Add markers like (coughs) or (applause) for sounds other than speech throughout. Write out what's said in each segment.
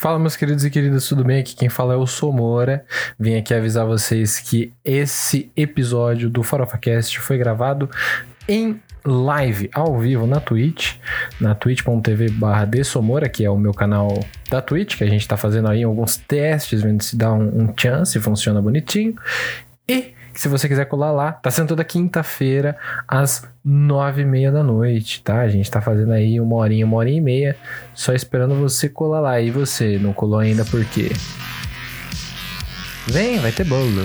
Fala, meus queridos e queridas, tudo bem? Aqui quem fala é o Somora. Vim aqui avisar vocês que esse episódio do FarofaCast foi gravado em live, ao vivo, na Twitch, na twitch.tv barra Somora, que é o meu canal da Twitch, que a gente tá fazendo aí alguns testes, vendo se dá um, um chance, funciona bonitinho. E se você quiser colar lá, tá sendo toda quinta-feira, às nove e meia da noite, tá? A gente tá fazendo aí uma horinha, uma hora e meia, só esperando você colar lá. E você, não colou ainda por quê? Vem, vai ter bolo.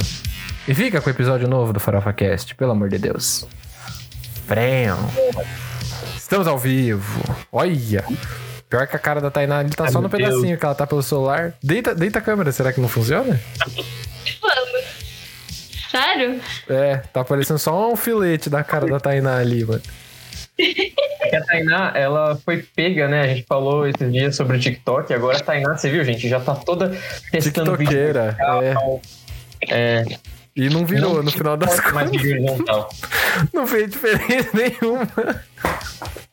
E fica com o episódio novo do Farofa Cast, pelo amor de Deus. Frão. Estamos ao vivo. Olha. Pior que a cara da Tainá ali tá Ai, só no meu Deus. pedacinho que ela tá pelo celular. Deita, deita a câmera, será que não funciona? Sério? É, tá parecendo só um filete da cara da Tainá ali, mano. É que a Tainá, ela foi pega, né? A gente falou esses dias sobre o TikTok. Agora a Tainá, você viu, gente? Já tá toda testando vídeo é. É, E não virou Não no final das contas. (laughs) Não fez diferença (laughs) nenhuma.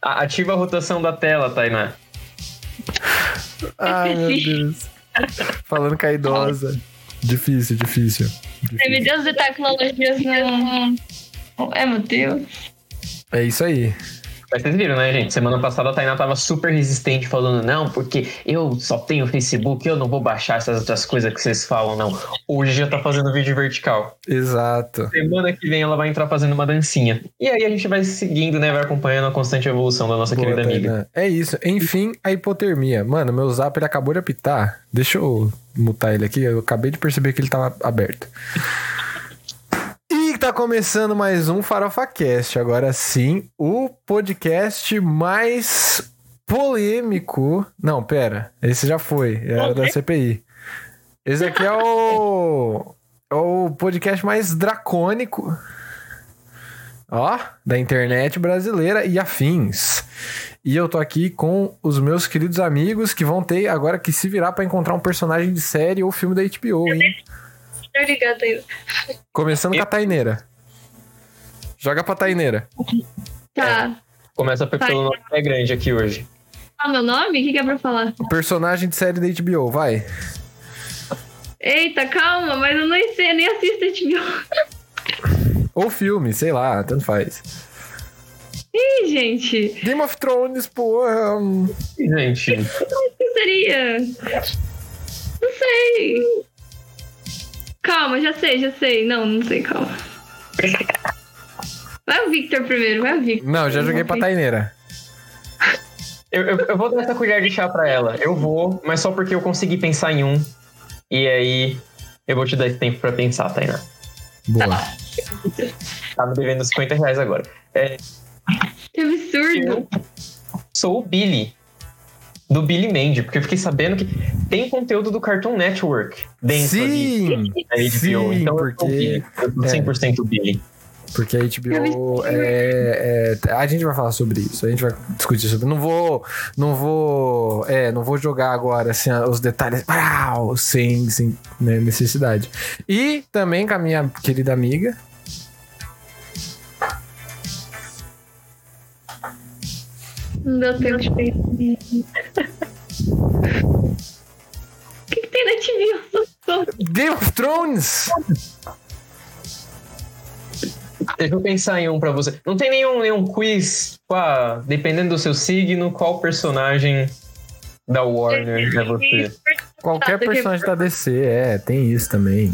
Ativa a rotação da tela, Tainá. Ai, meu Deus. Falando com a idosa. Difícil, difícil. Você me deu as tecnologias não. É, meu Deus. É isso aí. Mas vocês viram, né, gente? Semana passada a Tainá tava super resistente, falando, não, porque eu só tenho Facebook, eu não vou baixar essas outras coisas que vocês falam, não. Hoje já tá fazendo vídeo vertical. Exato. Semana que vem ela vai entrar fazendo uma dancinha. E aí a gente vai seguindo, né? Vai acompanhando a constante evolução da nossa Boa, querida amiga. Tainá. É isso. Enfim, a hipotermia. Mano, meu zap ele acabou de apitar. Deixa eu mutar ele aqui. Eu acabei de perceber que ele tava aberto. E tá começando mais um Farofa Cast. Agora sim, o podcast mais polêmico. Não, pera. Esse já foi. Era da CPI. Esse aqui é o. É o podcast mais dracônico. Ó, da internet brasileira e afins. E eu tô aqui com os meus queridos amigos que vão ter agora que se virar pra encontrar um personagem de série ou filme da HBO, hein? Tô ligado aí. Começando com a Taineira. Joga pra Taineira. Tá. Começa pe- pelo nome que é grande aqui hoje. É o meu nome? O que, que é pra falar? Personagem de série da HBO, vai. Eita, calma, mas eu nem sei, eu nem assisto HBO. Ou filme, sei lá, tanto faz. Ih, gente. Game of Thrones, porra. Gente, O que seria? Não sei. Calma, já sei, já sei. Não, não sei, calma. Vai o Victor primeiro, vai o Victor. Não, já joguei pra Taineira. eu, eu, eu vou dar essa colher de chá pra ela. Eu vou, mas só porque eu consegui pensar em um. E aí eu vou te dar esse tempo pra pensar, Tainá. Boa. Tá me devendo 50 reais agora. É, Que absurdo. eu sou o Billy. Do Billy Mandy, porque eu fiquei sabendo que tem conteúdo do Cartoon Network dentro ali Sim! da HBO. Sim, então porque- Billy. Eu sou 100% Billy. Porque a HBO é, é- A gente vai falar sobre isso. A gente vai discutir sobre. Não vou. Não vou. É, não vou jogar agora assim, os detalhes. Brau, sem, sem né, necessidade. E também com a minha querida amiga. Não deu tempo de pensar. O que, que tem na HBO? Game of Thrones! Deixa eu pensar em um pra você. Não tem nenhum, nenhum quiz, ah, dependendo do seu signo, qual personagem da Warner é você? Qualquer personagem da DC, é, tem isso também.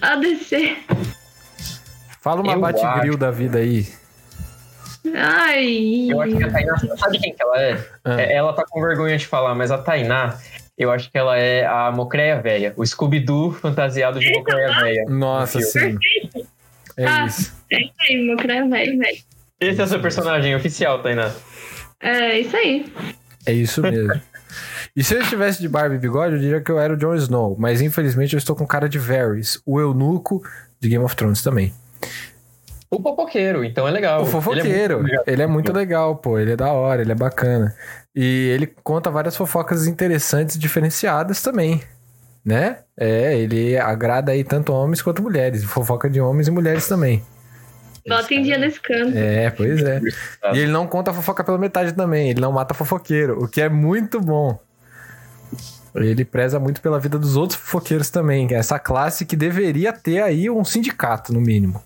ADC. Fala uma Eu acho. da vida aí. Ai. Eu acho que a Tainá, sabe quem que ela é? Ah. É, Ela tá com vergonha de falar, mas a Tainá, eu acho que ela é a Mocreia Véia. O Scooby-Doo fantasiado de Mocreia Véia. Nossa, No sim. É Ah. isso. É isso aí, meu crânio velho, velho. Esse é o seu personagem oficial, Tainá. É isso aí. É isso mesmo. E se eu estivesse de barba e bigode, eu diria que eu era o Jon Snow. Mas infelizmente eu estou com cara de Varys, o eunuco de Game of Thrones também. O fofoqueiro, então é legal. O fofoqueiro. Ele é muito legal. Ele é muito legal, pô. Ele é da hora, ele é bacana. E ele conta várias fofocas interessantes e diferenciadas também. Né? É, ele agrada aí tanto homens quanto mulheres. Fofoca de homens e mulheres também. Bota em dia nesse canto. É, pois é. E ele não conta a fofoca pela metade também. Ele não mata fofoqueiro, o que é muito bom. Ele preza muito pela vida dos outros fofoqueiros também, que é essa classe que deveria ter aí um sindicato, no mínimo.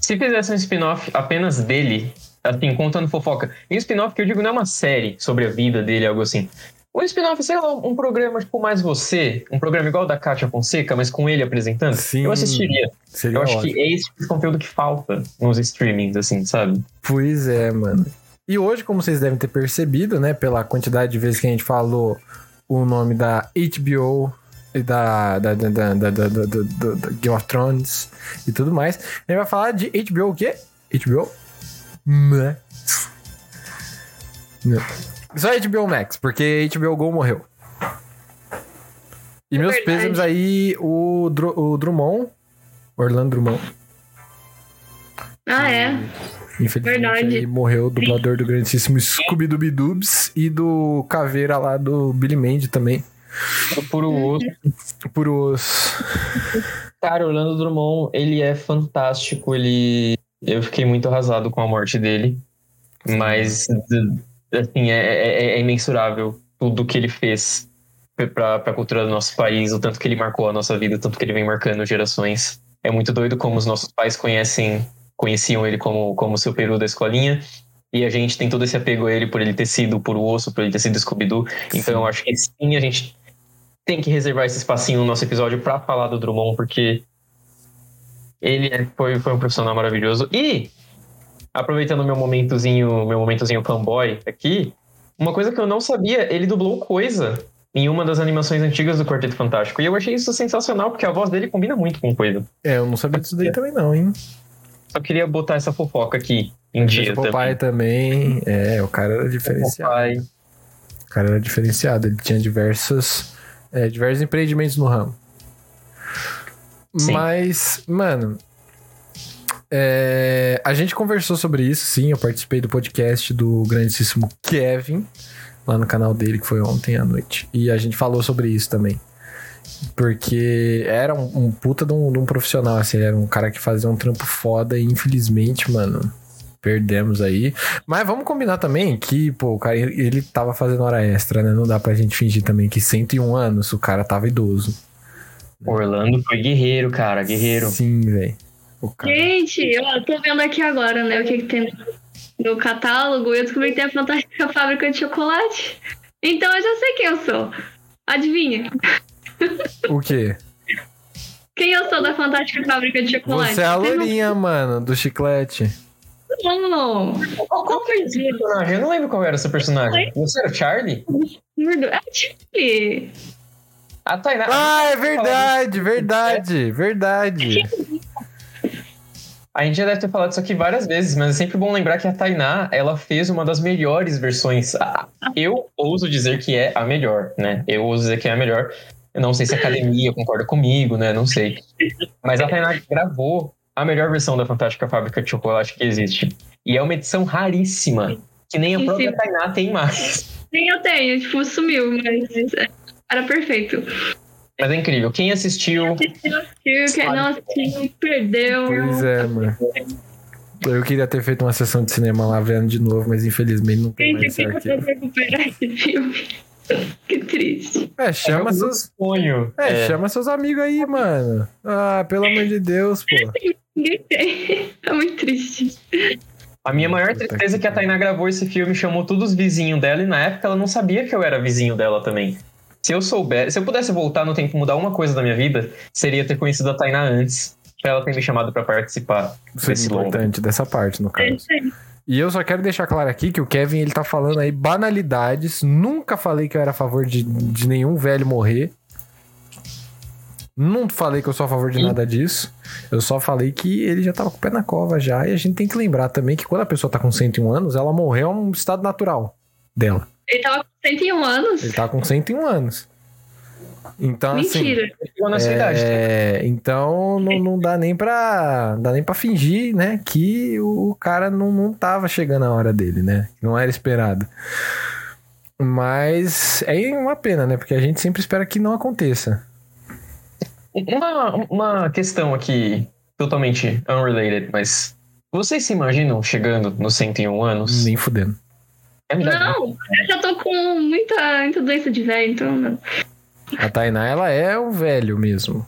Se fizesse um spin-off apenas dele, assim, contando fofoca. E um spin-off que eu digo não é uma série sobre a vida dele, algo assim. Um spin-off, sei lá, um programa tipo Mais Você, um programa igual da Kátia Fonseca, mas com ele apresentando, Sim, eu assistiria. Eu acho ótimo. que é esse tipo de conteúdo que falta nos streamings, assim, sabe? Pois é, mano. E hoje, como vocês devem ter percebido, né, pela quantidade de vezes que a gente falou o nome da HBO e da, da, da, da, da, da, da- Game of Thrones e tudo mais, gente vai falar de HBO o quê? HBO Max. Não. Só HBO Max, porque HBO Go morreu. E É meus verdade. pêsames aí, o, Dru- o Drummond, Orlando Drummond, Ah, é. Infelizmente, Verdade. aí morreu o dublador do grandíssimo Scooby-Dooby-Doobs e do Caveira lá do Billy Mandy também. Por o outro. Por os. Cara, Orlando Drummond, ele é fantástico. Ele. Eu fiquei muito arrasado com a morte dele. Mas, assim, é, é- é imensurável tudo que ele fez pra, pra cultura do nosso país, o tanto que ele marcou a nossa vida, o tanto que ele vem marcando gerações. É muito doido como os nossos pais conhecem, conheciam ele como, como seu peru da escolinha. E a gente tem todo esse apego a ele por ele ter sido por osso, por ele ter sido Scooby-Doo. Então eu acho que sim, a gente tem que reservar esse espacinho no nosso episódio pra falar do Drummond, porque ele é- foi, foi um profissional maravilhoso. E, aproveitando meu momentozinho, meu momentozinho fanboy aqui, uma coisa que eu não sabia, ele dublou coisa em uma das animações antigas do Quarteto Fantástico. E eu achei isso sensacional, porque a voz dele combina muito com coisa. É, eu não sabia disso daí também, não, hein? Só queria botar essa fofoca aqui dia o papai também. É, o cara era diferenciado. O cara era diferenciado. Ele tinha diversos, é, diversos empreendimentos no ramo. Sim. Mas, mano. é, a gente conversou sobre isso, sim. Eu participei do podcast do grandíssimo Kevin, lá no canal dele, que foi ontem à noite. E a gente falou sobre isso também. Porque era um, um puta de um, de um profissional, assim, era um cara que fazia um trampo foda e infelizmente, mano, perdemos aí. Mas vamos combinar também que, pô, o cara, ele tava fazendo hora extra, né? Não dá pra gente fingir também que 101 anos o cara tava idoso. Orlando foi guerreiro, cara, guerreiro. Sim, velho. Cara. Gente, eu tô vendo aqui agora, né, o que, que tem no catálogo. Eu descobri que tem a Fantástica Fábrica de Chocolate. Então eu já sei quem eu sou. Adivinha? O quê? Quem eu sou da Fantástica Fábrica de Chocolate? Você é a não- lourinha, mano, do chiclete. Não, Qual, qual foi esse personagem? Eu não lembro qual era esse personagem. Você era o Charlie? É Chile. A Tainá. Ah, é verdade, verdade, verdade. A gente já deve ter falado isso aqui várias vezes, mas é sempre bom lembrar que a Tainá, ela fez uma das melhores versões. Eu ouso dizer que é a melhor, né? Eu ouso dizer que é a melhor. Eu não sei se a academia concorda comigo, né? Não sei. Mas a Tainá gravou a melhor versão da Fantástica Fábrica de Chocolate que existe. E é uma edição raríssima, que nem a própria. Tainá tem mais. Nem eu tenho, tipo, sumiu, mas era perfeito. Mas é incrível. Quem assistiu, Assistiu, quem não assistiu, perdeu. Pois é, mano. Eu queria ter feito uma sessão de cinema lá vendo de novo, mas infelizmente não tem mais Gente, eu recuperar esse filme. Que triste. É, chama é seus. sonho. É, chama seus amigos aí, mano. Ah, pelo amor de Deus, pô. Ninguém tem. (laughs) É muito triste. A minha maior tristeza é que a Tainá gravou esse filme, chamou todos os vizinhos dela, e na época ela não sabia que eu era vizinho dela também. Se eu soubesse, se eu pudesse voltar no tempo e mudar uma coisa da minha vida, seria ter conhecido a Tainá antes, pra ela ter me chamado pra participar Isso é desse longo. importante dessa parte, no É caso. aí. E eu só quero deixar claro aqui que o Kevin, ele tá falando aí banalidades. Nunca falei que eu era a favor de, de nenhum velho morrer. Não falei que eu sou a favor de nada disso. Eu só falei que ele já tava com o pé na cova já. E a gente tem que lembrar também que quando a pessoa tá com 101 anos, ela morreu é um estado natural dela. Ele tava com 101 anos. Ele tá com 101 anos. Então, assim. Mentira. Idade. É, então não, não dá nem pra dá nem para fingir, né, que o cara não, não tava chegando a hora dele, né? Não era esperado. Mas é uma pena, né? Porque a gente sempre espera que não aconteça. Uma, uma questão aqui, totalmente unrelated, mas vocês se imaginam chegando nos 101 anos? Nem fudendo. É né? Não, eu já tô com muita, muita doença de velho, então não. A Tainá, ela é o velho mesmo.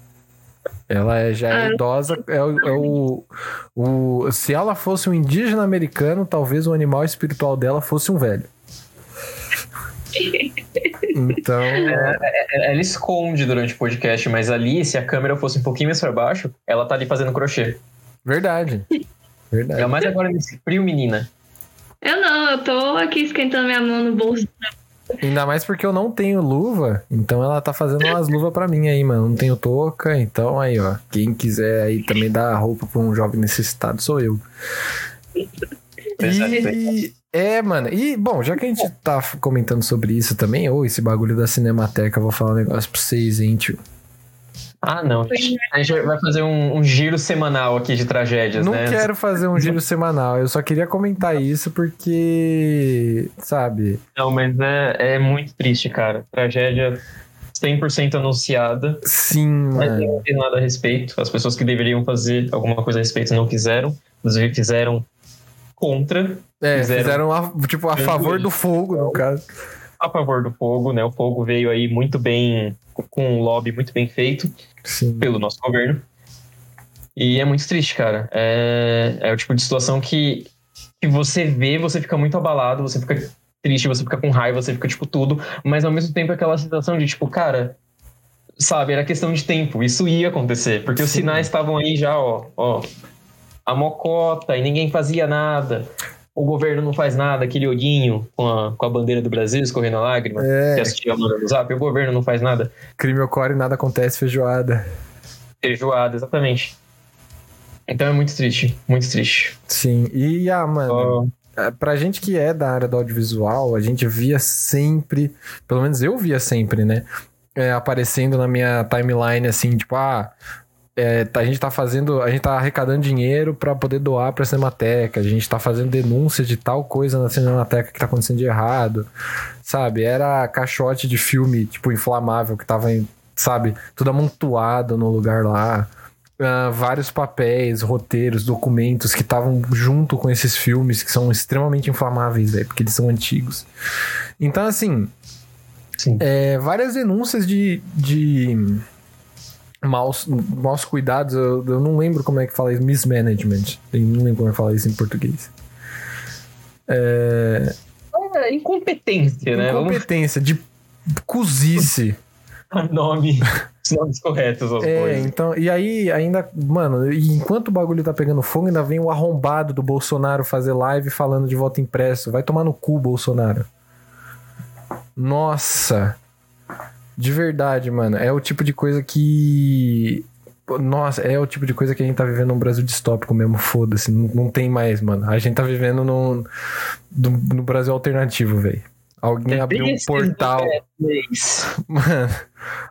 Ela é, já é Ah. idosa. É, o, é o, o- se ela fosse um indígena americano, talvez o animal espiritual dela fosse um velho. (laughs) Então, Ela esconde durante o podcast, mas ali, se a câmera fosse um pouquinho mais pra baixo, ela tá ali fazendo crochê. verdade. Verdade. Ainda mais agora nesse frio, menina. Eu não, eu tô aqui esquentando minha mão no bolso. Ainda mais porque eu não tenho luva, então ela tá fazendo umas luvas pra mim aí, mano. Não tenho touca, então aí, ó. Quem quiser aí também dar roupa pra um jovem necessitado sou eu. E, é, mano. E, bom, já que a gente tá comentando sobre isso também, ou esse bagulho da Cinemateca, eu vou falar um negócio pra vocês, hein, tio. Ah, não. A gente vai fazer um, um giro semanal aqui de tragédias, Não né? quero fazer um giro (laughs) semanal, eu só queria comentar isso porque, sabe, Não, mas é, é muito triste, cara. Tragédia 100% anunciada. sim, Mas mano. não tem nada a respeito. As pessoas que deveriam fazer alguma coisa a respeito não quiseram. Inclusive fizeram contra, É, fizeram- fizeram, a, tipo, a favor do fogo, no caso. a favor do fogo, né? O fogo veio aí muito bem, com um lobby muito bem feito Sim. pelo nosso governo. E é muito triste, cara. É, é o tipo de situação que, que você vê, você fica muito abalado, você fica triste, você fica com raiva, você fica, tipo, tudo. Mas ao mesmo tempo é aquela sensação de, tipo, cara, sabe, era questão de tempo. Isso ia acontecer. Porque os Sim. sinais estavam aí já, ó, ó. A mocota e ninguém fazia nada. O governo não faz nada, aquele olhinho com a, com a bandeira do Brasil escorrendo a lágrima. É. Que assistia no Zap, o governo não faz nada. Crime ocorre e nada acontece, feijoada. Feijoada, exatamente. Então é muito triste, muito triste. Sim. E, ah, mano, é, pra gente que é da área do audiovisual, a gente via sempre, pelo menos eu via sempre, né? é, aparecendo na minha timeline, assim, tipo, ah. É, tá- a gente tá fazendo, a gente tá arrecadando dinheiro pra poder doar pra Cinemateca, a gente tá fazendo denúncia de tal coisa na Cinemateca que tá acontecendo de errado, sabe? Era caixote de filme, tipo, inflamável, que tava, em, sabe, tudo amontoado no lugar lá. Ah, vários papéis, roteiros, documentos que estavam junto com esses filmes que são extremamente inflamáveis, velho, porque eles são antigos. Então, assim, sim. é, várias denúncias de, de maus, maus cuidados, eu, eu não lembro como é que fala isso, mismanagement. Eu não lembro como é que fala isso em português. É, É incompetência, né? Vamos incompetência, de cozice. (laughs) nome, os nomes corretos às É, coisas. então, e aí ainda, mano, e enquanto o bagulho tá pegando fogo, ainda vem o arrombado do Bolsonaro fazer live falando de voto impresso. Vai tomar no cu, Bolsonaro. Nossa. De verdade, mano. É o tipo de coisa que. Nossa, é o tipo de coisa que a gente tá vivendo num Brasil distópico mesmo, foda-se. Não, não tem mais, mano. A gente tá vivendo num, no, no Brasil alternativo, velho. Alguém abriu um Desses portal. inglês. (laughs) Mano,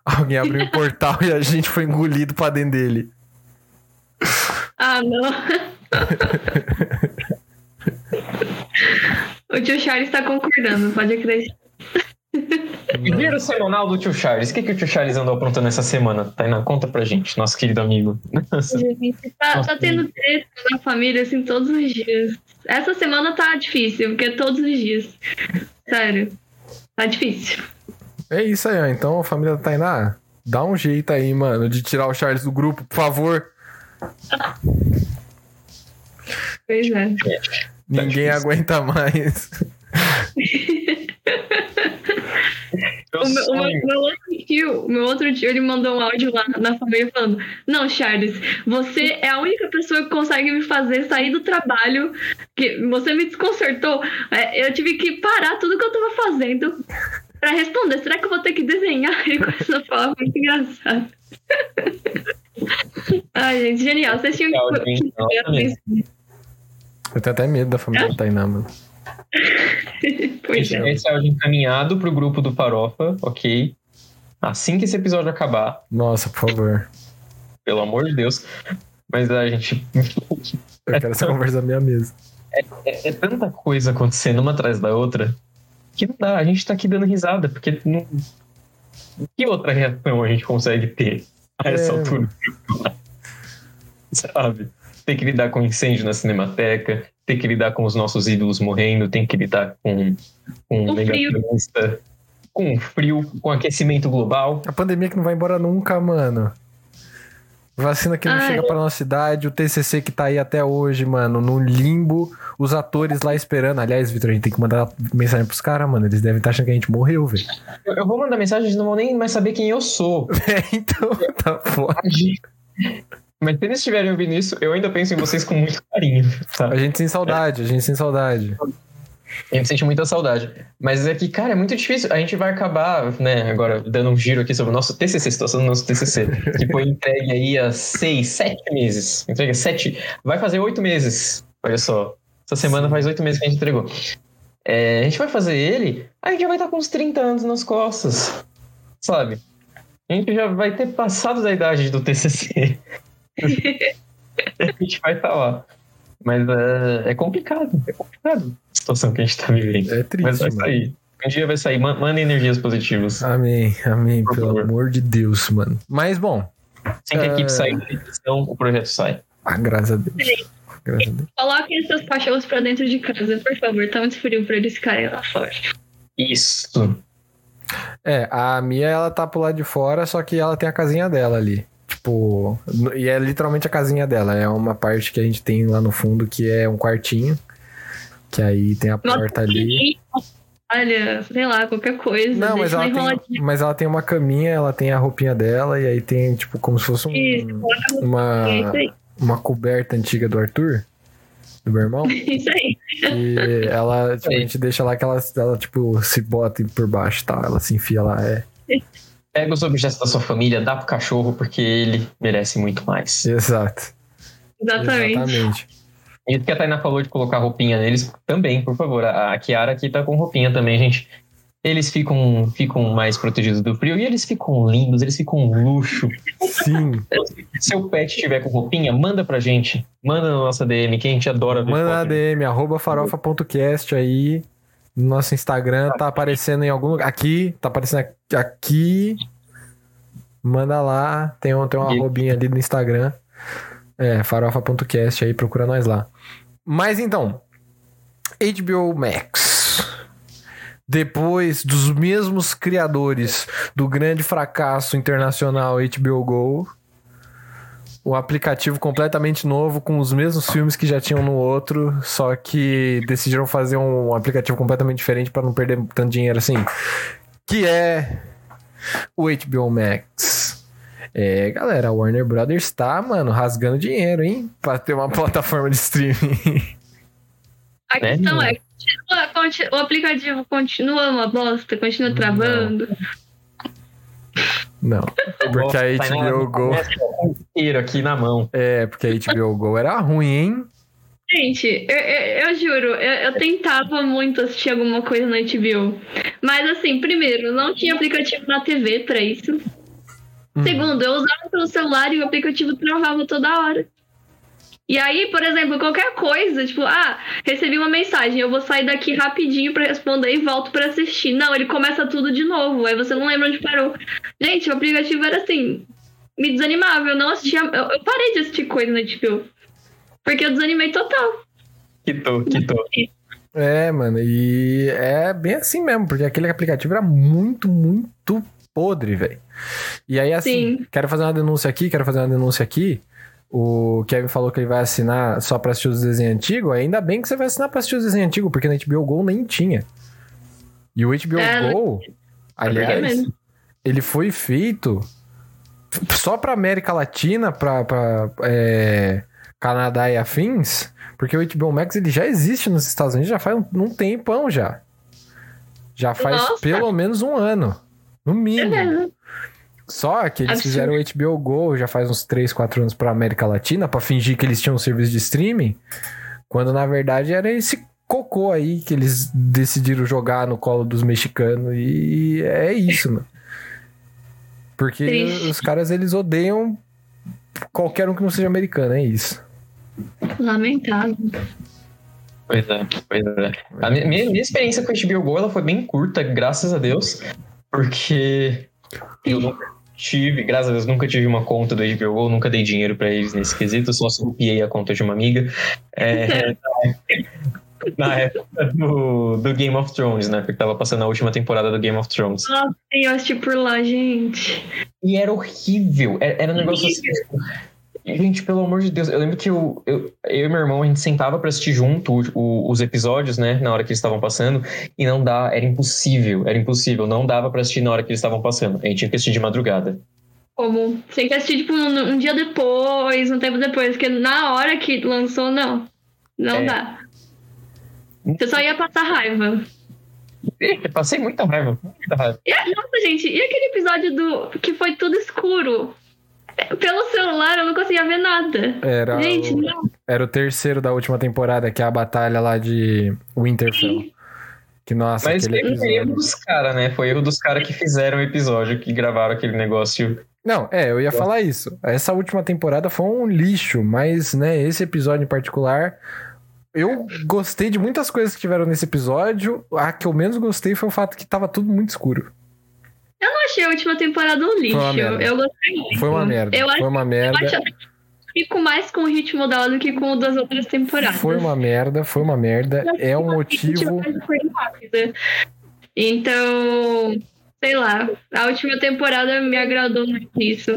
alguém abriu um (laughs) portal e a gente foi engolido pra dentro dele. Ah, não. (laughs) o tio Charles tá concordando, pode acreditar. Primeiro semanal do tio Charles. O que, que o tio Charles andou aprontando essa semana? Tainá, conta pra gente, nosso querido amigo. Gente, tá, tá tendo treta na família, assim, todos os dias. Essa semana tá difícil, porque é todos os dias. Sério. Tá difícil. É isso aí, ó. Então, família da Tainá, dá um jeito aí, mano, de tirar o Charles do grupo, por favor. Pois é. Ninguém difícil. aguenta mais. (laughs) Meu O meu, o meu- outro tio, meu outro tio, ele mandou um áudio lá na família falando: Não, Charles, você é a única pessoa que consegue me fazer sair do trabalho. Que você me desconcertou. É, eu tive que parar tudo que eu tava fazendo pra responder. Será que eu vou ter que desenhar (laughs) ele com essa forma? Muito engraçado. (laughs) Ai, gente, genial. Vocês tinham que. Eu tenho até medo da família da Tainá, mano. (laughs) Pois é. Esse áudio encaminhado pro grupo do Farofa, ok? Assim que esse episódio acabar, Nossa, por favor. pelo amor de Deus. Mas a gente. Eu quero essa conversa na minha mesa. É, é tanta coisa acontecendo uma atrás da outra que não dá. A gente tá aqui dando risada, porque não. Que outra reação a gente consegue ter a essa É. altura? (laughs) Sabe? Tem que lidar com incêndio na cinemateca, tem que lidar com os nossos ídolos morrendo, tem que lidar com, com um O frio. negacionista, com frio, com aquecimento global. A pandemia que não vai embora nunca, mano. Vacina que não Ai. chega pra nossa cidade, o TCC que tá aí até hoje, mano, no limbo, os atores lá esperando. Aliás, Vitor, a gente tem que mandar mensagem pros caras, mano. Eles devem estar achando que a gente morreu, velho. Eu, eu vou mandar mensagem, eles não vão nem mais saber quem eu sou. (laughs) É, então, tá foda. Mas se eles estiverem ouvindo isso, eu ainda penso em vocês com muito carinho, tá? A gente sem saudade, a gente sem saudade. A gente sente muita saudade. Mas é que, cara, é muito difícil. A gente vai acabar, né, agora dando um giro aqui sobre o nosso TCC, situação do nosso TCC, que foi entregue aí há seis, sete meses. Entrega sete, vai fazer oito meses. Olha só. Essa semana faz oito meses que a gente entregou. É, a gente vai fazer ele, a gente já vai estar com uns 30 anos nas costas. Sabe? A gente já vai ter passado da idade do TCC. (laughs) a gente vai estar lá. Mas é, é complicado, é complicado a situação que a gente tá vivendo. É Mas triste, vai mano. sair. Um dia vai sair. Man- Manda energias positivas. Amém, amém, Por pelo favor. amor de Deus, mano. Mas bom, Assim que a equipe sair da edição, o projeto sai. ah, graças a Deus. Graças a Deus. Coloquem seus cachorros pra dentro de casa, por favor. Tá muito frio pra eles ficarem lá fora. Isso. É, a Mia, ela tá pro lado de fora, só que ela tem a casinha dela ali. Tipo, e é literalmente a casinha dela. É uma parte que a gente tem lá no fundo que é um quartinho. Que aí tem a porta ali. Olha, sei lá, qualquer coisa. Não, mas ela, tem, mas ela tem uma caminha, ela tem a roupinha dela, e aí tem, tipo, como se fosse um, uma, É uma coberta antiga do Arthur, do meu irmão. (laughs) Isso aí. E ela, tipo, a gente deixa lá que ela, ela, tipo, se bota por baixo, tá? Ela se enfia lá, é. (laughs) Pega os objetos da sua família, dá pro cachorro, porque ele merece muito mais. Exato. Exatamente. Exatamente. Isso que a Tainá falou de colocar roupinha neles, também, por favor. A a Kiara aqui tá com roupinha também, gente. Eles ficam, ficam mais protegidos do frio e eles ficam lindos, eles ficam um luxo. Sim. Se o pet estiver com roupinha, manda pra gente. Manda na nossa DM, que a gente adora ver Manda na. DM, arroba farofa.cast aí. No nosso Instagram, tá aparecendo em algum lugar. Aqui, tá aparecendo aqui-. Manda lá. Tem, um, tem uma arrobinha ali no Instagram. É, farofa.cast aí, procura nós lá. Mas então, HBO Max. Depois dos mesmos criadores do grande fracasso internacional HBO Go, o aplicativo completamente novo com os mesmos filmes que já tinham no outro, só que decidiram fazer um aplicativo completamente diferente para não perder tanto dinheiro assim, que é o HBO Max. É, galera, a Warner Brothers tá, mano, rasgando dinheiro, hein, para ter uma (laughs) plataforma de streaming. A Né, questão é, continua- conti- o aplicativo continua uma bosta, continua travando. Não, porque a HBO Go, começa com o inteiro aqui na mão. é, porque a HBO Go era ruim, hein? Gente, eu, eu- eu juro, eu, eu tentava muito assistir alguma coisa na HBO. Mas assim, primeiro, não tinha aplicativo na TV pra isso. Hum. Segundo, eu usava pelo celular e o aplicativo travava toda hora. E aí, por exemplo, qualquer coisa, tipo, ah, recebi uma mensagem, eu vou sair daqui rapidinho pra responder e volto pra assistir. Não, ele começa tudo de novo, aí você não lembra onde parou. Gente, o aplicativo era assim, me desanimava, eu não assistia, eu, eu parei de assistir coisa na HBO. Porque eu desanimei total. Quitou, quitou. É, mano, e é bem assim mesmo, porque aquele aplicativo era muito, muito podre, velho. E aí, assim, Sim. quero fazer uma denúncia aqui, quero fazer uma denúncia aqui. O Kevin falou que ele vai assinar só pra assistir os desenhos antigos. Ainda bem que você vai assinar pra assistir os desenhos antigos, porque na HBO Go nem tinha. E o HBO É, Go, aliás, ele foi feito só pra América Latina, pra, pra é, Canadá e afins, porque o HBO Max ele já existe nos Estados Unidos já faz um, um tempão já. Já faz Nossa. pelo menos um ano. No mínimo. Beleza. Só que eles Absurdo. fizeram o HBO Go já faz uns 3, 4 anos pra América Latina pra fingir que eles tinham um serviço de streaming, quando na verdade era esse cocô aí que eles decidiram jogar no colo dos mexicanos e é isso, mano. Porque Triste. os caras eles odeiam qualquer um que não seja americano, é isso. Lamentável. Pois é, pois é. A minha, minha- minha experiência com a HBO Go ela foi bem curta, graças a Deus, porque eu nunca tive, graças a Deus, nunca tive uma conta do HBO nunca dei dinheiro pra eles nesse quesito, só copiei a conta de uma amiga. É, (laughs) na época do, do Game of Thrones, né? Porque tava passando a última temporada do Game of Thrones. Nossa, eu assisti por lá, gente. E era horrível. Era, era um negócio assim. Gente, pelo amor de Deus, eu lembro que eu, eu, eu e meu irmão, a gente sentava pra assistir junto o- os episódios, né, na hora que eles estavam passando, e não dá, era impossível, era impossível, não dava pra assistir na hora que eles estavam passando. A gente tinha que assistir de madrugada. Como? Tem que assistir, tipo, um, um dia depois, um tempo depois, porque na hora que lançou, não. Não É. dá. Você só ia passar raiva. Eu passei muita raiva, muita raiva. E, nossa, gente, e aquele episódio do que foi tudo escuro? Pelo celular eu não conseguia ver nada. Era, Gente, o, não. era o terceiro da última temporada, que é a batalha lá de Winterfell. Que, nossa, Mas aquele foi erro episódio... dos caras, né? Foi erro dos caras que fizeram o episódio, que gravaram aquele negócio. Não, é, eu ia falar isso. Essa última temporada foi um lixo, mas, né, esse episódio em particular... Eu gostei de muitas coisas que tiveram nesse episódio. A que eu menos gostei foi o fato que tava tudo muito escuro. Eu não achei a última temporada um lixo. Eu gostei muito. Foi uma merda. Eu acho, Foi uma eu merda. acho até que fico mais com o ritmo dela do que com o das outras temporadas. Foi uma merda, foi uma merda. É um motivo. Então, sei lá, a última temporada me agradou muito isso.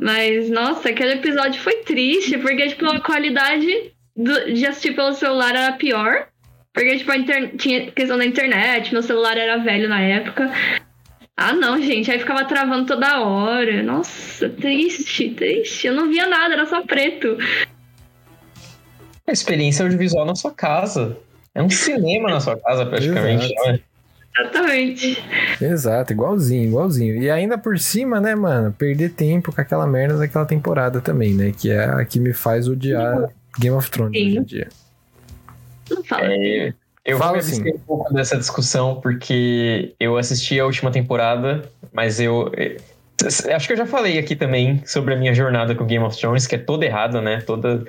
Mas, nossa, aquele episódio foi triste, porque, tipo, a qualidade do- de assistir pelo celular era pior. Porque, tipo, a inter- tinha questão da internet, meu celular era velho na época. Ah, não, gente, aí ficava travando toda hora. Nossa, triste, triste. Eu não via nada, era só preto. A experiência audiovisual na sua casa. É um cinema na sua casa, praticamente. Exato. é? Exatamente. Exato, igualzinho, igualzinho. E ainda por cima, né, mano, perder tempo com aquela merda daquela temporada também, né? Que é a que me faz odiar Game of Thrones Sim. hoje em dia. Não fala. É, eu Fala vou me assim. um pouco dessa discussão, porque eu assisti a última temporada, mas eu. eh, Acho que eu já falei aqui também sobre a minha jornada com Game of Thrones, que é toda errada, né? Toda.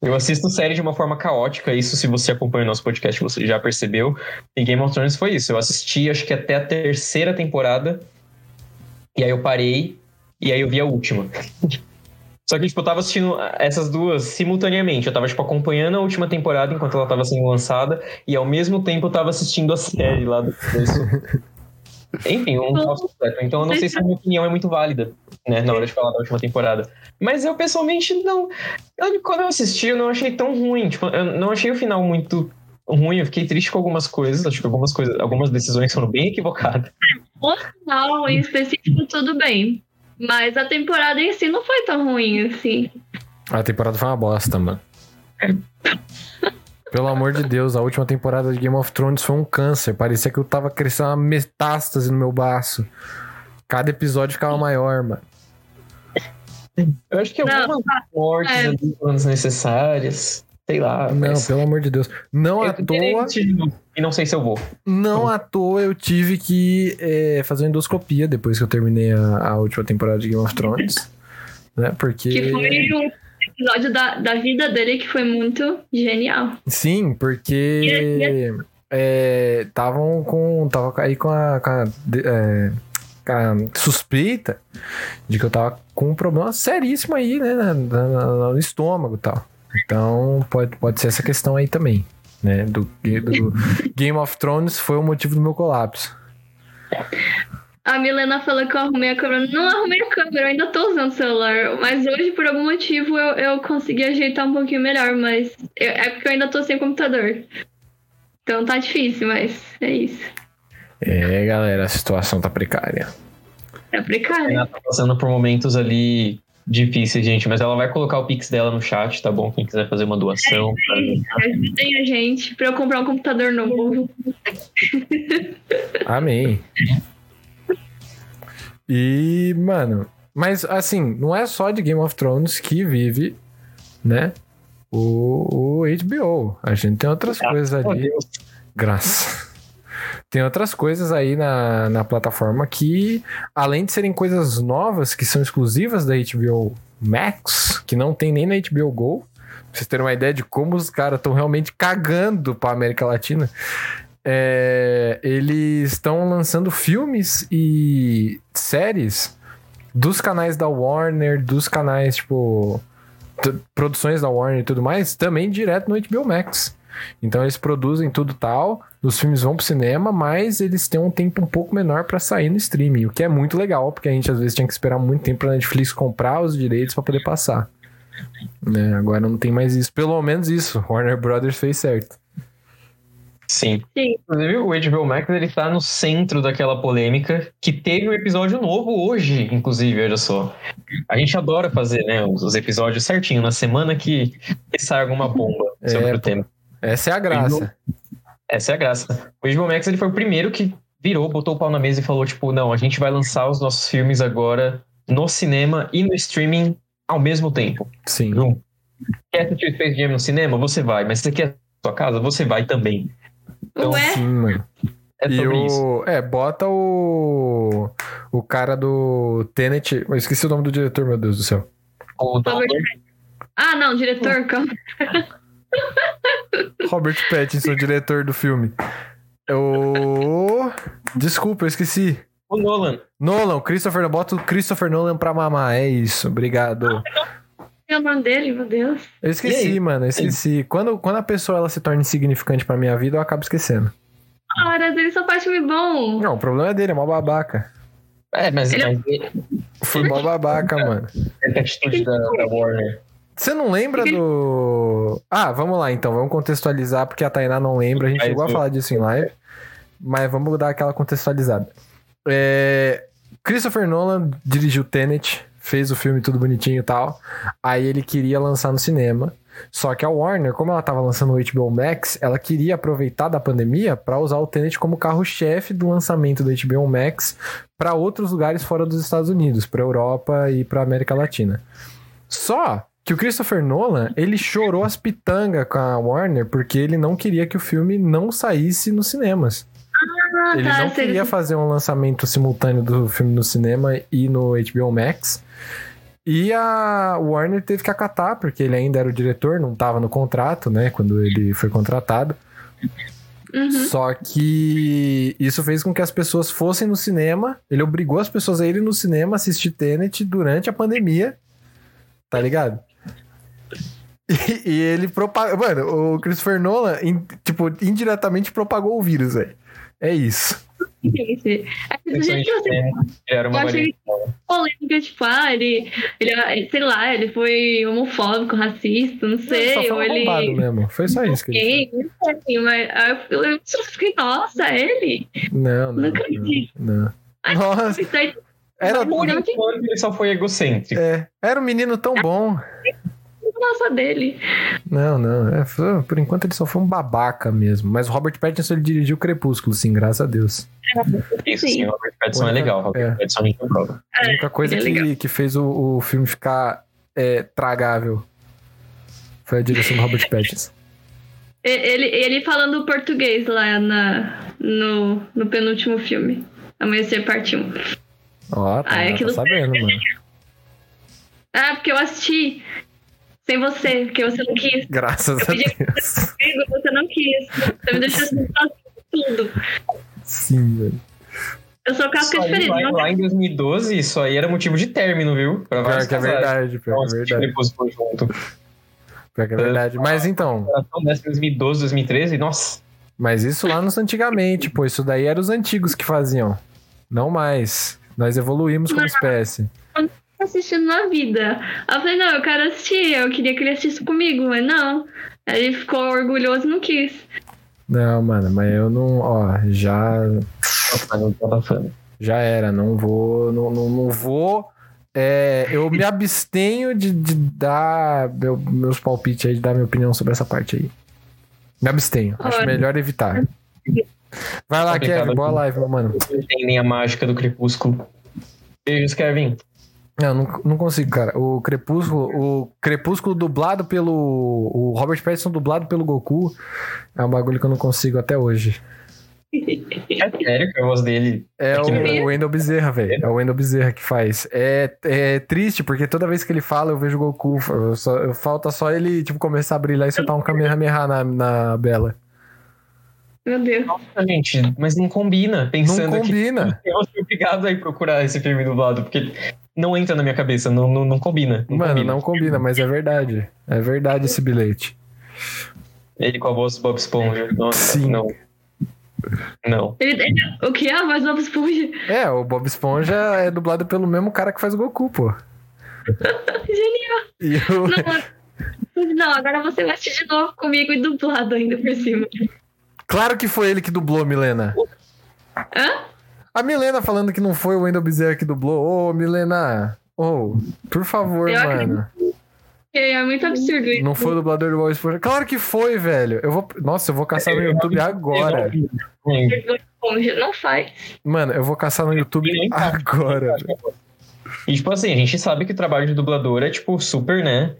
Eu assisto série de uma forma caótica, isso se você acompanha o nosso podcast, você já percebeu. E Game of Thrones foi isso. Eu assisti, acho que até a terceira temporada, e aí eu parei, e aí eu vi a última. (laughs) Só que, tipo, eu tava assistindo essas duas simultaneamente. Eu tava, tipo, acompanhando a última temporada enquanto ela tava sendo lançada, e ao mesmo tempo eu tava assistindo a série lá do começo. (laughs) Enfim, um caos completo. Então eu não sei se a minha opinião é muito válida, né, na hora de falar da última temporada. Mas eu, pessoalmente, não. Eu, quando eu assisti, eu não achei tão ruim. Tipo, eu não achei o final muito ruim. Eu fiquei triste com algumas coisas. Acho que algumas coisas, algumas decisões foram bem equivocadas. O final em específico, tudo bem. Mas a temporada em si não foi tão ruim assim. A temporada foi uma bosta, mano. Pelo amor de Deus, a última temporada de Game of Thrones foi um câncer. Parecia que eu tava crescendo uma metástase no meu baço. Cada episódio ficava maior, mano. Eu acho que Não, algumas mortes é. ali foram desnecessárias. Sei lá. Não, mas- pelo amor de Deus. Não à Eu terei toa, E não sei se eu vou. não à toa eu tive que é, fazer uma endoscopia depois que eu terminei a, a última temporada de Game of Thrones. Né? Porque. Que foi um episódio da, da vida dele que foi muito genial. Sim, porque estavam com. Tava aí com a, com a, de- é, suspeita de que eu tava com um problema seríssimo aí, né? no estômago e tal. Então pode, pode ser essa questão aí também. Né, do, do (laughs) Game of Thrones foi o motivo do meu colapso. A Milena falou que eu arrumei a câmera. Não arrumei a câmera, eu ainda tô usando o celular. Mas hoje, por algum motivo, eu, eu consegui ajeitar um pouquinho melhor. Mas eu- é porque eu ainda tô sem computador. Então tá difícil, mas é isso. É, galera, a situação tá precária. É A precário. Renata tá passando por momentos ali difíceis, gente. Mas ela vai colocar o Pix dela no chat, tá bom? Quem quiser fazer uma doação. pra- Ajudem a gente pra eu comprar um computador novo. Amém. E, mano, mas assim, não é só de Game of Thrones que vive, né? O, o HBO. A gente tem outras coisas Oh, ali. Deus. Graças. Tem outras coisas aí na, na plataforma que, além de serem coisas novas, que são exclusivas da HBO Max, que não tem nem na HBO Go, pra vocês terem uma ideia de como os caras estão realmente cagando pra América Latina, é, eles estão lançando filmes e séries dos canais da Warner, dos canais, tipo, produções da Warner e tudo mais, também direto no HBO Max. Então eles produzem tudo tal, os filmes vão pro cinema, mas eles têm um tempo um pouco menor pra sair no streaming, o que é muito legal, porque a gente às vezes tinha que esperar muito tempo pra Netflix comprar os direitos pra poder passar. Né? Agora não tem mais isso. Pelo menos isso. Warner Brothers fez certo. Sim. Sim. Inclusive, o HBO Max ele tá no centro daquela polêmica que teve um episódio novo hoje, inclusive, olha só. A gente adora fazer, né, os os episódios certinho, na semana que sai alguma bomba sobre É, o tema. Essa é a graça. Essa é a graça. O HBO Max ele foi o primeiro que virou, botou o pau na mesa e falou, tipo, não, a gente vai lançar os nossos filmes agora no cinema e no streaming ao mesmo tempo. Sim. Não. Quer assistir Space Jam no cinema? Você vai. Mas se você quer na sua casa? Você vai também. Então, Ué? É e o. isso. É, bota o. O cara do Tenet. Eu esqueci o nome do diretor, meu Deus do céu. O Ah, não, diretor, calma. (laughs) Robert Pattinson, diretor do filme. O. Desculpa, eu esqueci. o Nolan. Nolan, Christopher, bota o Christopher Nolan pra mamar. É isso, obrigado. É o nome dele, meu Deus. Eu esqueci, mano, eu esqueci. Quando, quando a pessoa ela se torna insignificante pra minha vida, eu acabo esquecendo. Horas, ele só faz filme bom. Não, o problema é dele, é mó babaca. É, mas, Ele- mas Foi mó babaca, mano. é a atitude da, da Warner. Você não lembra do. Ah, vamos lá então, vamos contextualizar, porque a Tainá não lembra, a gente chegou a falar disso em live, mas vamos dar aquela contextualizada. É, Christopher Nolan dirigiu Tenet, fez o filme tudo bonitinho e tal, aí ele queria lançar no cinema, só que a Warner, como ela tava lançando o HBO Max, ela queria aproveitar da pandemia pra usar o Tenet como carro-chefe do lançamento do HBO Max pra outros lugares fora dos Estados Unidos, pra Europa e pra América Latina. Só que o Christopher Nolan, ele chorou as pitangas com a Warner porque ele não queria que o filme não saísse nos cinemas. Ah, Ele tá. não queria fazer um lançamento simultâneo do filme no cinema e no HBO Max. E a Warner teve que acatar, porque ele ainda era o diretor, não estava no contrato, né, quando ele foi contratado. Uhum. Só que isso fez com que as pessoas fossem no cinema. Ele obrigou as pessoas a irem no cinema assistir Tenet durante a pandemia. Tá ligado? E, e ele propagou. Mano, o Christopher Nolan, in- tipo, indiretamente propagou o vírus, velho. É isso. Gente, é que do jeito que você Era uma Eu achei- polêmica, tipo, ah, ele, ele, sei lá, ele foi homofóbico, racista, não Ele sei, só ou foi ele. roubado mesmo. Foi só isso que ele Gay, não sei, mas aí eu, eu só fiquei, nossa, ele? fez. Não, não. Não acredito. Não. Ai, Nossa, Isso aí, era, Não, enquanto, ele só foi egocêntrico. é, era um menino tão bom. Dele. Não, não. é, por enquanto ele só foi um babaca mesmo. Mas o Robert Pattinson ele dirigiu Crepúsculo, sim, graças a Deus. Isso, Sim. sim, o Robert Pattinson é legal. Robert é. Pattinson a gente aprova. A única coisa é que, que fez o, o filme ficar é, tragável foi a direção do Robert Pattinson. Ele, ele falando português lá na, no, no penúltimo filme. Amanhecer parte 1. Ó, tá, Ah, é tá sabendo, mano. Ah, porque eu assisti sem você, porque você não quis. Graças a pedi- Deus. Comigo, você não quis. Você me deixou assim, (laughs) tudo. Sim, velho. Eu sou casca diferente. lá, Não lá em 2012, isso aí era motivo de término, viu? Pra Pior que é verdade, pior Nossa, é verdade. depois foi junto. Pior que é verdade. Mas então, Então, nessa 2012, 2013, nossa. mas isso lá nos antigamente, pô. Isso daí eram os antigos que faziam. Não mais. Nós evoluímos como espécie. Assistindo na vida. Aí eu falei, não, eu quero assistir. Eu queria que ele assistisse comigo, mas não. Aí ele ficou orgulhoso e não quis. Não, mano, mas eu não. Ó, já. Já era. Não vou. Não, não, não vou. é, eu me abstenho de, de dar meu- meus palpites aí, de dar minha opinião sobre essa parte aí. Me abstenho. Acho Olha. melhor evitar. Vai lá, Complicado Kevin. Boa live, meu mano. Não tem nem a mágica do crepúsculo. Beijos, Kevin. Não, não, não consigo, cara. O Crepúsculo, o Crepúsculo dublado pelo. O Robert Pattinson dublado pelo Goku é um bagulho que eu não consigo até hoje. (laughs) É sério que a voz dele. É É que o, o Wendell Bezerra, velho. É o Wendell Bezerra que faz. É, é triste, porque toda vez que ele fala, eu vejo o Goku. Eu só- eu- falta só ele, tipo, começar a brilhar e soltar um Kamehameha na, na Bela. Meu Deus. Nossa, gente, mas não combina. Não Pensando que combina. eu fui obrigado a ir procurar esse filme dublado, porque não entra na minha cabeça, não, não, não combina. Não Mano, combina. não combina, mas é verdade. É verdade esse bilhete. Ele com a voz do Bob Esponja. Nossa, Sim. não. Não. Ele, ele- o que é a voz do Bob Esponja? É, o Bob Esponja é dublado pelo mesmo cara que faz o Goku, pô. (laughs) Genial. E o... Não, não, agora você vai assistir de novo comigo e dublado ainda por cima. Claro que foi ele que dublou, Milena. Hã? A Milena falando que não foi o Wendell Bezerra que dublou. Ô, Milena. Ô, por favor, Eu mano. É muito absurdo isso. Não foi o dublador do Bob Esponja. Claro que foi, velho. Eu vou... Nossa, eu vou caçar no YouTube agora. Não faz. Mano, eu vou caçar no YouTube agora. velho. E, tipo assim, a gente sabe que o trabalho de dublador é, tipo, super, né?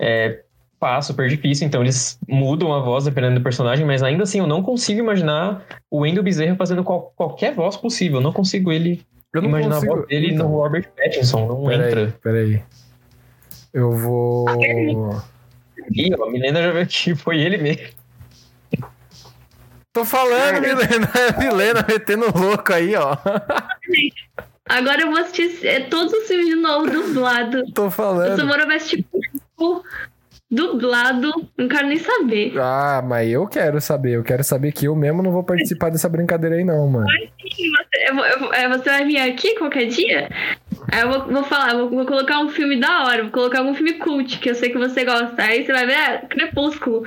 É pá, super difícil. Então, eles mudam a voz dependendo do personagem, mas ainda assim, eu não consigo imaginar o Wendell Bezerra fazendo qual- qualquer voz possível. Eu não consigo ele Eu não imaginar a consigo... voz dele Então, no Robert Pattinson. Não Peraí, entra. peraí. Eu vou... Ih, a Milena já viu que (laughs) foi ele mesmo. Tô falando, Milena. Milena metendo louco aí, ó. Agora eu vou assistir é, todos os filmes de novo dublado. Tô O falando. Samora vai assistir tipo, dublado. Não quero nem saber. Ah, mas eu quero saber. Eu quero saber que eu mesmo não vou participar dessa brincadeira aí, não, mano. Sim, Você, eu eu é, você vai vir aqui qualquer dia? Aí eu vou, vou falar, vou, vou colocar um filme da hora, vou colocar algum filme cult, que eu sei que você gosta. Aí você vai ver, ah, Crepúsculo.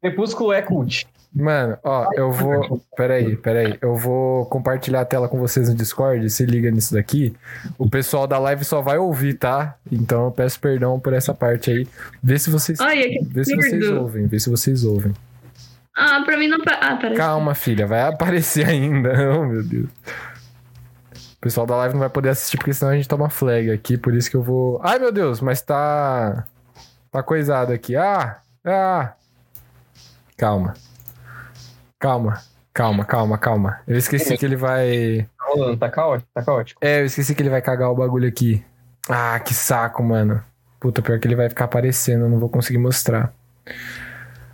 Crepúsculo é cult. Mano, ó, eu vou. Peraí, peraí. Eu vou compartilhar a tela com vocês no Discord. Se liga nisso daqui. O pessoal da live só vai ouvir, tá? Então eu peço perdão por essa parte aí. Vê se vocês. Olha que Vê se vocês ouvem. Vê se vocês ouvem. Ah, pra mim não. Ah, peraí. Calma, filha. Vai aparecer (laughs) ainda. Oh, meu Deus. O pessoal da live não vai poder assistir porque senão a gente toma flag aqui. Por isso que eu vou. Ai, meu Deus, mas tá. Tá coisado aqui. Ah! Ah! Calma. Calma. Calma, calma, calma. Eu esqueci que ele vai. Tá rolando, tá caótico, tá caótico. É, eu esqueci que ele vai cagar o bagulho aqui. Ah, que saco, mano. Puta, pior que ele vai ficar aparecendo, eu não vou conseguir mostrar.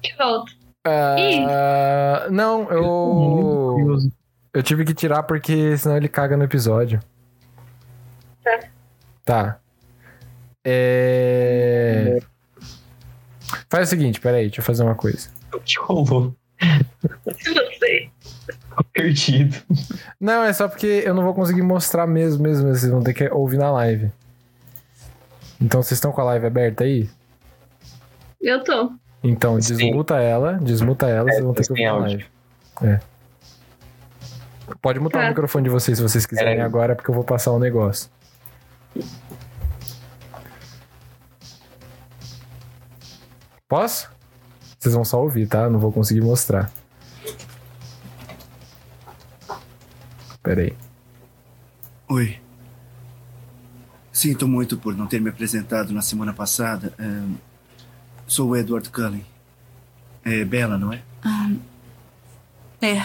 De volta. Ah, não, eu. Eu tive que tirar porque senão ele caga no episódio. Tá. Tá. É. Faz o seguinte, peraí, deixa eu fazer uma coisa. O que rolou? Você. Tô perdido. Não, é só porque eu não vou conseguir mostrar mesmo, mesmo. Vocês vão ter que ouvir na live. Então vocês estão com a live aberta aí? Eu tô. Então, Sim. desmuta ela, desmuta ela, vocês vão ter que ouvir na live. É. Pode mutar Tá. o microfone de vocês se vocês quiserem Peraí. agora, porque eu vou passar um negócio. Posso? Vocês vão só ouvir, tá? Não vou conseguir mostrar. Pera aí. Oi. Sinto muito por não ter me apresentado na semana passada. Ahn, sou o Edward Cullen. É Bela, não é? É.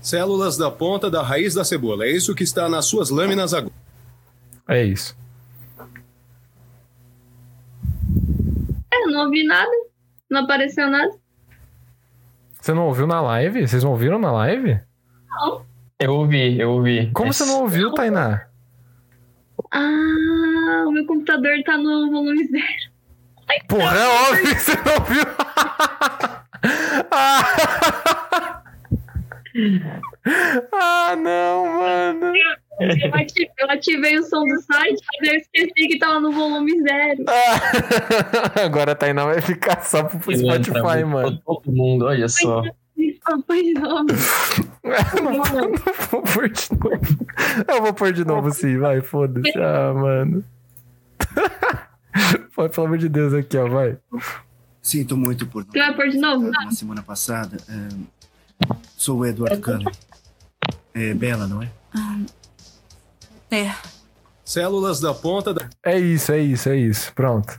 Células da ponta da raiz da cebola. É isso que está nas suas lâminas agora. É isso. É, eu não ouvi nada. Não apareceu nada. Você não ouviu na live? Vocês não ouviram na live? Eu ouvi, eu ouvi. Como Mas- você não ouviu, Tainá? Ah, o meu computador tá no volume zero. Porra, é óbvio que você não ouviu. (laughs) ah, (laughs) não, mano. Eu ativei, eu ativei o som do site, mas eu esqueci que tava no volume zero. Ah, (laughs) Agora a Tainá vai ficar só pro Spotify, mano. Todo mundo, olha só. De novo. (laughs) Não vou, não vou pôr de novo. Eu vou pôr de novo sim, vai, foda-se. Ah, mano. Pô, pelo amor de Deus, aqui, ó, vai. Sinto muito por Você vai pôr de novo? na semana passada. Ahn, sou o Edward Cullen. É Bela, não é? É. Células da ponta da. É isso, é isso, é isso. Pronto.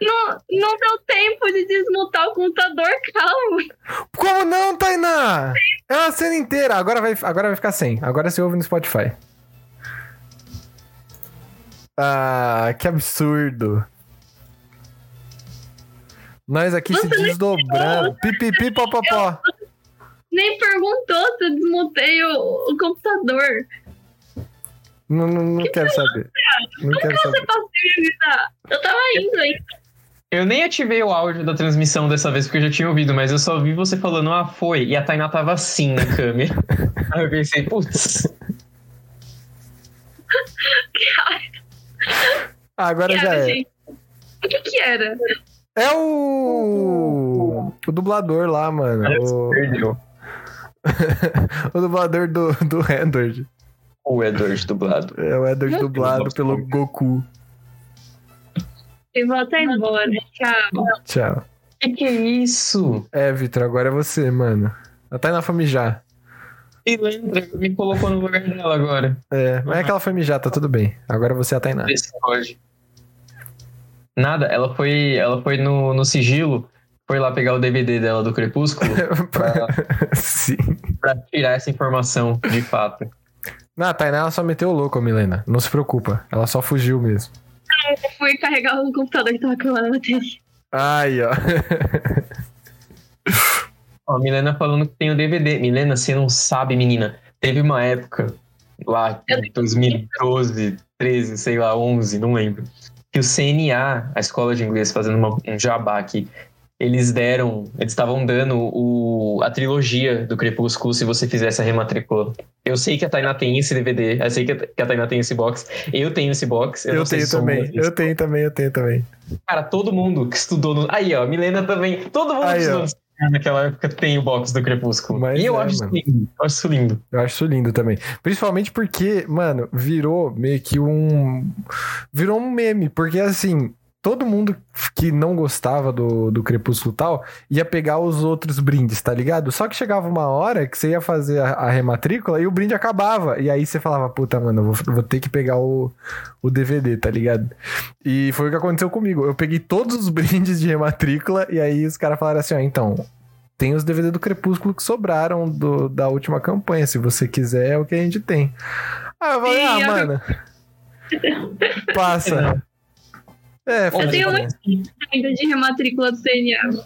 Não, não deu tempo de desmutar o computador, calma. Como não, Tainá? É uma cena inteira. Agora vai, agora vai ficar sem. Agora você ouve no Spotify. Ah, que absurdo. Nós aqui se Você nem desdobrando. Pipipi, popopó. Nem perguntou se eu desmutei o, o computador. Não, não, não quero saber. Não quero Como saber. você passou me avisar? Eu tava indo ainda. Eu nem ativei o áudio da transmissão dessa vez, porque eu já tinha ouvido, mas eu só vi você falando, ah, foi. E a Tainá tava assim na câmera. (laughs) Aí eu pensei, putz. (laughs) Ah, agora Que já era, é. gente? O que que era? É o. O dublador lá, mano. O, Perdeu. (laughs) o dublador do, do Edward. O Edward dublado. É o Edward dublado pelo Goku. Eu vou até embora. Tchau. Tchau. Que que é isso? É, Vitor, agora é você, mano. Ela tá indo na famijar. E lembra, me colocou no lugar dela agora. É, mas é que ela foi mijar, tá tudo bem. Agora você é a Tainá. Vê se pode. Nada, ela foi, ela foi no, no sigilo, foi lá pegar o DVD dela do Crepúsculo (laughs) (laughs) Sim. pra tirar essa informação de fato. Não, a Tainá ela só meteu o louco, a Milena. Não se preocupa. Ela só fugiu mesmo. Eu fui carregar o computador que tava acabando a bateria. Ai, ó. (laughs) Ó, a Milena falando que tem o DVD. Milena, você não sabe, menina. Teve uma época, lá em 2012, 13, sei lá, 11, não lembro, que o CNA, a escola de inglês, fazendo uma- um jabá aqui, eles deram, eles estavam dando o, a trilogia do Crepúsculo se você fizesse a rematrícula. Eu sei que a Tainá tem esse DVD, eu sei que a, que a Tainá tem esse box, eu tenho esse box. Eu, sei tenho também. Eu tenho também, eu tenho também. Cara, todo mundo que estudou no. Aí, ó, Milena também. Todo mundo Aí, que estudou naquela época tem o box do Crepúsculo. Mas e eu é, acho mano. lindo. Eu acho isso lindo. Eu acho isso lindo também. Principalmente porque, mano, virou meio que um. Virou um meme. Porque assim. Todo mundo que não gostava do, do Crepúsculo e tal ia pegar os outros brindes, tá ligado? Só que chegava uma hora que você ia fazer a, a rematrícula e o brinde acabava. E aí você falava, puta, mano, eu vou, vou ter que pegar o, o DVD, tá ligado? E foi o que aconteceu comigo. Eu peguei todos os (laughs) brindes de rematrícula e aí os caras falaram assim: ó, então, tem os DVD do Crepúsculo que sobraram do, da última campanha. Se você quiser, é o que a gente tem. Ah, eu falei, Ih, ah, eu- mano. (laughs) Passa. É, Eu tenho muito ainda de rematrícula do CNA.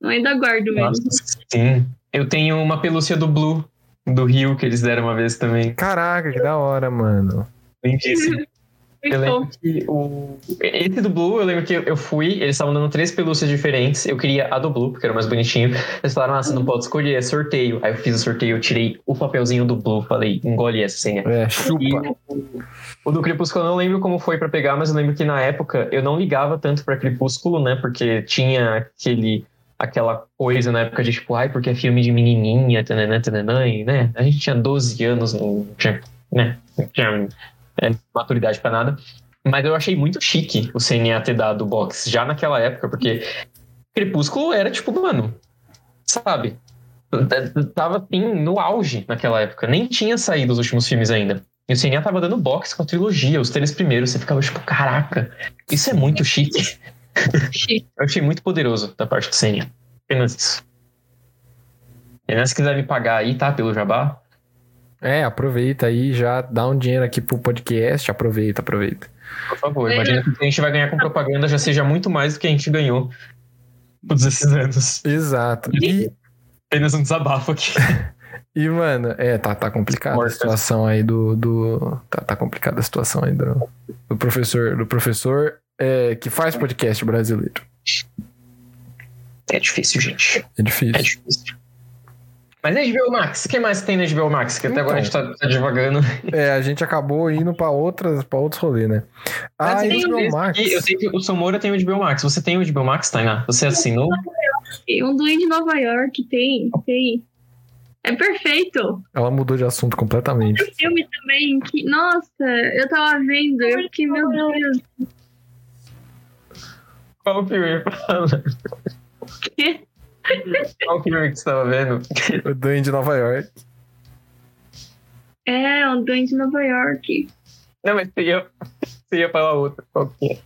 Eu ainda guardo Nossa, mesmo. sim. Eu tenho uma pelúcia do Blue, do Rio, que eles deram uma vez também. Caraca, que da hora, mano. Lindíssimo. Eu lembro que o... Esse do Blue, eu lembro que eu fui, eles estavam dando três pelúcias diferentes. Eu queria a do Blue, porque era mais bonitinho. Eles falaram, ah, você não pode escolher, é sorteio. Aí eu fiz o sorteio, eu tirei o papelzinho do Blue, falei, engole essa senha. É, chupa. E o, do Crepúsculo eu não lembro como foi pra pegar, mas eu lembro que na época eu não ligava tanto pra Crepúsculo, né? Porque tinha aquele aquela coisa na época de tipo, ai, porque é filme de menininha, tananã, tananã, e, né? A gente tinha 12 anos, não tinha, né? Não tinha é, maturidade pra nada. Mas eu achei muito chique o CNA ter dado box já naquela época, porque Crepúsculo era tipo, mano, sabe? Tava assim, no auge naquela época. Nem tinha saído os últimos filmes ainda. E o CNA tava dando box com a trilogia, os três primeiros. Você ficava tipo, caraca, isso é muito chique. Chique. (laughs) Eu achei muito poderoso da parte do CNA. Apenas isso. E se quiser me pagar aí, tá? Pelo jabá. É, aproveita aí, já dá um dinheiro aqui pro podcast. Aproveita, aproveita. Por favor. Imagina que o que a gente vai ganhar com propaganda já seja muito mais do que a gente ganhou todos esses anos. Exato. E, Apenas um desabafo aqui. (laughs) e mano, é, tá, tá complicada a situação aí do. do tá, tá complicada a situação aí do, do professor, do professor é, que faz podcast brasileiro. É difícil, gente. É difícil. É difícil. Mas HBO Max. O que mais tem na HBO Max? Que até agora a gente tá, tá devagando. É, a gente acabou indo pra, outras, pra outros rolês, né? Ah, Mas tem HBO um Max. Eu sei que o Somora tem o HBO Max. Você tem o HBO Max, Tainá? Você assinou? Um duende de Nova York tem, tem. É perfeito. Ela mudou de assunto completamente. Tem filme também que, nossa, eu tava vendo, eu fiquei, meu Deus, Qual filme? Fala. que? Qual filme que você tava vendo? O Duende de Nova York. É, um duende de Nova York. Não, mas você ia, você ia falar outra. Qual que é?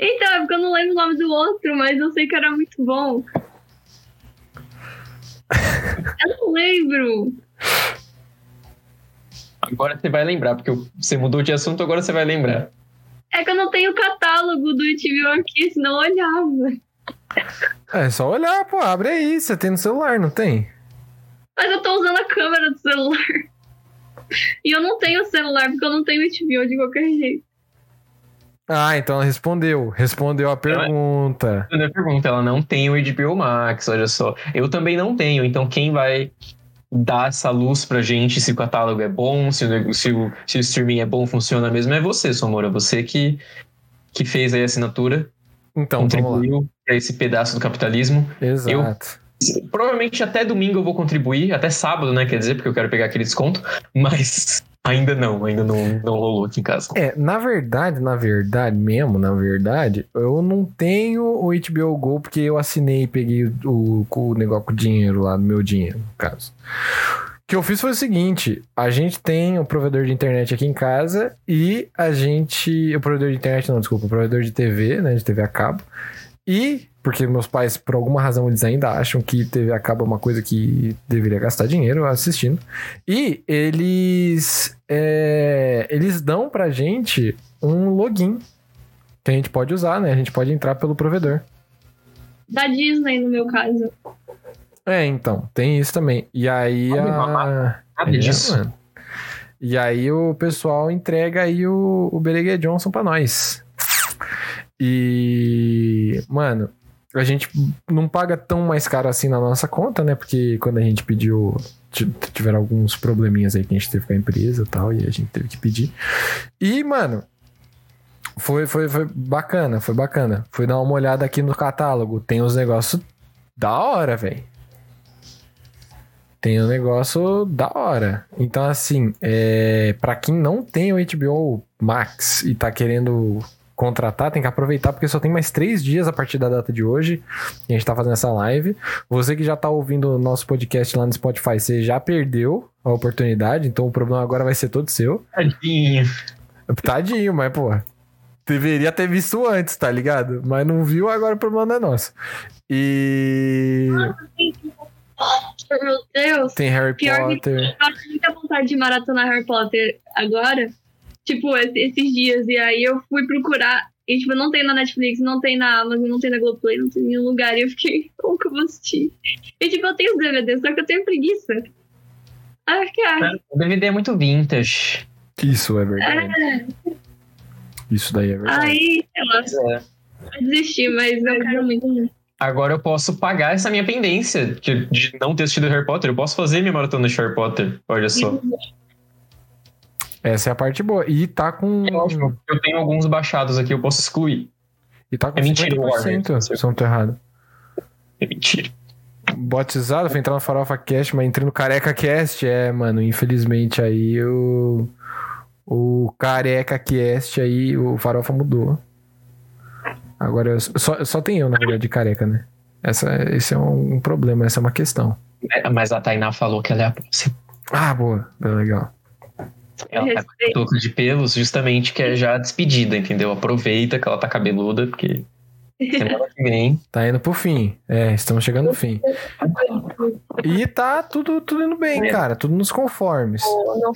Então, é porque eu não lembro o nome do outro, mas eu sei que era muito bom. (laughs) Eu não lembro. Agora você vai lembrar, porque você mudou de assunto, agora você vai lembrar. É que eu não tenho o catálogo do HBO aqui, senão eu olhava. É só olhar, pô, abre aí. Você tem no celular, não tem? Mas eu tô usando a câmera do celular. E eu não tenho celular, porque eu não tenho HBO de qualquer jeito. Ah, então ela respondeu. Respondeu a pergunta. A minha pergunta, ela não tem o HBO Max, olha só. Eu também não tenho, então quem vai dar essa luz pra gente se o catálogo é bom, se o, se o, se o streaming é bom, funciona mesmo, é você, Somora. Você que, que fez aí a assinatura, Então, contribuiu pra esse pedaço do capitalismo. Exato. Provavelmente até domingo eu vou contribuir, até sábado, né? Quer dizer, porque eu quero pegar aquele desconto, mas (laughs) ainda não, ainda não, não rolou aqui em casa. É, na verdade, na verdade mesmo, na verdade, eu não tenho o HBO Go porque eu assinei e peguei o, o negócio com o dinheiro lá, no meu dinheiro, no caso. Que eu fiz foi o seguinte: a gente tem o provedor de internet aqui em casa e a gente. O provedor de internet, não, desculpa, o provedor de TV, né? De TV a cabo. E, porque meus pais, por alguma razão, eles ainda acham que TV a cabo é uma coisa que deveria gastar dinheiro assistindo. E eles. é, eles dão pra gente um login que a gente pode usar, né? A gente pode entrar pelo provedor. Da Disney, no meu caso. É, então, tem isso também. E aí Sabe a. Nada É, disso. mano. E aí o pessoal entrega aí o, o Bereguê Johnson pra nós. E, mano, a gente não paga tão mais caro assim na nossa conta, né? Porque quando a gente pediu, ti- tiveram alguns probleminhas aí que a gente teve com a empresa e tal, e a gente teve que pedir. E, mano, foi, foi, foi bacana, foi bacana. Fui dar uma olhada aqui no catálogo, tem uns negócios da hora, velho. Tem um negócio da hora. Então, assim, é, para quem não tem o HBO Max e tá querendo contratar, tem que aproveitar, porque só tem mais três dias a partir da data de hoje. E a gente tá fazendo essa live. Você que já tá ouvindo o nosso podcast lá no Spotify, você já perdeu a oportunidade, então o problema agora vai ser todo seu. Tadinho. Tadinho, mas, pô. Deveria ter visto antes, tá ligado? Mas não viu, agora o problema não é nosso. E. Meu Deus. Tem Harry Pior que- Potter. Eu tenho muita vontade de maratonar Harry Potter agora. Tipo, esse- esses dias. E aí eu fui procurar. E, tipo, não tem na Netflix, não tem na Amazon, não tem na Globoplay, não tem em nenhum lugar. E eu fiquei, como que eu vou assistir? E, tipo, eu tenho os DVDs, só que eu tenho preguiça. Ah, cara. O DVD é muito vintage. Isso é verdade. Isso daí é verdade. Aí, sei lá, É. eu desisti, mas eu quero muito. Agora eu posso pagar essa minha pendência de, de não ter assistido Harry Potter. Eu posso fazer minha maratona de Harry Potter. Olha só. Essa é a parte boa. E tá com. É ótimo. Eu tenho alguns baixados aqui, eu posso excluir. E tá com É mentira, 50%, Warner. se eu não tô errado. É mentira. Botizado, foi entrar no Farofa Cast, mas entrei no Careca Cast. É, mano, infelizmente aí o. O Careca Cast aí, o Farofa mudou. Agora, eu- só, só tem eu, na verdade, de careca, né? Essa, esse é um, um problema, essa é uma questão. É, Mas a Tainá falou que ela é a próxima. Ah, boa. Bem legal. Ela tá com a touca de pelos, justamente que é já a despedida, entendeu? Aproveita que ela tá cabeluda, porque semana que vem. (laughs) Tá indo pro fim. É, estamos chegando no fim. (laughs) E tá tudo, tudo indo bem, cara. Tudo nos conformes. Não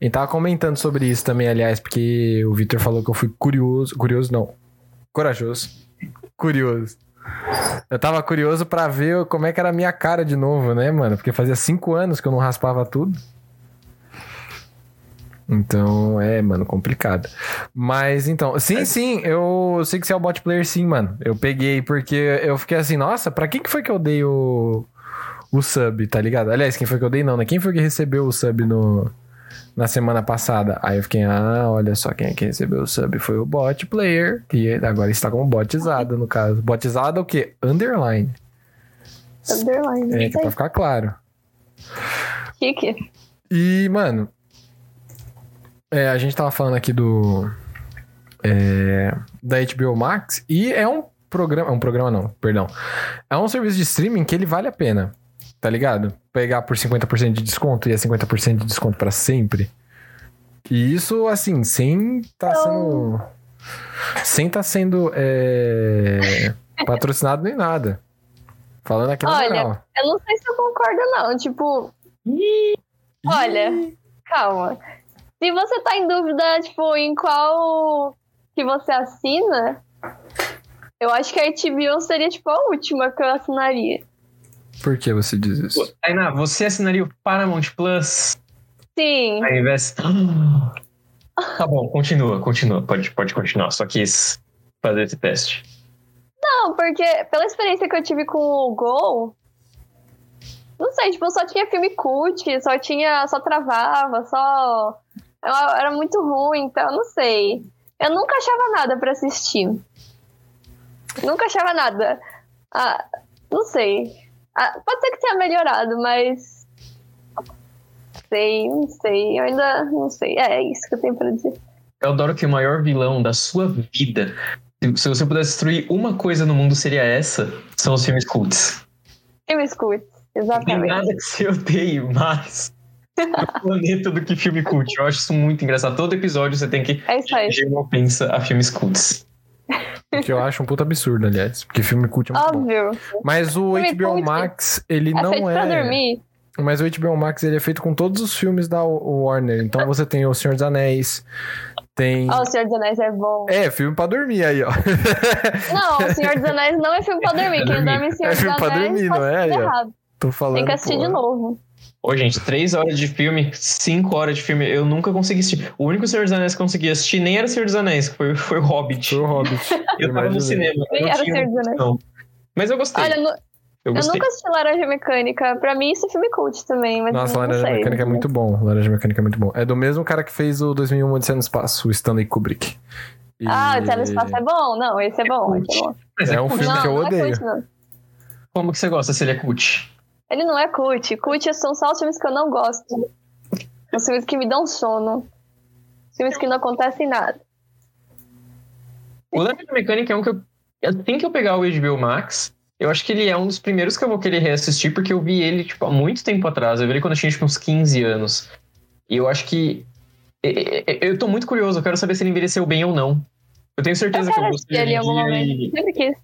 fui E tava comentando sobre isso também, aliás, porque o Victor falou que eu fui curioso. Curioso não. Corajoso. Curioso. Eu tava curioso pra ver como é que era a minha cara de novo, né, mano? Porque fazia cinco anos que eu não raspava tudo. Então, é, mano, complicado. Mas então, sim, sim, eu sei que você é o bot player, sim, mano. Eu peguei porque eu fiquei assim, nossa, pra quem que foi que eu dei o, o sub, tá ligado? Aliás, quem foi que eu dei? Não, né? Quem foi que recebeu o sub no, na semana passada? Aí eu fiquei, ah, olha só quem é que recebeu o sub foi o bot player, que agora está como botizado, no caso. Botizado é o quê? Underline. Underline. É, que é pra ficar claro. Chique. E, mano, é, a gente tava falando aqui do. é, da HBO Max e é um programa. Um programa não, perdão. É um serviço de streaming que ele vale a pena. Tá ligado? Pegar por 50% de desconto e é 50% de desconto pra sempre. E isso, assim, sem tá sendo. Sem tá sendo é, (laughs) patrocinado nem nada. Falando aqui na Olha. Eu não sei se eu concordo, não. Tipo, olha, calma. Se você tá em dúvida, tipo, em qual que você assina, eu acho que a HBO seria, tipo, a última que eu assinaria. Por que você diz isso? Tainá, você assinaria o Paramount Plus Sim. ao invés. (gasps) Tá bom, continua, continua. Pode, pode continuar. Só quis fazer esse teste. Não, porque pela experiência que eu tive com o Gol, não sei, tipo, só tinha filme cult, só tinha, só travava, só era era muito ruim, então não sei. Eu nunca achava nada pra assistir. Nunca achava nada. Ah, não sei. Ah, pode ser que tenha melhorado, mas sei, não sei. Eu ainda não sei. É, é isso que eu tenho pra dizer. Eu adoro que o maior vilão da sua vida, se- você pudesse destruir uma coisa no mundo, seria essa. São os filmes cults. Filme cult, Não tem exatamente. nada que você odeie mais no (laughs) planeta do que filme cult. Eu acho isso muito engraçado. Todo episódio você tem que É uma ofensa a filmes cults. Que eu acho um puto absurdo, aliás. Porque filme cult é muito bom. Óbvio. Mas o Filme HBO cult Max, ele É feito não pra é. dormir. Mas o HBO Max, ele é feito com todos os filmes da Warner. Então você tem O Senhor dos Anéis, tem. Ó, o Senhor dos Anéis é bom. É, filme pra dormir aí, ó. Não, o Senhor dos Anéis não é filme pra dormir. Quem dorme em Senhor É dos filme pra Anéis dormir, não é, errado. Tô falando. Tem que assistir pô. de novo. Ô, gente, três horas de filme, cinco horas de filme, eu nunca consegui assistir. O único Senhor dos Anéis que eu consegui assistir nem era Senhor dos Anéis, foi, foi o Hobbit. Foi o Hobbit. (laughs) Eu tava no cinema. Nem não era tinha Senhor dos Anéis. opção. Mas eu gostei. Olha, nu- eu eu nunca assisti Laranja Mecânica. Pra mim, isso é filme cult também. Mas Nossa, não Laranja sei. Mecânica é muito bom. Laranja Mecânica é muito bom. É do mesmo cara que fez o 2001 Odisseia no Espaço, o Stanley Kubrick. E- Ah, o Tela Espaço é bom? Não, esse é bom. Esse é bom. Mas É um cult. filme não, que eu não odeio. É cult, não. Como que você gosta se ele é cult? Ele não é cult. Cult são só os filmes que eu não gosto. Os filmes que me dão sono. Os filmes que não acontecem nada. O Laranja Mecânica é um que eu. Assim que eu pegar o HBO Max, eu acho que ele é um dos primeiros que eu vou querer reassistir, porque eu vi ele, tipo, há muito tempo atrás. Eu vi ele quando eu tinha, tipo, uns 15 anos. E eu acho que. Eu tô muito curioso, eu quero saber se ele envelheceu bem ou não. Eu tenho Eu certeza que eu ele em algum gostaria de Sempre quis.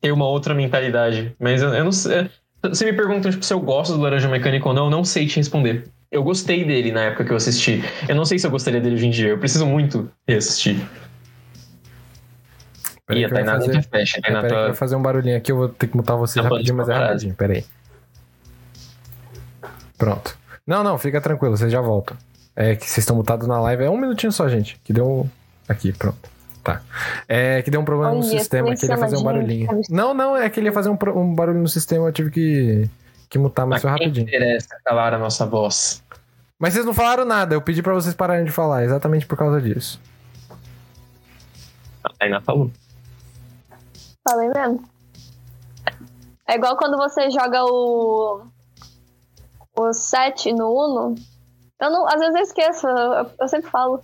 ter uma outra mentalidade. Mas eu, eu não sei. Você me perguntam tipo, se eu gosto do Laranja Mecânica ou não, eu não sei te responder. Eu gostei dele na época que eu assisti. Eu não sei se eu gostaria dele hoje em dia. Eu preciso muito reassistir. Peraí Ih, a Tainá fazer- fecha. Peraí que tá- vai fazer um barulhinho aqui, eu vou ter que mutar vocês Tá rapidinho, mas é rapidinho. Peraí. Pronto. Não, não, fica tranquilo, vocês já voltam. É que vocês estão mutados na live. É um minutinho só, gente. Que deu. Aqui, pronto. Tá. É que deu um problema no sistema, que ele ia fazer um barulhinho. Não, não, é que ele ia fazer um, um barulho no sistema, eu tive que, que mutar, mas foi Mas quem rapidinho. interessa calar a nossa voz? Mas vocês não falaram nada, eu pedi pra vocês pararem de falar, exatamente por causa disso. A Tainá falou. Falei mesmo. É igual quando você joga o. O 7 no Uno. Eu não, às vezes eu esqueço, eu, eu sempre falo.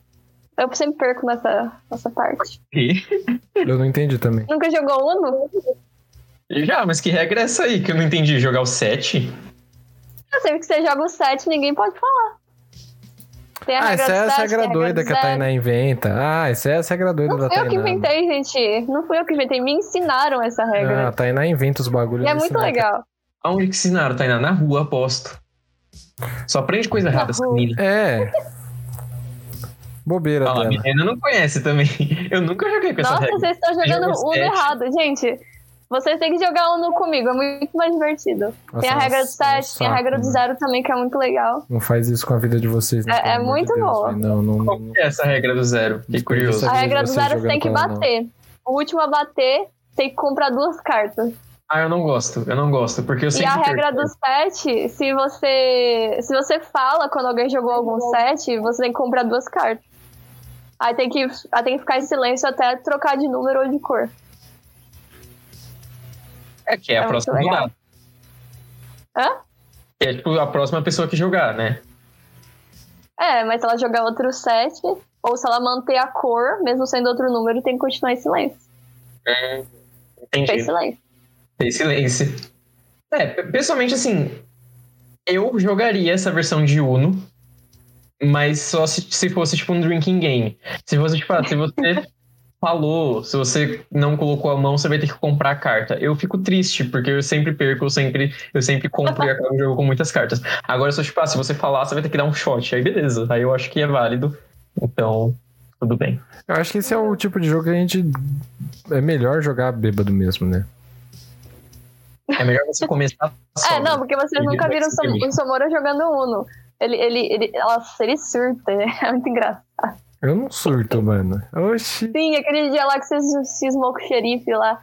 Eu sempre perco nessa, nessa parte. E? Eu não entendi também. Nunca jogou Uno? Já, mas que regra é essa aí que eu não entendi? Jogar o 7? Eu sempre que você joga o 7, ninguém pode falar. Tem a Ah, essa é a 7, regra doida que a. Tainá inventa. Ah, essa é a regra doida Não da fui eu Tainá. que inventei, gente. Não fui eu que inventei. Me ensinaram essa regra. Ah, a Tainá inventa os bagulhos. e é muito legal. Aonde que ensinaram, Tainá? Na rua, aposto. Só aprende coisa errada essa menina. É. Bobeira Ah lá, a menina não conhece também. (laughs) Eu nunca joguei com essa Nossa, regra. vocês estão jogando Jogo Uno errado. Gente, vocês têm que jogar Uno comigo. É muito mais divertido. tem a Nossa, regra do nossa, é um 7, tem a regra do né? zero também, que é muito legal. Não faz isso com a vida de vocês, né? É- é de muito Deus, boa. Não, não, Qual que é essa regra do zero? Fiquei curioso. A regra do zero você tem que ela, não. bater. O último a bater tem que comprar duas cartas. Ah, eu não gosto. Eu não gosto. Porque eu E sempre a regra perco. do 7, se você, se você fala quando alguém jogou algum 7, você tem que comprar duas cartas. Aí tem que, aí tem que ficar em silêncio até trocar de número ou de cor. É que é a É muito próxima rodada. Hã? É tipo a próxima pessoa que jogar, né? É, mas se ela jogar outro 7, ou se ela manter a cor, mesmo sendo outro número, tem que continuar em silêncio. Em Entendi. silêncio. Tem silêncio. É, pe- pessoalmente, assim, eu jogaria essa versão de Uno, mas só se, se fosse, tipo, um drinking game. Se fosse, tipo, ah, se você (laughs) falou, se você não colocou a mão, você vai ter que comprar a carta. Eu fico triste, porque eu sempre perco, eu sempre, eu sempre compro e acabo o jogo com muitas cartas. Agora, só, tipo, ah, se você falar, você vai ter que dar um shot. Aí, beleza. Aí eu acho que é válido. Então, tudo bem. Eu acho que esse é o tipo de jogo que a gente. É melhor jogar bêbado mesmo, né? É melhor você começar É, não, porque vocês nunca viram o se Somora jogando Uno. Ele, ele, ele, nossa, ele surta, (laughs) é muito engraçado. Eu não surto, mano. Oxi. Sim, aquele dia lá que você cismou com o xerife lá.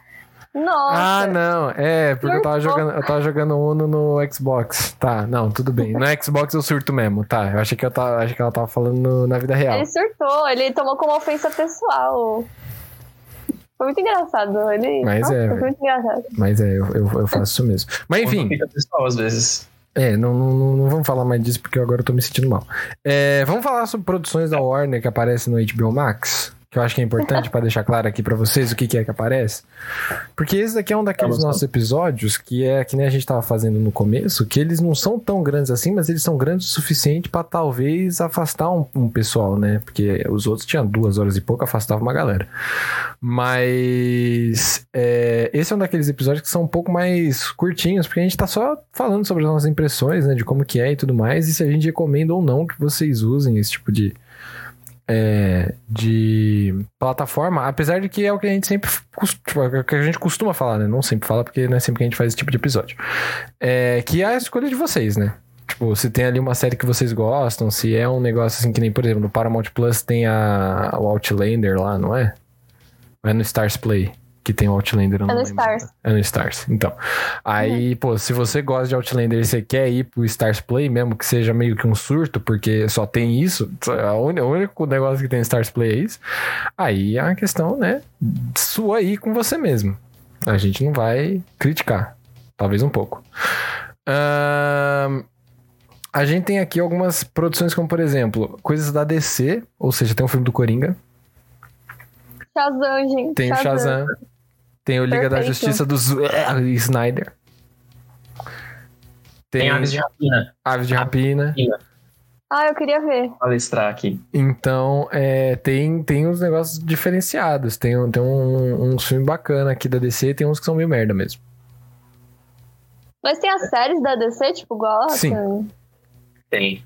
Nossa. Ah, não. É, porque eu tava jogando, eu tava jogando Uno no Xbox. Tá, não, tudo bem. No Xbox eu surto mesmo, tá. Eu achei que, eu tava, achei que ela tava falando no- na vida real. Ele surtou, ele tomou como ofensa pessoal. Foi muito engraçado. Ele... Mas Nossa, é, foi muito engraçado. Mas é, eu, eu, eu faço isso mesmo. Mas enfim, Fica pessoal às vezes. É, não, não, não- vamos falar mais disso porque agora eu tô me sentindo mal. É, vamos falar sobre produções da Warner que aparecem no HBO Max? Que eu acho que é importante pra deixar claro aqui pra vocês o que, que é que aparece. Porque esse daqui é um daqueles lá. nossos episódios que é que nem a gente tava fazendo no começo, que eles não são tão grandes assim, mas eles são grandes o suficiente pra talvez afastar um, um pessoal, né? Porque os outros tinham duas horas e pouco, afastava uma galera. Mas é, esse é um daqueles episódios que são um pouco mais curtinhos, porque a gente tá só falando sobre as nossas impressões, né? De como que é e tudo mais, e se a gente recomenda ou não que vocês usem esse tipo de, é, de plataforma, apesar de que é o que a gente sempre tipo, é que a gente costuma falar, né? Não sempre fala, porque não é sempre que a gente faz esse tipo de episódio. É, que é a escolha de vocês, né? Tipo, se tem ali uma série que vocês gostam, se é um negócio assim que nem, por exemplo, no Paramount Plus tem a, o Outlander lá, não é? Ou é no Stars Play que tem o Outlander? eu É não no. Stars. É no Stars, então. Aí, pô, se você gosta de Outlander e você quer ir pro Stars Play, mesmo que seja meio que um surto, porque só tem isso, uni- o único negócio que tem Stars Play é isso, aí é uma questão, né, sua aí com você mesmo. A gente não vai criticar, talvez um pouco. Ahn, a gente tem aqui algumas produções como, por exemplo, coisas da DC, ou seja, tem um filme do Coringa, Shazam, gente. tem o Shazam, tem o Liga da Perfeito. Justiça do Z- Snyder. Tem, aves de rapina. Aves de Rapina. Ah, eu queria ver. Palestrar aqui. Então, é, tem, tem uns negócios diferenciados. Tem, um- tem um, uns filmes bacana aqui da DC e tem uns que são meio merda mesmo. Mas tem as séries da DC, tipo Gotham. Sim. Tem.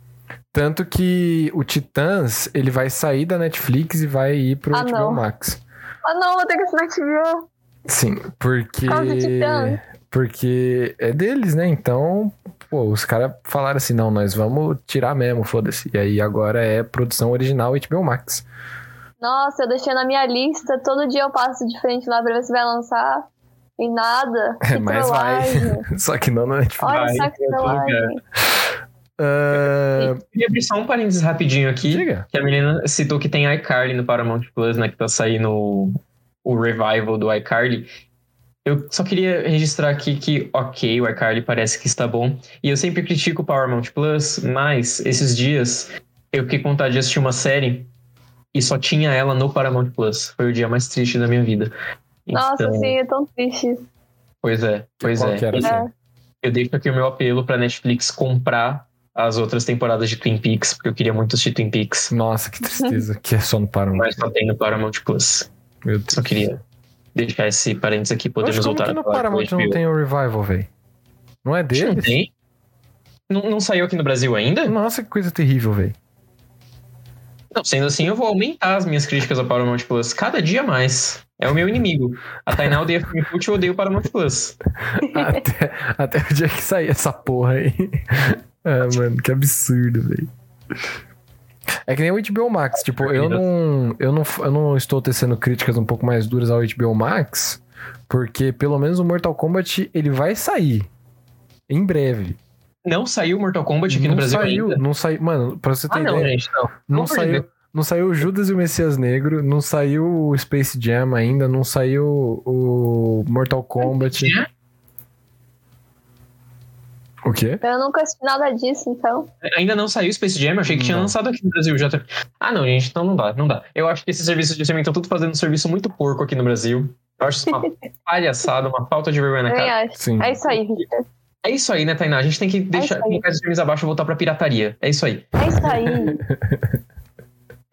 Tanto que o Titãs, ele vai sair da Netflix e vai ir pro Ah, HBO não. Max. Ah, não, vou ter que assinar HBO. Sim, porque... Porque é deles, né? Então, pô, os caras falaram assim, não, nós vamos tirar mesmo, foda-se. E aí agora é produção original HBO Max. Nossa, eu deixei na minha lista. Todo dia eu passo de frente lá pra ver se vai lançar. E nada. (laughs) É, mas vai. trollagem. (laughs) Só que não na Netflix. Olha Vai, só que eu tô trollagem. Ah, Eu queria abrir só um parênteses rapidinho aqui. diga. Que a menina citou que tem iCarly no Paramount Plus, né? Que tá saindo o revival do iCarly. Eu só queria registrar aqui que, ok, o iCarly parece que está bom. E eu sempre critico o Paramount Plus, mas esses dias eu fiquei com vontade de assistir uma série e só tinha ela no Paramount Plus. Foi o dia mais triste da minha vida. Nossa, Então, sim, é tão triste. Pois é, pois Qual é. que era a Eu-? Eu deixo aqui o meu apelo pra Netflix comprar as outras temporadas de Twin Peaks, porque eu queria muito assistir Twin Peaks. Nossa, que tristeza. que é só no Paramount. Mas só tem no Paramount Plus. Meu Deus. Só queria deixar esse parênteses aqui, podemos como voltar que a no Paramount não tem o Revival, velho? Não é que Não tem? Não, não saiu aqui no Brasil ainda? Nossa, que coisa terrível, velho. Não, sendo assim, eu vou aumentar as minhas críticas ao Paramount Plus cada dia mais. É o meu inimigo. A Tainá odeia filme cult, eu odeio o Paramount Plus. (laughs) até, até o dia que sair essa porra aí. (laughs) Ah, mano, que absurdo, velho. É que nem o HBO Max, tipo, eu não, eu não, eu não estou tecendo críticas um pouco mais duras ao HBO Max, porque pelo menos o Mortal Kombat ele vai sair em breve. Não saiu Mortal Kombat aqui não no Brasil saiu, ainda? não saiu, mano, pra você ter Ah, não, ideia, gente, não. não Não saiu, não saiu o Judas e o Messias Negro, não saiu o Space Jam ainda, não saiu o Mortal Kombat. Jam? O quê? Eu nunca assisti nada disso, então. Ainda não saiu Space Jam, eu achei que tinha Não. lançado aqui no Brasil já. Ah, não, gente, então não dá, não dá. Eu acho que esses serviços de streaming estão tudo fazendo um serviço muito porco aqui no Brasil. Eu acho isso uma (laughs) palhaçada, uma falta de vergonha na cara. Sim. É isso aí, Victor. É isso aí, né, Tainá? A gente tem que deixar isso aí. colocar esses filmes abaixo e voltar pra pirataria. É isso aí. É isso aí. (laughs)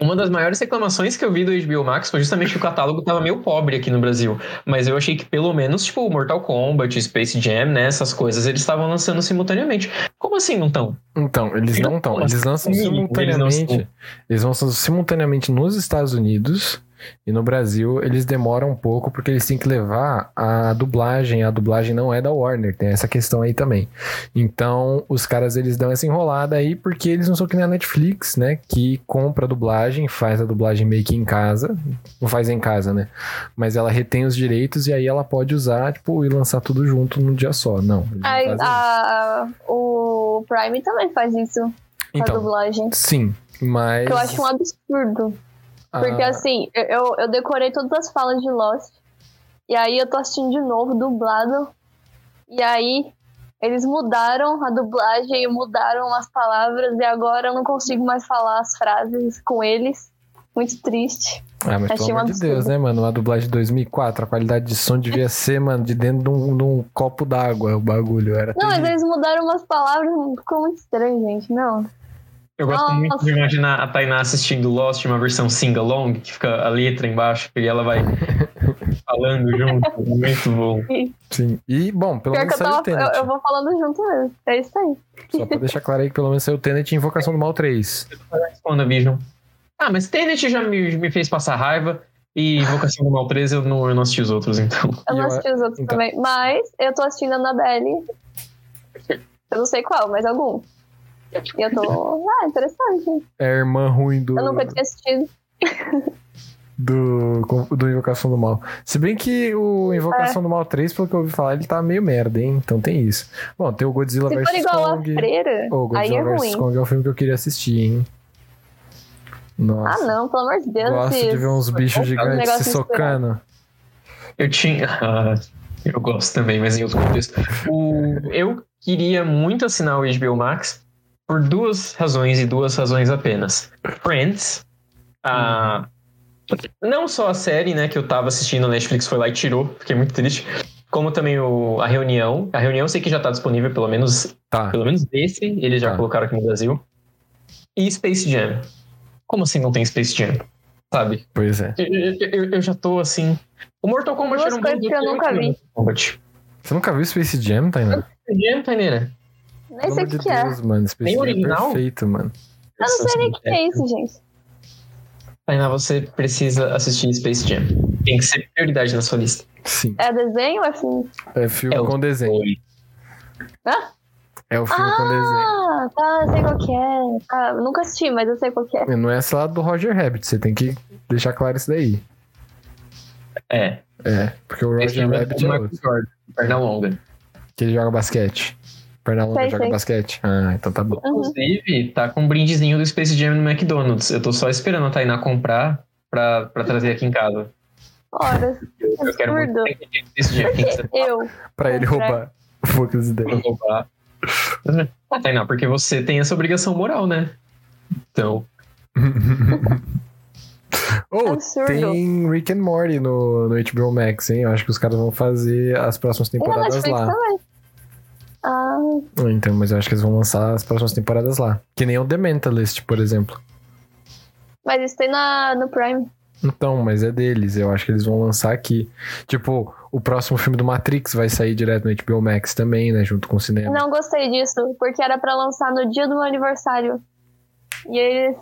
Uma das maiores reclamações que eu vi do HBO Max foi justamente que o catálogo tava meio pobre aqui no Brasil. Mas eu achei que pelo menos, tipo, Mortal Kombat, Space Jam, né, essas coisas, eles estavam lançando simultaneamente. Como assim não estão? Então, eles não estão. Eles lançam simultaneamente. Eles lançam simultaneamente nos Estados Unidos E no Brasil eles demoram um pouco porque eles têm que levar a dublagem. A dublagem não é da Warner, tem essa questão aí também. Então os caras eles dão essa enrolada aí porque eles não são que nem a Netflix, né? Que compra a dublagem, faz a dublagem meio que em casa. Não faz em casa, né? Mas ela retém os direitos e aí ela pode usar, tipo, e lançar tudo junto num dia só. Não. Aí, a, o Prime também faz isso com a Então, dublagem. sim, mas. Que eu acho um absurdo. Porque ah, assim, eu, eu decorei todas as falas de Lost. E aí eu tô assistindo de novo, dublado. E aí eles mudaram a dublagem, mudaram as palavras. E agora eu não consigo mais falar as frases com eles. Muito triste. Ah, mas Achei pelo amor de. Deus, né, mano? Uma dublagem de 2004, a qualidade de som devia (laughs) ser, mano, de dentro de um, de um copo d'água o bagulho. Era Não, mas terrível. eles mudaram umas palavras, ficou muito estranho, gente. Não. Eu gosto Nossa. muito de imaginar a Tainá assistindo Lost, uma versão sing-along, que fica a letra embaixo e ela vai (laughs) falando junto. Muito bom. Sim. E, bom, pelo Pior menos eu, saiu o Tenet. eu, eu vou falando junto mesmo. É isso aí. Só pra deixar claro aí que pelo menos saiu o Tenet e Invocação do Mal 3. WandaVision. Ah, mas Tenet já me, me fez passar raiva. E Invocação do Mal 13 eu não, eu não assisti os outros, então. Eu não assisti os outros então. também. Mas eu tô assistindo a Annabelle. Eu não sei qual, mas algum. E eu tô. Ah, interessante. É a irmã ruim do, Eu nunca tinha assistido. do, do Invocação do Mal. Se bem que o Invocação É. do Mal 3, pelo que eu ouvi falar, ele tá meio merda, hein? Então tem isso. Bom, tem o Godzilla vs for igual a Kong. freira, aí Godzilla é vs ruim. Kong é um filme que eu queria assistir, hein? Nossa. Ah, não, pelo amor de Deus. Gosto esses- de ver uns bichos gigantes negócio se socando. Eu tinha. (laughs) ah, eu gosto também, mas em outro contexto. O, eu queria muito assinar o HBO Max por duas razões e duas razões apenas. Friends. a- não só a série, né, que eu tava assistindo, a Netflix foi lá e tirou, fiquei muito triste. Como também o, a reunião. A reunião eu sei que já tá disponível, pelo menos, Tá. pelo menos esse, eles já Tá. colocaram aqui no Brasil. E Space Jam. Como assim não tem Space Jam? Sabe? Pois é. Eu, eu- eu- já tô assim. O Mortal Kombat Duas era um coisas bom que eu nunca né, vi. Mortal Kombat. Você nunca viu Space Jam, Tainá? Jam, Taineira. Nem sei o que, de que é. Deus, mano. Space Nem Jam é original? perfeito, mano. Eu não sei nem o que, que é isso, gente. Tainá, você precisa assistir Space Jam. Tem que ser prioridade na sua lista. Sim. É desenho ou é filme? É filme É o- com desenho. Hã? É o filme com desenho. Ah, tá, eu sei qual que é. Ah, nunca assisti, mas eu sei qual que é. Não é essa lá do Roger Rabbit, você tem que deixar claro isso daí. É. É, porque o Esse Roger é Rabbit é uma outro. perna longa. Que ele joga basquete. Pernalonga Sei, joga sei. basquete. Ah, então tá bom. Uhum. Inclusive, tá com um brindezinho do Space Jam no McDonald's. Eu tô só esperando a Tainá comprar pra, pra trazer aqui em casa. Horas. Eu, eu quero muito Space Jam. Eu. Pra ele roubar. Poucas ideias. roubar. Ah, Tainá, porque você tem essa obrigação moral, né? Então, (laughs) Ou Absurdo. tem Rick and Morty no, no HBO Max, hein? Eu acho que os caras vão fazer as próximas temporadas lá. também. Ah, Então, mas eu acho que eles vão lançar as próximas temporadas lá. Que nem o The Mentalist, por exemplo. mas isso tem na, no Prime. Então, mas é deles. Eu acho que eles vão lançar aqui. Tipo, o próximo filme do Matrix vai sair direto no HBO Max também, né? Junto com o cinema. Não gostei disso, porque era pra lançar no dia do meu aniversário. E eles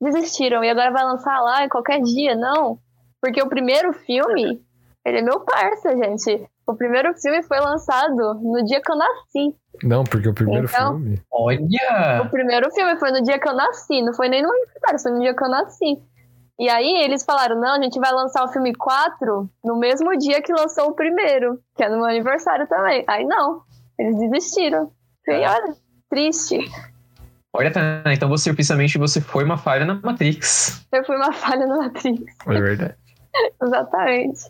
desistiram. E agora vai lançar lá em qualquer dia, não. Porque o primeiro filme, ele é meu parça, gente. O primeiro filme foi lançado no dia que eu nasci. Não, porque o primeiro Então- filme. O olha! primeiro filme foi no dia que eu nasci, não foi nem no aniversário, foi no dia que eu nasci. E aí eles falaram, não, a gente vai lançar o filme 4 no mesmo dia que lançou o primeiro, que é no meu aniversário também. Aí não, eles desistiram. E olha, triste. Olha, Tainá, então você oficialmente você foi uma falha na Matrix. Eu fui uma falha no Matrix, É verdade. (laughs) exatamente.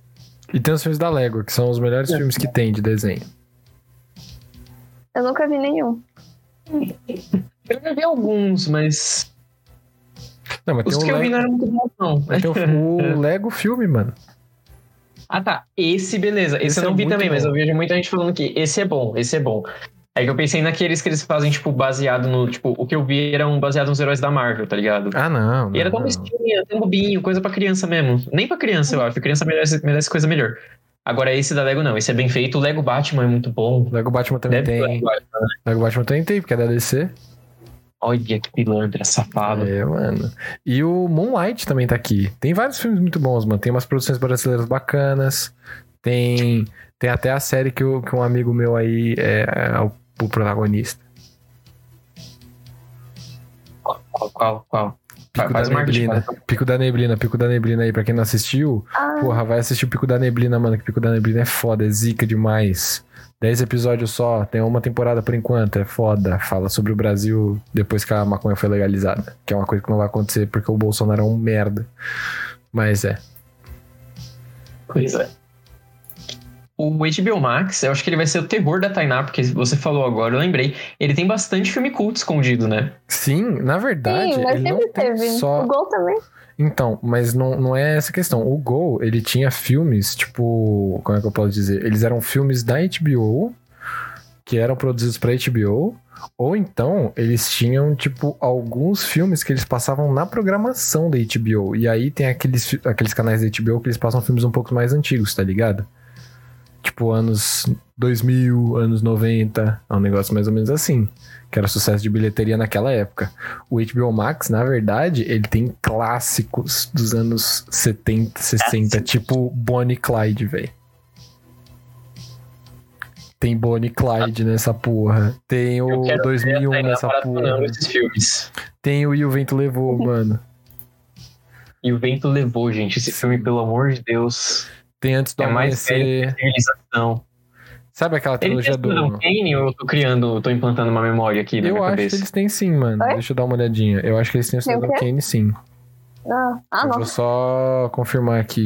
E tem os filmes da Lego, que são os melhores filmes que tem de desenho. Eu nunca vi nenhum. Eu já vi alguns, mas Não, mas os tem que o, eu vi não eram muito bons, não. mas tem o, (laughs) o Lego filme, mano. Ah, tá. Esse, beleza. Esse, Esse eu não é vi também, mas bom. eu vejo muita gente falando que esse é bom, esse é bom. Aí que eu pensei naqueles que eles fazem, tipo, baseado no. Tipo, o que eu vi era um baseado nos heróis da Marvel, tá ligado? Ah, não. E era não, tão não. bestinha, tão bobinho, coisa pra criança mesmo. Nem pra criança, eu acho. Criança merece, merece coisa melhor. Agora, esse da Lego não, esse é bem feito. O Lego Batman é muito bom. Lego Batman também Deve tem. Lego Batman. Lego Batman também tem, porque é da DC. Olha que pilantra, safado. É, mano. E o Moonlight também tá aqui. Tem vários filmes muito bons, mano. Tem umas produções brasileiras bacanas. Tem, tem até a série que, o- que um amigo meu aí é, é o, o protagonista. Qual, qual, qual? Pico Faz da Neblina. Pico da Neblina, Pico da Neblina aí, pra quem não assistiu. Ah, Porra, vai assistir o Pico da Neblina, mano, que Pico da Neblina é foda, é zica demais. Dez episódios só, tem uma temporada por enquanto, é foda. Fala sobre o Brasil depois que a maconha foi legalizada. Que é uma coisa que não vai acontecer porque o Bolsonaro é um merda. Mas é. Pois é. O HBO Max, eu acho que ele vai ser o terror da Tainá, porque você falou agora, eu lembrei. Ele tem bastante filme culto escondido, né? Sim, na verdade, sim, mas ele não sempre tem teve. só. O Gol também. Então, mas não, não é essa questão. O Gol, ele tinha filmes, tipo. Como é que eu posso dizer? Eles eram filmes da HBO, que eram produzidos pra HBO. Ou então, eles tinham, tipo, alguns filmes que eles passavam na programação da HBO. E aí tem aqueles, aqueles canais da HBO que eles passam filmes um pouco mais antigos, tá ligado? Tipo, anos 2000, anos 90. É um negócio mais ou menos assim. Que era sucesso de bilheteria naquela época. O HBO Max, na verdade, ele tem clássicos dos anos 70, 60, tipo Bonnie Clyde, velho. Tem Bonnie Clyde nessa porra. Tem o quero ver a 2001 Tainá nessa porra. Tem o E o Vento Levou, mano. E o vento levou, gente. Esse filme, pelo amor de Deus, Tem Antes do é mais Amanhecer. civilização. Sabe aquela trilogia tem Cidadão do... Kane ou eu tô criando, tô implantando uma memória aqui na Eu minha acho cabeça? que eles têm sim, mano. Oi? Deixa eu dar uma olhadinha. Eu acho que eles têm o Tem Cidadão? Kane sim. Ah, ah Eu não. vou só confirmar aqui.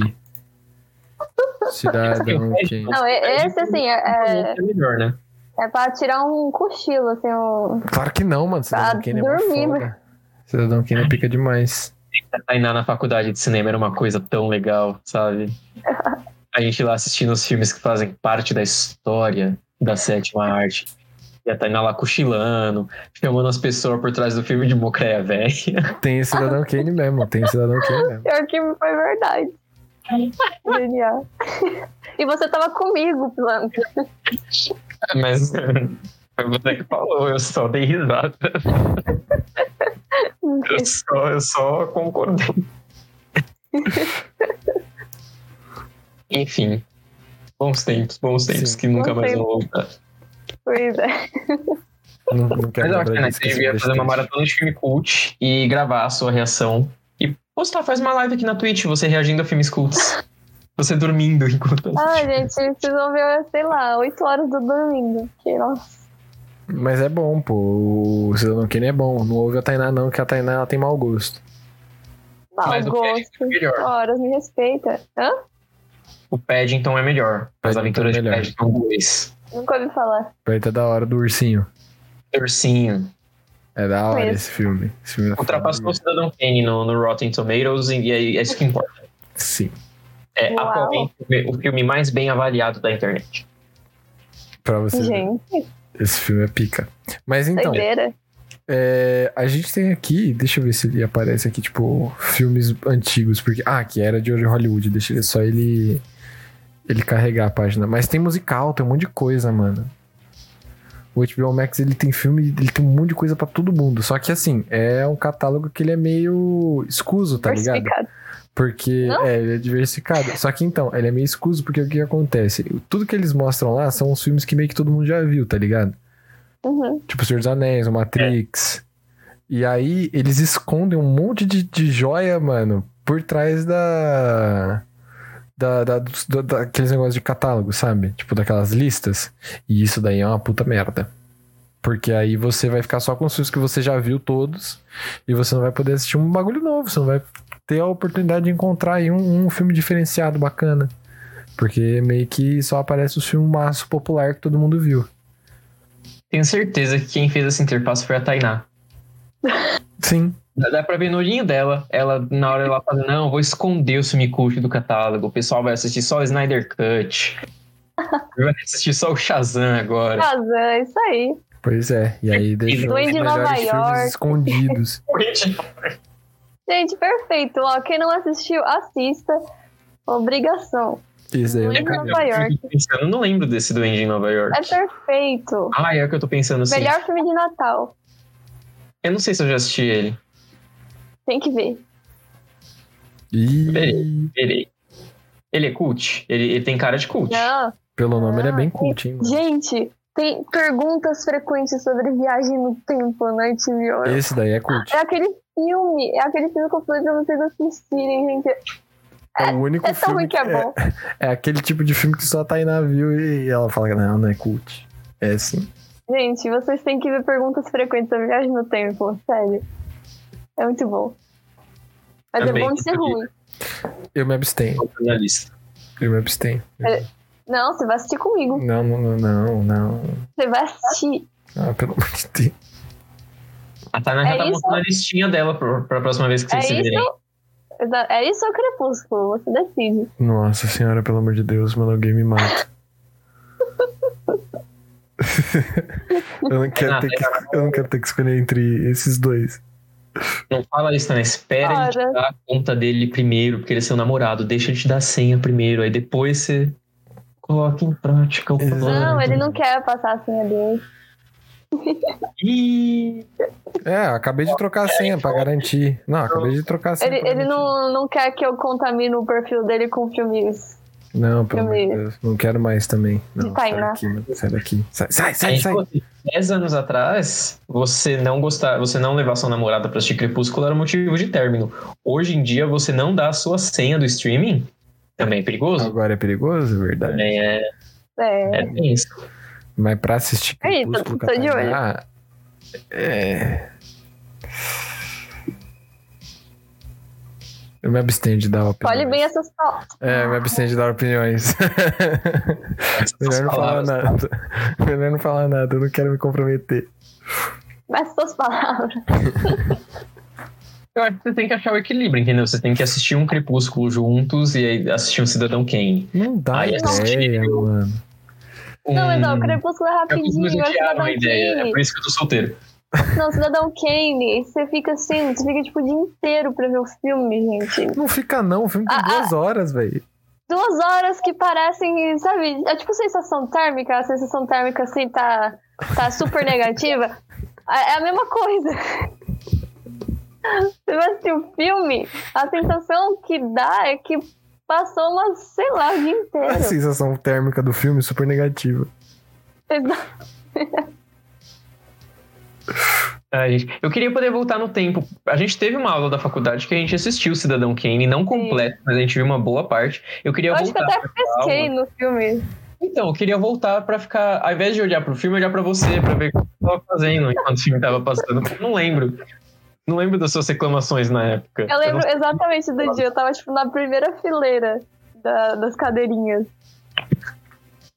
(laughs) Cidadão Kane. Não, e- esse assim, é, é, É melhor, né? é pra tirar um cochilo, assim, um... Claro que não, mano. Cidadão Pra Kane é muito dormir, foda. Cidadão Kane é pica demais. A Tainá na faculdade de cinema era uma coisa tão legal, sabe? (laughs) A gente lá assistindo os filmes que fazem parte da história da sétima arte. E a Tainá lá cochilando, filmando as pessoas por trás do filme de Mocreia Velha. (laughs) Tem Cidadão Kane mesmo. Tem Cidadão Kane mesmo. Pior que foi verdade. Genial. E você tava comigo, plano. Mas (laughs) foi você que falou, eu só dei risada. (laughs) Eu só, eu só concordei. Enfim. Bons tempos, bons tempos Sim. que nunca Bons mais vão tempos. voltar. Pois é. (laughs) Não, não quero Mas eu acho que você devia fazer uma maratona de filme cult e gravar a sua reação. E postar, faz uma live aqui na Twitch, você reagindo a filmes cults. Você dormindo enquanto. Ai, gente, vocês vão ver, sei lá, 8 horas do dormindo. Que, nossa. Mas é bom, pô. O Cidadão Kane é bom. Não ouve a Tainá, não, que a Tainá ela tem mau gosto. Mau é gosto. melhor. Horas, me respeita. Hã? O Paddington é melhor. As Paddington aventuras é de melhor. Paddington 2. Nunca ouvi falar. Perto da hora do ursinho. Ursinho. É da hora Conheço. esse filme. Esse filme é Ultrapassou o. Cidadão Kane no, no Rotten Tomatoes e é, é isso que importa. Sim. É Uau. atualmente o filme mais bem avaliado da internet. Pra você ver. Gente, Esse filme é pica. Mas então, doideira. é, a gente tem aqui, deixa eu ver se ele aparece aqui, tipo, filmes antigos, porque. Ah, que era de Hollywood, deixa ele só ele. Ele carregar a página. Mas tem musical, tem um monte de coisa, mano. O HBO Max ele tem filme, ele tem um monte de coisa pra todo mundo. Só que assim, é um catálogo que ele é meio escuso, tá ligado? Diversificado. Porque Não? é, ele é diversificado. Só que então, ele é meio escuso porque o que acontece? Tudo que eles mostram lá são os filmes que meio que todo mundo já viu, tá ligado? Uhum. Tipo, Senhor dos Anéis, o Matrix. E aí, eles escondem um monte de, de joia, mano, por trás da. Da, da, da- daqueles negócios de catálogo, sabe? Tipo, daquelas listas. E isso daí é uma puta merda. Porque aí você vai ficar só com os filmes que você já viu todos. E você não vai poder assistir um bagulho novo. Você não vai ter a oportunidade de encontrar aí um, um filme diferenciado bacana. Porque meio que só aparece os filmes maço popular que todo mundo viu. Tenho certeza que quem fez essa interface foi a Tainá. Sim. Dá pra ver no olhinho dela, ela, na hora ela fala, não, vou esconder o filme cult do catálogo, o pessoal vai assistir só o Snyder Cut. (laughs) vai assistir só o Shazam agora. Shazam, isso aí. Pois é, e aí deixou os Duende de Nova melhores filmes York. escondidos. (laughs) Gente, perfeito. Ó, quem não assistiu, assista. Obrigação. Isso aí Duende vi. Nova York. Eu tô pensando, eu não lembro desse Duende em Nova York. É perfeito. Ah, é o que eu tô pensando assim. Melhor filme de Natal. Eu não sei se eu já assisti ele. Tem que ver. Ih, Verei. Verei. Ele é cult? Ele, ele tem cara de cult. Não. pelo nome ele é bem cult, hein? mano? Gente, tem perguntas frequentes sobre viagem no tempo na HBO. Esse daí é cult. É aquele filme, é aquele filme que eu falei pra vocês assistirem, gente. É o único É tão filme ruim que é bom. (laughs) É aquele tipo de filme que só tá em navio e ela fala que não, não é cult. É sim. Gente, vocês têm que ver perguntas frequentes sobre viagem no tempo, sério. É muito bom. Mas Também, é bom de ser ruim. Eu me abstenho. Outro na lista. Eu me abstenho. É. Não, você vai assistir comigo. Não, não, não, não, não. Você vai assistir. Ah, pelo amor de Deus. A Tainá já É tá isso? montando a listinha dela pra, pra próxima vez que É vocês se verem. isso? É isso ou Crepúsculo? Você decide. Nossa senhora, pelo amor de Deus, mano, alguém me mata. (laughs) eu, não quero ter que, eu não quero ter que escolher entre esses dois. Não fala isso, né? Espera ele te Ora. dar a conta dele primeiro, porque ele é seu namorado. Deixa ele te dar a senha primeiro, aí depois você coloca em prática o plano. Não, ele não quer passar a senha dele. Ih, É, acabei de trocar a senha pra garantir. Não, acabei de trocar a senha. Ele, ele não, não quer que eu contamine o perfil dele com filmes. Não, pelo amor de Deus. Não quero mais também. Não, sai Tainá. daqui, mano. Sai daqui. Sai, sai, sai. sai. pô, 10 anos atrás, você não gostar, você não levar sua namorada pra assistir Crepúsculo era motivo de término. Hoje em dia, você não dá a sua senha do streaming, também é perigoso. Agora é perigoso, é verdade. Também é, É. é bem isso. Mas pra assistir Aí, tô- Crepúsculo tô de olho. É. Eu me abstenho de dar opiniões. Olhe bem essas palavras. É, eu me abstenho de dar opiniões. (laughs) Melhor não falar nada. Melhor não falar nada, eu não quero me comprometer. Mas suas palavras. Eu acho que você tem que achar o equilíbrio, entendeu? Você tem que assistir um Crepúsculo juntos e aí assistir um Cidadão Kane. Não dá Aí é ideia, possível. mano. Um... Não, mas ó, o Crepúsculo é É rapidinho. eles é é Kane. por isso que eu tô solteiro. Não, Cidadão Kane. Você fica assim, você fica tipo o dia inteiro pra ver o filme, gente. Não fica não, o filme tem Ah, duas horas, velho. Duas horas que parecem, sabe? É tipo sensação térmica. A sensação térmica assim tá, tá super negativa. É é a mesma coisa. Você vai assistir o filme, a sensação que dá é que passou uma, sei lá, o dia A inteiro. sensação térmica do filme é super negativa. (laughs) Ai, eu queria poder voltar no tempo. A gente teve uma aula da faculdade que a gente assistiu Cidadão Kane, não completo, mas a gente viu uma boa parte. Eu queria Eu acho que voltar. até pesquei no filme. Então, eu queria voltar pra ficar, ao invés de olhar pro filme, olhar pra você, pra ver o que você tava fazendo enquanto o filme tava passando. Eu não lembro. Não lembro das suas reclamações na época. Eu lembro não- exatamente do dia. Eu tava, tipo, na primeira fileira da- das cadeirinhas.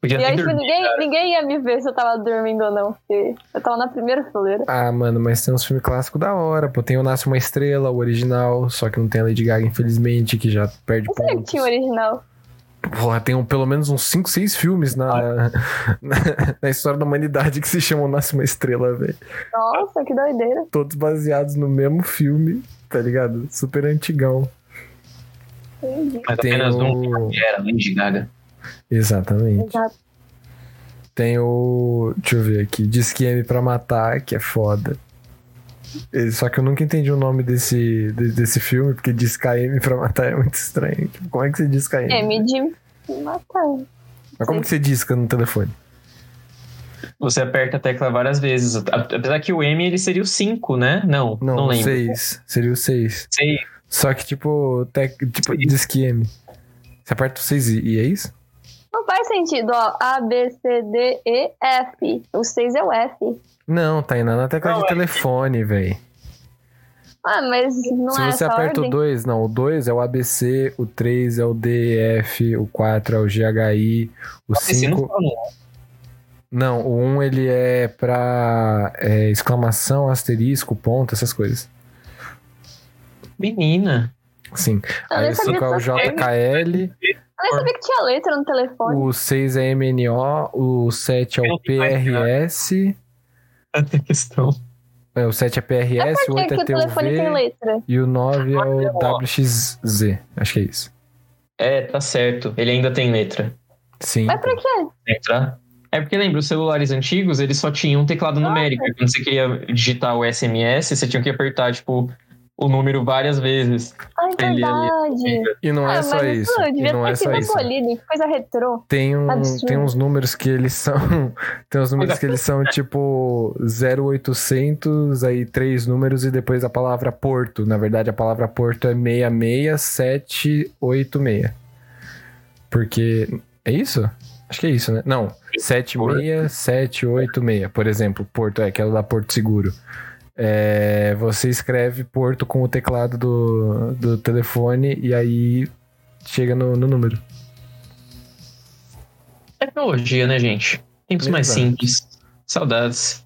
Podia E aí, tipo, dormir, ninguém, cara. ninguém ia me ver se eu tava dormindo ou não. Porque eu tava na primeira fileira. Ah, mano, mas tem uns filmes clássicos da hora, pô. Tem o Nasce Uma Estrela, o original, só que não tem a Lady Gaga, infelizmente, que já perde Não sabia que pontos. tinha o original. Porra, tem um- pelo menos uns 5, 6 filmes na, (laughs) na, na história da humanidade que se chamam Nasce Uma Estrela, velho. Nossa, que doideira. Todos baseados no mesmo filme, tá ligado? Super antigão. Mas Tem apenas um o... que era Lady Gaga. Exatamente. Exato. Tem o. Deixa eu ver aqui. Disque M pra matar, que é foda. Só que eu nunca entendi o nome desse, de- desse filme, porque Disque M pra matar é muito estranho. Tipo, como é que você disca M? M de matar. Mas como que você disca no telefone? Você aperta a tecla várias vezes. Apesar que o M ele seria o 5, né? Não, não, Não, lembro. 6. Seria o 6. Sei. Só que, tipo, tec, tipo Disque M. Você aperta o 6 e, e é isso? Não faz sentido, ó. A, B, C, D, E, F. O 6 é o F. Não, tá indo na tecla Não, de é- telefone, velho. Ah, mas não Se é você aperta ordem. o 2, não, o 2 é o ABC, o 3 é o DF, o 4 é o GHI, o Esse não 5. fala, não. Não, o 1 ele é pra é, exclamação, asterisco, ponto, essas coisas. Menina. Sim. Eu Aí 5 é o. JKL, Eu nem sabia que tinha letra no telefone. o 6 é MNO, o 7 é o PRS, Até questão. é, o 7 é É PRS, o 8 é o telefone tem TUV letra? e o 9 é o WXZ. Acho que é isso. É, tá certo. Ele ainda tem letra. Sim. Mas pra quê? Letra. É porque lembra, os celulares antigos, eles só tinham um teclado numérico. E Quando você queria digitar o SMS, você tinha que apertar, tipo, o número várias vezes. Ai, Ele- verdade. E não é ah, só mas isso. pô, devia não ter é só sido isso. polido, que coisa retrô. Tem, um, Absurdo. tem uns números que eles são. (laughs) Tem uns números que eles são tipo 0800, aí três números e depois a palavra Porto. Na verdade, a palavra Porto é 66786. Porque. É isso? Acho que é isso, né? Não. 76786, por exemplo. Porto, é aquela da Porto Seguro. É, você escreve Porto com o teclado do, do telefone e aí chega no, no número. Tecnologia, né, gente? Tempos mais Exato. simples. Saudades.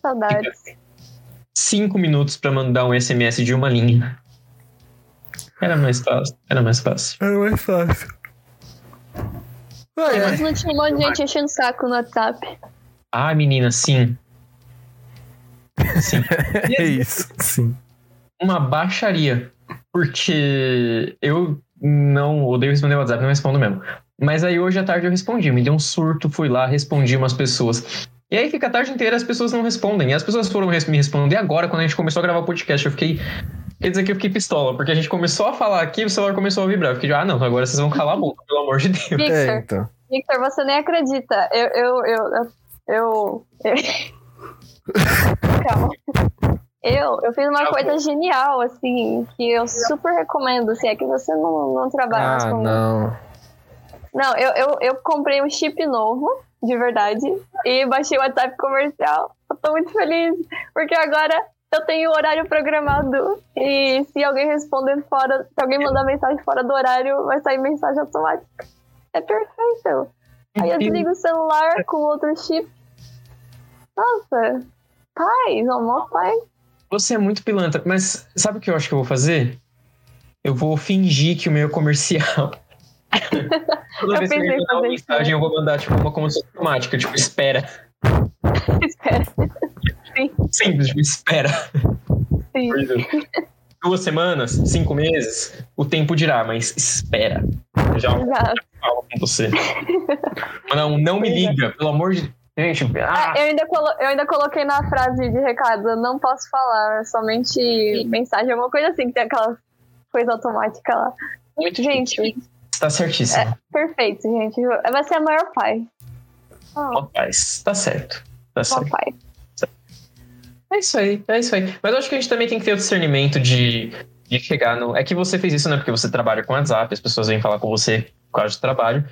Saudades. Cinco minutos pra mandar um SMS de uma linha. Era mais fácil. Era mais fácil. Era mais fácil. Ai, Mas não tinha um monte de gente enchendo o saco no WhatsApp. Ah, menina, sim. Sim. (laughs) É isso, sim. Uma baixaria. Porque eu não odeio responder o WhatsApp, não respondo mesmo. Mas aí hoje à tarde eu respondi, me deu um surto, fui lá, respondi umas pessoas. E aí fica a tarde inteira as pessoas não respondem. E as pessoas foram me responder agora, quando a gente começou a gravar o podcast. Eu fiquei. Quer dizer que eu fiquei pistola, porque a gente começou a falar aqui e o celular começou a vibrar. Eu fiquei, ah, não, agora vocês vão calar a boca, pelo amor de Deus. Victor, É, então. Victor, você nem acredita. Eu. Eu. Eu. eu, eu- Calma. Eu, eu fiz uma Tá coisa genial, assim, que eu super recomendo, se é que você não, não trabalha mais Ah, com não. Não, eu, eu, eu comprei um chip novo, de verdade, e baixei o WhatsApp comercial. Eu tô muito feliz, porque agora eu tenho o horário programado. E se alguém responder fora, se alguém mandar mensagem fora do horário, vai sair mensagem automática. É perfeito. Aí eu desligo o celular com outro chip. Nossa, paz, almoço, paz. Você é muito pilantra, mas sabe o que eu acho que eu vou fazer? Eu vou fingir que o meu é comercial. (laughs) Toda Eu vez que pensei eu mandar uma isso mensagem, eu vou mandar tipo uma como automática, tipo, espera. (laughs) Espera, Simples, tipo, espera. sim. Duas semanas, cinco meses, o tempo dirá, mas espera. Eu já Exato. falo com você. Não, não me liga, pelo amor de Gente, ah, Ah, eu, ainda colo- eu ainda coloquei na frase de recado, não posso falar, somente mensagem, alguma coisa assim, que tem aquela coisa automática lá. muito Gente, Tá certíssimo. perfeito, gente. Vai ser a maior pai. Oh, Rapaz, tá certo. Tá certo. pai. É isso aí, é isso aí. Mas eu acho que a gente também tem que ter o discernimento de, de chegar no. É que você fez isso, né? Porque você trabalha com WhatsApp, as pessoas vêm falar com você por causa do trabalho.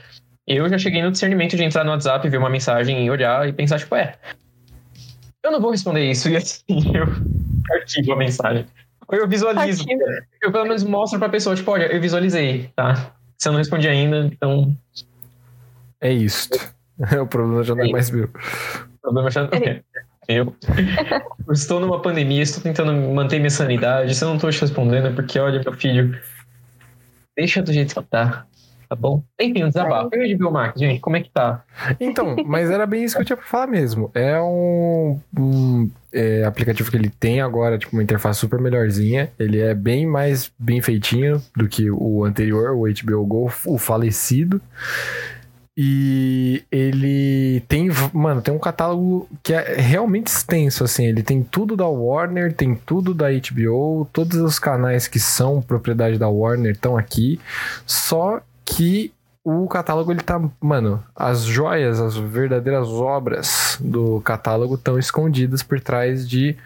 Eu já cheguei no discernimento de entrar no WhatsApp, ver uma mensagem e olhar e pensar, tipo, é. Eu não vou responder isso, e assim (laughs) eu arquivo a mensagem. Ou eu visualizo. Arquivo. Eu pelo menos mostro pra pessoa, tipo, olha, eu visualizei, tá? Se eu não respondi ainda, então. É isto. (laughs) o problema já não é mais meu. O problema já não é. (laughs) Eu. eu estou numa pandemia, estou tentando manter minha sanidade. Se eu não estou te respondendo, é porque, olha, meu filho, deixa do jeito que tá. Tá bom? Enfim, um desabafo. Eu de Biomax, gente, como é que tá? Então, mas era bem isso que eu tinha pra falar mesmo. É um, um, é, aplicativo que ele tem agora, tipo, uma interface super melhorzinha. Ele é bem mais bem feitinho do que o anterior, o HBO Go, o falecido. E ele tem, mano, tem um catálogo que é realmente extenso, assim. Ele tem tudo da Warner, tem tudo da HBO, todos os canais que são propriedade da Warner estão aqui. Só que o catálogo ele tá, mano, as joias, as verdadeiras obras do catálogo estão escondidas por trás de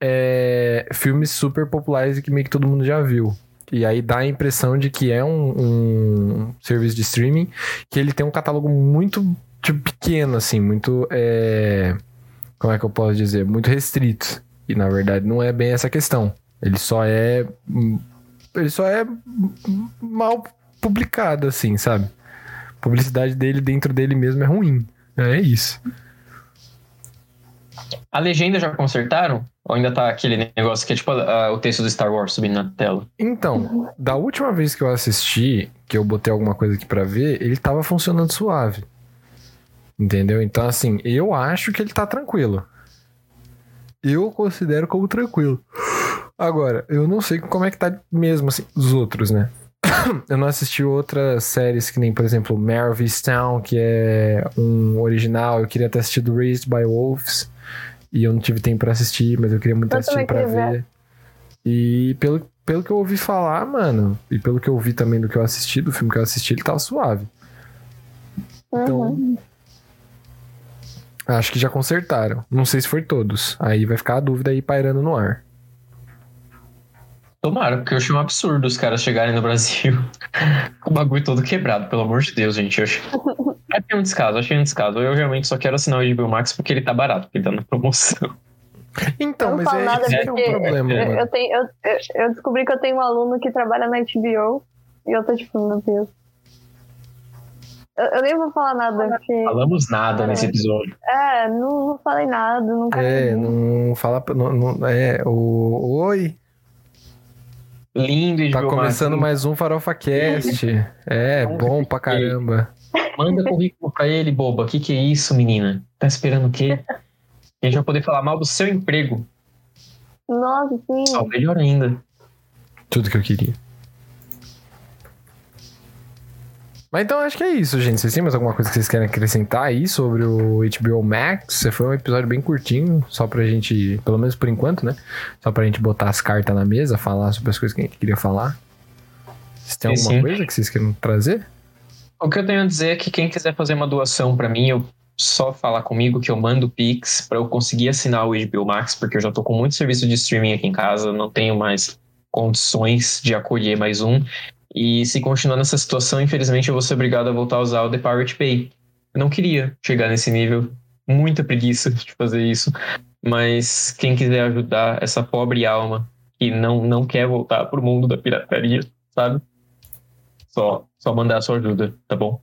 é, filmes super populares e que meio que todo mundo já viu. E aí dá a impressão de que é um, um serviço de streaming que ele tem um catálogo muito tipo, pequeno, assim, muito. é, como é que eu posso dizer? Muito restrito. E na verdade não é bem essa questão. Ele só é. Ele só é mal publicado, assim, sabe? A publicidade dele dentro dele mesmo é ruim. É isso. A legenda já consertaram? Ou ainda tá aquele negócio que é tipo ah, o texto do Star Wars subindo na tela? Então, da última vez que eu assisti, que eu botei alguma coisa aqui pra ver, ele tava funcionando suave. Entendeu? Então, assim, eu acho que ele tá tranquilo. Eu considero como tranquilo. Agora, eu não sei como é que tá mesmo, assim, os outros, né? (coughs) eu não assisti outras séries que nem, por exemplo, Easttown, que é um original. Eu queria ter assistido Raised by Wolves. E eu não tive tempo pra assistir, mas eu queria muito Eu assistir pra ver. E pelo, pelo que eu ouvi falar, mano, e pelo que eu vi também do que eu assisti, do filme que eu assisti, ele tava suave. Então. Uhum. Acho que já consertaram. Não sei se foi todos. Aí vai ficar a dúvida aí pairando no ar. Tomara, porque eu achei um absurdo os caras chegarem no Brasil (laughs) com o bagulho todo quebrado, pelo amor de Deus, gente. Eu achei, (laughs) achei um descaso, achei um descaso. Eu realmente só quero assinar o HBO Max porque ele tá barato, porque ele tá na promoção. Então, mas é, nada esse é o porque problema, Eu, mano. eu tenho, eu, eu, descobri que eu tenho um aluno que trabalha na HBO e eu tô tipo, meu Deus. Eu, eu nem vou falar nada, porque. Falamos nada nesse episódio. É, não, não falei nada, não É, não fala. Não, não- é, o. Oi. Lindo HBO Tá começando Max. mais um Farofa Cast. É, bom pra caramba. Manda currículo pra ele, boba. O que, que é isso, menina? Tá esperando o quê? A gente vai poder falar mal do seu emprego. Nossa, sim. Só melhor ainda. Tudo que eu queria. Mas então acho que é isso, gente. Vocês têm mais alguma coisa que vocês querem acrescentar aí sobre o HBO Max? Foi um episódio bem curtinho, só pra gente, pelo menos por enquanto, né? Só pra gente botar as cartas na mesa, falar sobre as coisas que a gente queria falar. Vocês têm alguma sim. coisa que vocês queiram trazer? O que eu tenho a dizer é que quem quiser fazer uma doação pra mim, eu só falar comigo que eu mando Pix pra eu conseguir assinar o HBO Max, porque eu já tô com muito serviço de streaming aqui em casa, não tenho mais condições de acolher mais um. E se continuar nessa situação, infelizmente eu vou ser obrigado a voltar a usar o The Pirate Bay. Eu não queria chegar nesse nível, muita preguiça (laughs) de fazer isso, mas quem quiser ajudar essa pobre alma que não, não quer voltar pro mundo da pirataria, sabe? Só, só mandar a sua ajuda, tá bom?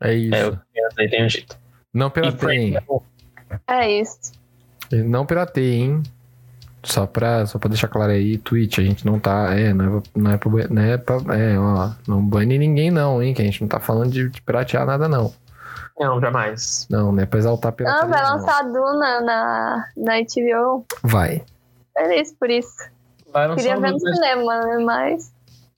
É isso. É, eu um jeito. Não pirateiem. Frank, É isso. Não pirateiem, hein? Só pra, só pra deixar claro aí, Twitch, a gente não tá. É, não é, pra- não é, pra, não é pra. É, ó. Não bane ninguém, não, hein? Que a gente não tá falando de, de piratear nada, não. Não, jamais. Não, não é pra exaltar pirataria. Ah, vai não. lançar a Duna na, na HBO. Vai. Feliz por isso. Vai lançar Queria ver no cinema, né? Mas.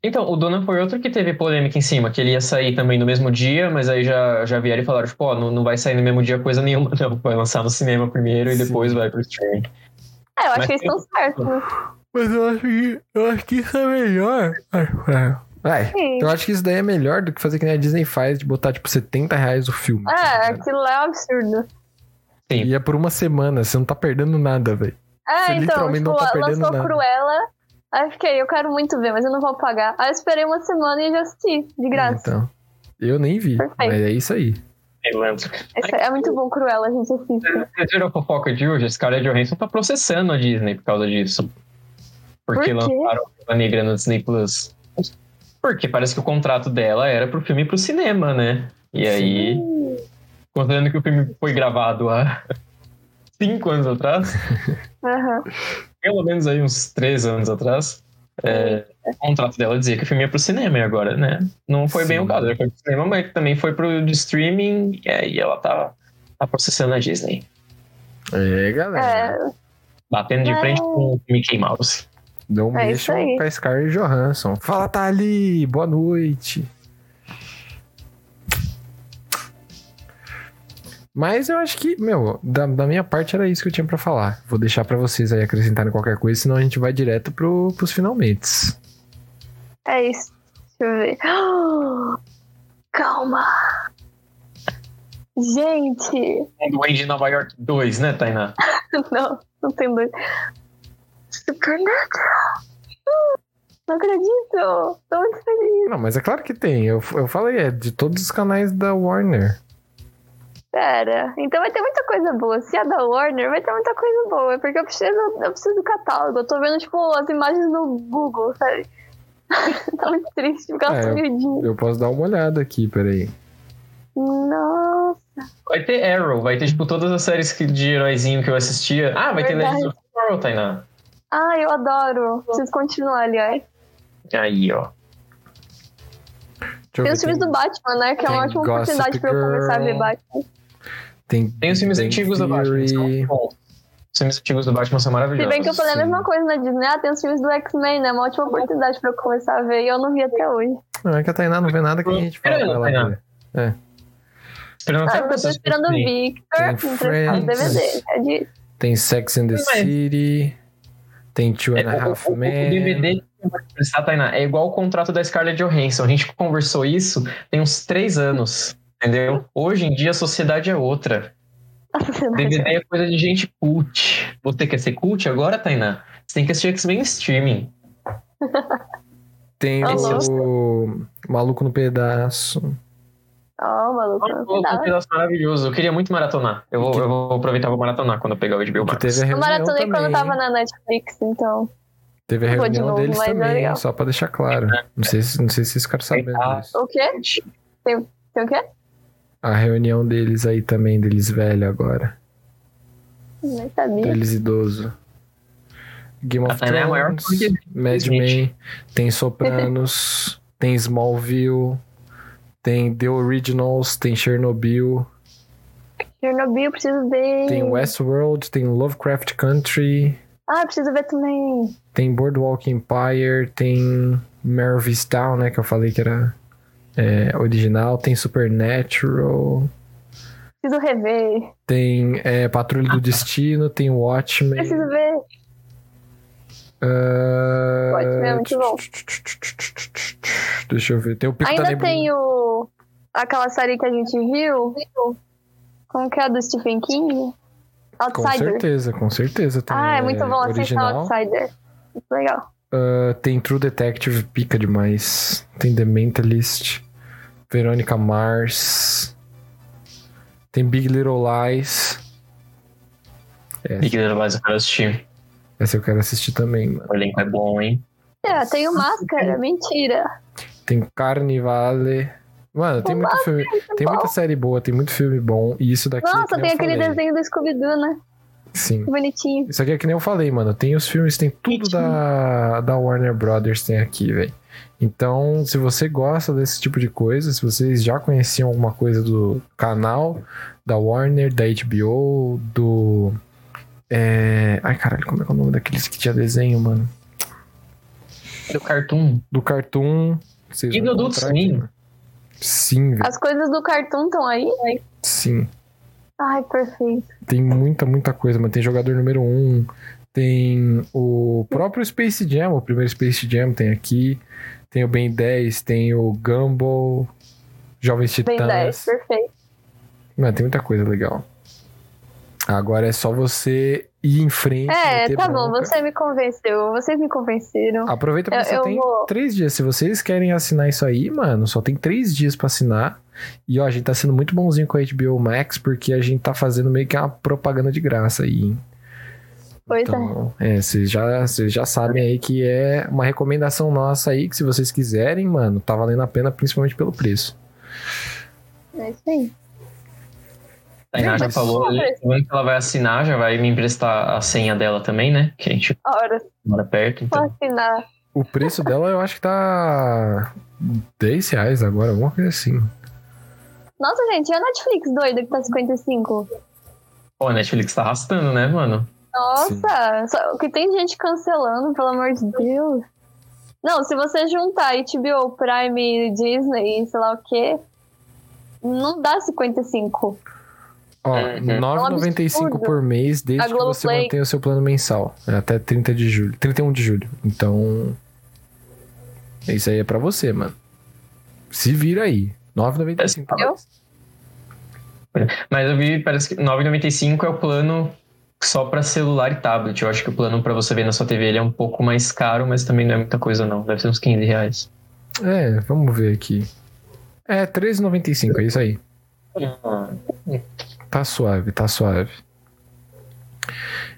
Então, o Duna foi outro que teve polêmica em cima, que ele ia sair também no mesmo dia, mas aí já, já vieram e falaram, tipo, ó, não, não vai sair no mesmo dia coisa nenhuma, (laughs) não. Vai lançar no cinema primeiro e Sim. depois vai pro streaming. É, eu acho Mas que eles estão certos. né? Mas eu acho que. Eu acho que isso é melhor. Vai. Sim. Eu acho que isso daí é melhor do que fazer que nem a Disney faz de botar, tipo, 70 reais o filme. É, tá aquilo é um absurdo. Sim. E é por uma semana, você não tá perdendo nada, velho. É, Você então, literalmente tipo, não tá perdendo lançou nada. Cruella. Aí eu fiquei, eu quero muito ver, mas eu não vou pagar. Aí eu esperei uma semana e já assisti, de graça. Então. Eu nem vi, Perfeito. mas é isso aí. Lembro. Esse é muito bom, Cruella, a gente assiste. Vocês viram a fofoca de hoje? A Scarlett Johansson tá processando a Disney por causa disso. Porque Por lançaram a Negra no Disney Plus. Porque parece que o contrato dela era pro filme ir pro cinema, né? E aí, considerando que o filme foi gravado há (laughs) cinco anos atrás, Aham. pelo menos aí uns três anos atrás, é, o contrato dela dizia que o filme ia pro cinema e agora, né? Não foi bem Sim. o caso, ela foi pro cinema, mas também foi pro de streaming e aí ela tá, tá processando a Disney. É, galera. É, Batendo de É. frente com o Mickey Mouse. Não É mexam com a Scarlett Johansson. Fala, Thali! Boa noite! Mas eu acho que, meu, da, da minha parte era isso que eu tinha pra falar. Vou deixar pra vocês aí acrescentarem qualquer coisa, senão a gente vai direto pro, pros finalmente. é isso. Deixa eu ver. (gasps) Calma. Gente, Duende de Nova York 2, né, Tainá? (laughs) não, não tem dois. Supernatural. (gasps) Não acredito. Tô muito feliz. Não, mas é claro que tem. Eu, eu falei, é de todos os canais da Warner. Pera, então vai ter muita coisa boa. Se é da Warner, vai ter muita coisa boa. Porque eu preciso, eu preciso do catálogo. Eu tô vendo, tipo, as imagens no Google, sabe? (laughs) tá muito triste, porque elas É, são miudinhas. Eu posso dar uma olhada aqui, peraí. Nossa, Vai ter Arrow, vai ter, tipo, todas as séries de heróizinho que eu assistia. Ah, vai ter Verdade. Legends of Tomorrow, Tainá. ah, eu adoro. Preciso continuar, aliás. Aí, ó. Tem os filmes do Batman, né? Que é uma ótima Gossip oportunidade pra eu começar a ver Girl. Batman. Tem, Tem os filmes antigos do Batman. São bons. Os filmes antigos do Batman são Se maravilhosos. bem que eu falei sim. a mesma coisa na Disney. Ah, tem os filmes do X-Men, né? Uma ótima oportunidade pra eu começar a ver. E eu não vi até hoje. Não, é que a Tainá não vê nada que a gente fala pra ela Tainá. ver. Esperando Ah, eu tô esperando o? Victor emprestar o. DVD. É de... Tem Sex and the Mas- City, tem Two and É, a o, Half o- o Men. DVD que você vai prestar, Tainá, é igual o contrato da Scarlett Johansson. A gente conversou isso tem uns três anos, entendeu? Hoje em dia a sociedade é outra. DVD é coisa de gente cult. Você quer ser cult agora, Tainá? Você tem que assistir X-Men em streaming. (laughs) Tem Alô? o Maluco no Pedaço. Ó, maluco. Não um pedaço maravilhoso. Eu queria muito maratonar. Eu vou, eu vou aproveitar pra maratonar quando eu pegar o HBO Que Max. teve a Eu reunião maratonei também. quando tava na Netflix, então. Teve a de reunião novo, deles é também, legal. só pra deixar claro. Não sei, se- não sei se vocês ficaram sabendo Ah. disso. O quê? Tem, tem o quê? A reunião deles aí também, deles velho agora. Nem sabia. Deles idoso. Game of é maior Thrones, fã que Mad. Men, tem Sopranos, (laughs) tem Smallville, tem The Originals, tem Chernobyl, Chernobyl, preciso ver. tem Westworld, tem Lovecraft Country, Ah, preciso ver também. tem Boardwalk Empire, tem Mervistown, né, que eu falei que era é, original, tem Supernatural, Preciso rever. tem é, Patrulha do Destino, tem Watchmen. Preciso ver. ah, Watchmen é muito bom. Deixa eu ver. Tem o Pico da Ainda tem o. Aquela série que a gente viu. Como que é a do Stephen King? Com Outsider. certeza, com certeza. Tem, Ah, é muito bom assistir original. Outsider. Muito legal. Ah, tem True Detective, pica demais. Tem The Mentalist. Verônica Mars. Tem Big Little Lies. Essa, Big Little Lies eu quero assistir. essa eu quero assistir também, mano. O elenco é bom, hein? É, tem o Máscara. Mentira. Tem Carnivale. Mano, tem muito filme. Tem muita série boa, tem muito filme bom. E isso daqui. é Nossa, tem aquele falei. desenho do Scooby-Doo, né? Sim. Que bonitinho. Isso aqui é que nem eu falei, mano. Tem os filmes, tem tudo da, da Warner Brothers tem aqui, velho. Então, se você gosta desse tipo de coisa, se vocês já conheciam alguma coisa do canal, da Warner, da HBO, do. É... Ai, caralho, como é que é o nome daqueles que tinha desenho, mano? Do Cartoon. Do Cartoon. Vocês E do Adult Swim. Sim, velho. As coisas do Cartoon estão aí? Sim. Ai, perfeito. Tem muita, muita coisa, mano. Tem jogador número 1, um, tem o próprio Space Jam, o primeiro Space Jam tem aqui. Tem o Ben 10, tem o Gumball, Jovens Bem 10, Titãs. perfeito. Mano, tem muita coisa legal. Agora é só você ir em frente. É, tá bom, bronca. você me convenceu. Vocês me convenceram. Aproveita porque Eu- só eu tem vou- três dias. Se vocês querem assinar isso aí, mano, só tem três dias pra assinar. E ó, a gente tá sendo muito bonzinho com a HBO Max porque a gente tá fazendo meio que uma propaganda de graça aí, hein? Pois é. Então, é, vocês já, vocês já sabem aí que é uma recomendação nossa aí, que se vocês quiserem, mano, tá valendo a pena, principalmente pelo preço. É isso aí. Tainá já falou que ela vai assinar, já vai me emprestar a senha dela também, né? Que a gente Ora, mora perto, vou então. assinar. O preço dela eu acho que tá 10 reais agora, alguma coisa assim. Nossa, gente, e a Netflix doida que tá 55? Pô, a Netflix tá arrastando, né, mano? Nossa, só que tem gente cancelando, pelo amor de Deus. Não, se você juntar HBO, Prime, Disney e sei lá o que, não dá 55. Ó, Uhum. 9,95 É um por mês, desde que você mantenha o seu plano mensal. É até 30 de julho. 31 de julho. Então. Isso aí é pra você, mano. Se vira aí. 9,95 por Eu? mês. Mas eu vi, parece que 9,95 é o plano só pra celular e tablet. Eu acho que o plano pra você ver na sua TV ele é um pouco mais caro, mas também não é muita coisa, não. Deve ser uns 15 reais. É, vamos ver aqui. É, 13,95, é isso aí. Tá suave, tá suave.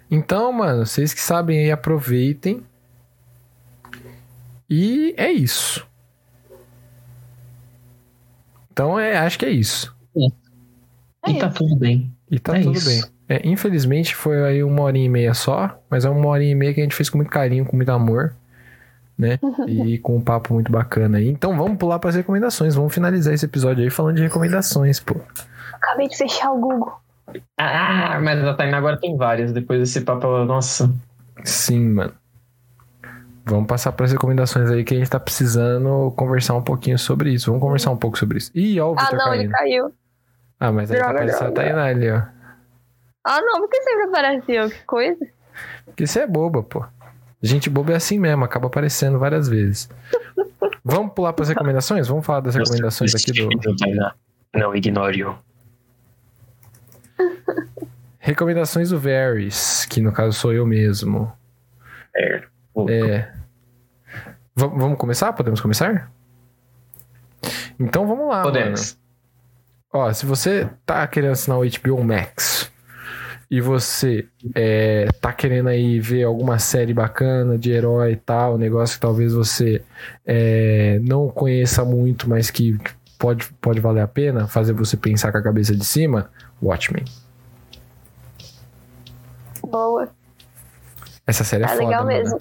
Então, mano, vocês que sabem aí, aproveitem. E é isso. Então, é, acho que é isso. É e tá tudo bem. E tá É tudo isso. bem. É, infelizmente, foi aí uma horinha e meia só, mas é uma horinha e meia que a gente fez com muito carinho, com muito amor, né? (laughs) e com um papo muito bacana aí. Então, vamos pular para as recomendações. Vamos finalizar esse episódio aí falando de recomendações, pô. Acabei de fechar o Google. Ah, mas a Tainá agora tem várias. Depois desse papo, ela, nossa. Sim, mano. Vamos passar para as recomendações aí que a gente tá precisando conversar um pouquinho sobre isso. Vamos conversar um pouco sobre isso. Ih, ó o Ah, Vitor não, ele caindo. caiu. Ah, mas aí tá Droga, aparecendo a. Tainá ali, ó. Ah, não, porque sempre aparece eu, que coisa. Porque você é boba, pô. Gente boba é assim mesmo, acaba aparecendo várias vezes. Vamos pular para as recomendações? Vamos falar das recomendações aqui do. Não ignore-o. (laughs) Recomendações do Varys, que no caso sou eu mesmo. É. É. Va- vamos começar? Podemos começar? Então vamos lá. Podemos. Mano. Ó, se você tá querendo assinar o HBO Max e você é, tá querendo aí ver alguma série bacana de herói e tal, um negócio que talvez você é, não conheça muito, mas que pode, pode valer a pena, fazer você pensar com a cabeça de cima, Watchmen. Boa. Essa série é, É, foda, legal mano. mesmo.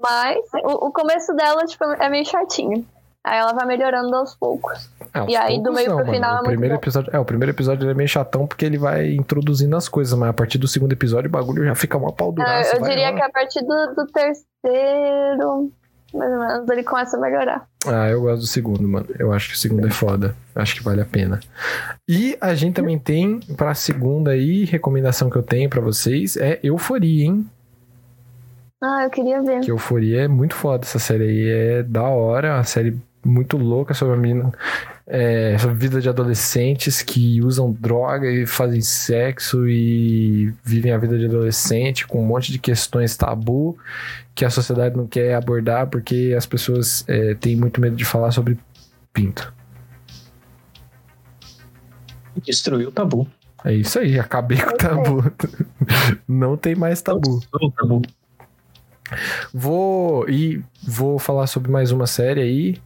Mas o, o começo dela, tipo, é meio chatinho. Aí ela vai melhorando aos poucos. É, aos E aí, do meio não, pro final, é o muito primeiro bom. episódio, é, o primeiro episódio é meio chatão porque ele vai introduzindo as coisas, mas a partir do segundo episódio o bagulho já fica uma pau Ah, duraça. eu diria lá. que a partir do, do terceiro, mais ou menos, ele começa a melhorar. Ah, eu gosto do segundo, mano. Eu acho que o segundo é foda. Acho que vale a pena. E a gente também tem pra segunda aí, recomendação que eu tenho pra vocês é Euforia, hein? Ah, eu queria ver. Que Euforia é muito foda essa série aí. É da hora, uma série muito louca sobre a menina. É, sobre vida de adolescentes que usam droga e fazem sexo e vivem a vida de adolescente com um monte de questões tabu que a sociedade não quer abordar porque as pessoas é, têm muito medo de falar sobre pinto. Destruiu o tabu. É isso aí, acabei com o tabu. (laughs) Não tem mais tabu. Vou e vou falar sobre mais uma série aí,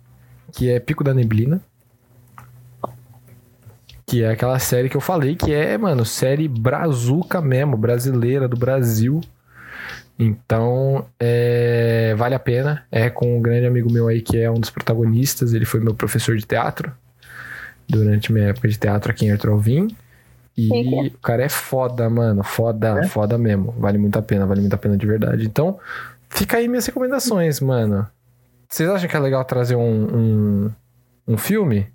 que é Pico da Neblina. Que é aquela série que eu falei que é, mano, série brazuca mesmo, brasileira do Brasil. Então, é, vale a pena. É com um grande amigo meu aí que é um dos protagonistas. Ele foi meu professor de teatro durante minha época de teatro aqui em Arthur Alvim. E o cara é foda, mano. Foda, foda mesmo. Vale muito a pena, vale muito a pena de verdade. Então, fica aí minhas recomendações, mano. Vocês acham que é legal trazer um, um, um filme?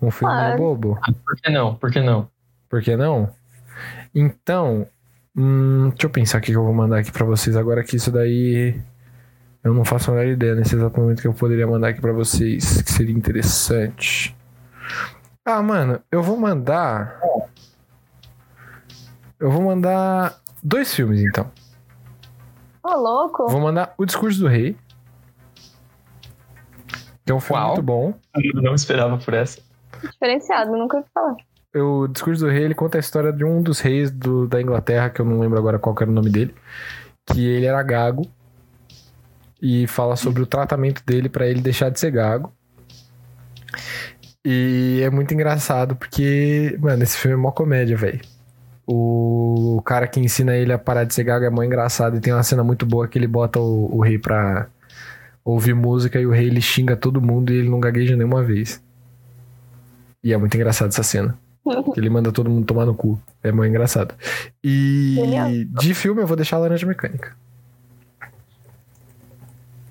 Um filme Claro. bobo? Por que não? Por que não? Por que não? Então, hum, deixa eu pensar o que eu vou mandar aqui pra vocês agora que isso daí eu não faço a menor ideia nesse exato momento que eu poderia mandar aqui pra vocês, que seria interessante. Ah, mano, eu vou mandar eu vou mandar dois filmes então. Ô, louco. Vou mandar O Discurso do Rei. Que é um filme Uau. muito bom. Eu não esperava por essa. Diferenciado, nunca ouvi falar. O Discurso do Rei, ele conta a história de um dos reis do- da Inglaterra, que eu não lembro agora qual era o nome dele, que ele era gago e fala sobre o tratamento dele pra ele deixar de ser gago. E é muito engraçado porque, mano, esse filme é mó comédia, velho. O cara que ensina ele a parar de ser gago é mó engraçado e tem uma cena muito boa que ele bota o, o rei pra ouvir música e o rei ele xinga todo mundo e ele não gagueja nenhuma vez. E é muito engraçado essa cena. Que ele manda todo mundo tomar no cu. É muito engraçado. E Genial. de filme eu vou deixar a Laranja Mecânica.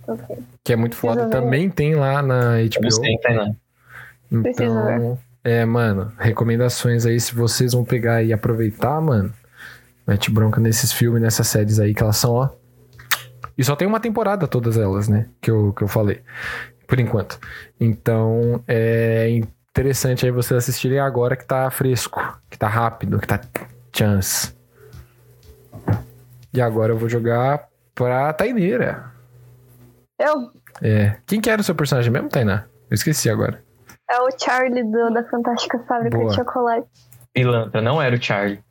Ok. Que é muito foda. Ver. Também tem lá na Eu HBO. gostei, Tainá. Preciso Então, é, mano, recomendações aí, se vocês vão pegar e aproveitar, mano, mete bronca nesses filmes, nessas séries aí, que elas são, ó. E só tem uma temporada, todas elas, né? Que eu, que eu falei. Por enquanto. Então, é interessante aí vocês assistirem agora que tá fresco, que tá rápido, que tá chance. E agora eu vou jogar pra Taineira. Eu? É. Quem que era o seu personagem mesmo, Tainá? Eu esqueci agora. É o Charlie do, da Fantástica Fábrica Boa. de Chocolate. Pilantra, não era o Charlie.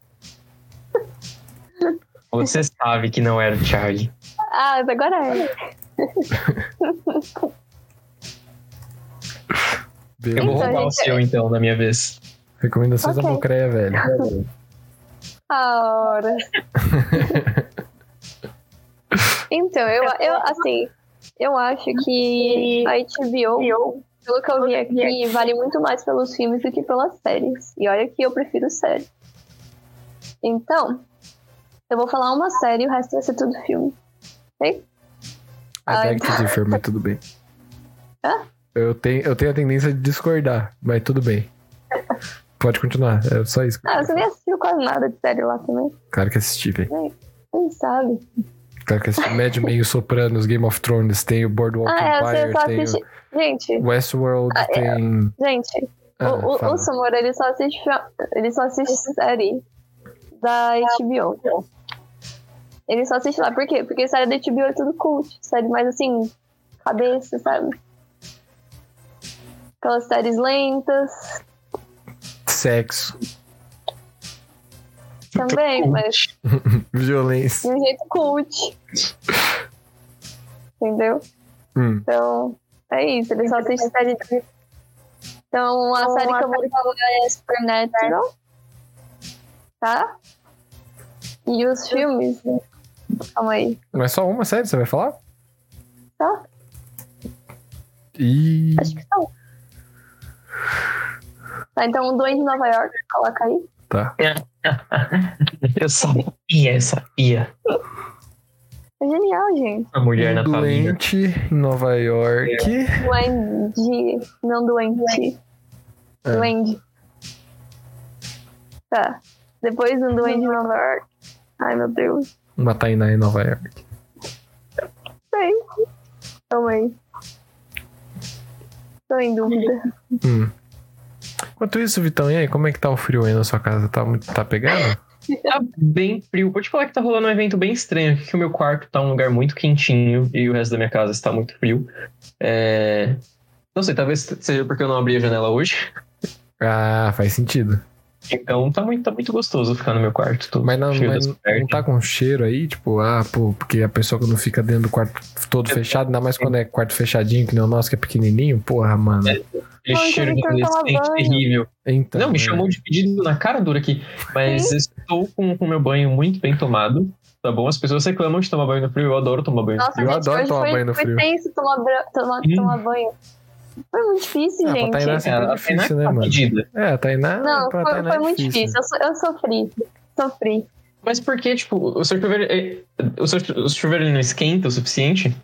(laughs) Você sabe que não era o Charlie. Ah, mas agora é. (laughs) Eu vou Então, roubar o gente, seu, então, na minha vez. Recomendações Ok. da Mocreia, velho. (laughs) A hora. (laughs) então, eu, eu, assim, eu acho que a HBO, pelo que eu vi aqui, vale muito mais pelos filmes do que pelas séries. E olha que eu prefiro série. Então, eu vou falar uma série e o resto vai ser tudo filme. Ok? I Ai, beg to differ, mas tudo bem. Hã? Eu tenho, eu tenho a tendência de discordar, mas tudo bem. Pode continuar, é só isso. Ah, você nem assistiu quase nada de série lá também. Claro que assisti, velho. Quem sabe? Claro que assisti Mad Men, Sopranos, Game of Thrones, tem o Boardwalk Ah, é, Empire, só tem assiste. Gente, o Westworld, Ah, é. tem... gente, Ah, o, o, o ele só assiste ele só assiste série da HBO. Ele só assiste lá, por quê? Porque série da HBO é tudo cult, série mais assim, cabeça, sabe? Aquelas séries lentas Sexo, também, mas (laughs) violência. de um jeito cult. Entendeu? Hum. Então, é isso, ele só assiste série de... Então, a série que eu vou falar é Supernatural, tá? E os filmes... Calma aí. É só uma série, você vai falar? Tá. E... Acho que são. Tá, então o Duende de Nova York, coloca aí. Tá. (laughs) Eu sabia, sabia. É genial, gente. A mulher na família. Doente em Nova York. Duende, não doente. É. Duende. Tá. Depois um Duende de Nova York. Ai, meu Deus. Uma Tainá em Nova York. Sei. Calma aí. Tô em dúvida. Hum. Enquanto isso, Vitão, e aí, como é que tá o frio aí na sua casa? Tá, muito, tá pegando? Tá bem frio. Vou te falar que tá rolando um evento bem estranho aqui, que o meu quarto tá um lugar muito quentinho e o resto da minha casa está muito frio. É... Não sei, talvez seja porque eu não abri a janela hoje. Ah, faz sentido. Então tá muito, tá muito gostoso ficar no meu quarto. Tô Mas não, mas não tá com cheiro aí, tipo, ah, pô, porque a pessoa quando fica dentro do quarto todo fechado, ainda mais quando é quarto fechadinho, que nem o nosso, que é pequenininho, porra, mano. Aquele Não, cheiro de adolescente banho. terrível. Então, Não, me é. chamou de pedido na cara dura aqui. Mas estou com o meu banho muito bem tomado. Tá bom? As pessoas reclamam de tomar banho no frio. Eu adoro tomar banho no Nossa, frio. Eu gente, adoro hoje tomar foi, banho no foi frio. tenso tomar, tomar, Hum. tomar banho. Foi muito difícil, Ah, pra gente. Tainá sempre é a difícil, Tainá né, tá mano? pedida. É, a Tainá. Não, pra foi, Tainá foi é muito difícil. Eu, so- eu sofri. Sofri. Mas por que, tipo, o seu chuveiro, é- o seu, o chuveiro não esquenta o suficiente?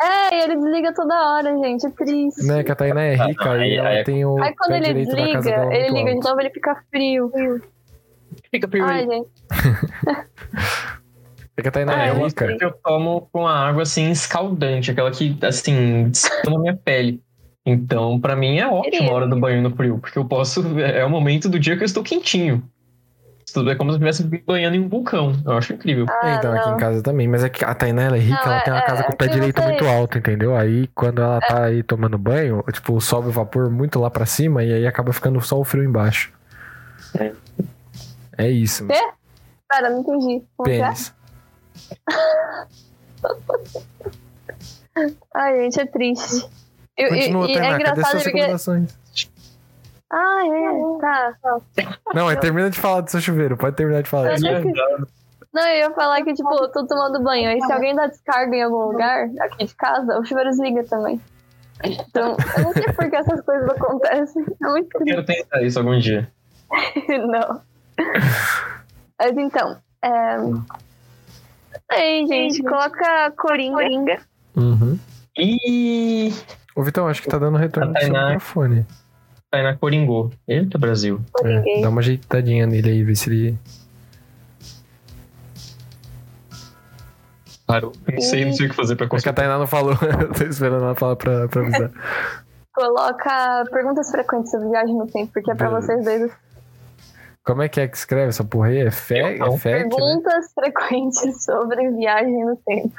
É, e ele desliga toda hora, gente. É triste. Né, que a Tainá é rica Ah, e aí- ela aí- tem o Aí quando ele desliga, ele liga de alto. novo, ele fica frio. Fica frio Ai, aí. gente. (laughs) É que a Tainá Ah, é eu rica. Eu tomo com a água, assim, escaldante. Aquela que, assim, descama minha pele. Então, pra mim, é ótimo a hora do banho no frio. Porque eu posso... (laughs) É o momento do dia que eu estou quentinho. Tudo é como se eu estivesse banhando em um vulcão. Eu acho incrível. Ah, então, aqui não. em casa também. Mas é que a Tainá ela é rica, Não, ela tem uma é- casa é com o pé direito muito alto, entendeu? Aí quando ela tá aí tomando banho, tipo, sobe o vapor muito lá pra cima e aí acaba ficando só o frio embaixo. É. É isso. Quê? Pera, não entendi. Como é? Pênis. (laughs) Ai, gente, é triste. E, e- Continua, e é Tainá. Cadê engraçado suas porque. recomendações? Ah, é, tá. Não, é termina de falar do seu chuveiro. Pode terminar de falar. Eu que- Não, eu ia falar que, tipo, eu tô tomando banho. Aí se alguém dá descarga em algum lugar, aqui de casa, o chuveiro desliga também. Então, eu não sei por que essas coisas acontecem. É muito Eu quero tentar isso algum dia. (laughs) Não. Mas então, é... Aí, gente, coloca Coringa. Uhum. E Ô, Vitão, acho que tá dando retorno do seu Tainá. microfone. tá na Coringô. Eita, Brasil. É, dá uma ajeitadinha nele aí, ver se ele. Parou. Não sei, não sei o que fazer pra Acho que a conseguir. Tainá não falou. (laughs) Eu tô esperando ela falar pra, pra avisar. Coloca perguntas frequentes sobre viagem no tempo, porque é pra Beleza. vocês dois. Como é que é que escreve essa porra aí? É fé? É né? Perguntas frequentes sobre viagem no tempo.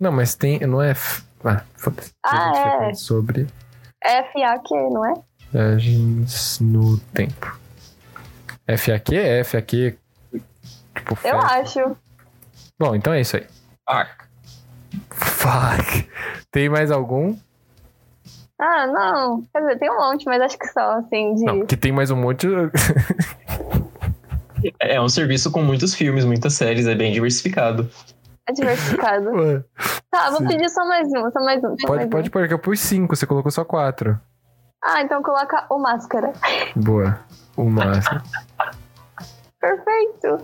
Não, mas tem. Não é. f- Ah, foda-se. Ah, Perguntas é. Sobre FAQ, não é? viagens no tempo. FAQ? É FAQ. Tipo, fé. Eu acho. Bom, então é isso aí. Ah, Fuck. Tem mais algum? Ah, não. Quer dizer, tem um monte, mas acho que só, assim, de. Não, que tem mais um monte. (laughs) é um serviço com muitos filmes, muitas séries, é bem diversificado. É diversificado. Ué, Tá, vou Sim. pedir só mais um, só mais um. Só Pode, mais pode um. pôr que eu pus cinco, você colocou só quatro. Ah, então coloca o máscara. Boa. O máximo. Perfeito.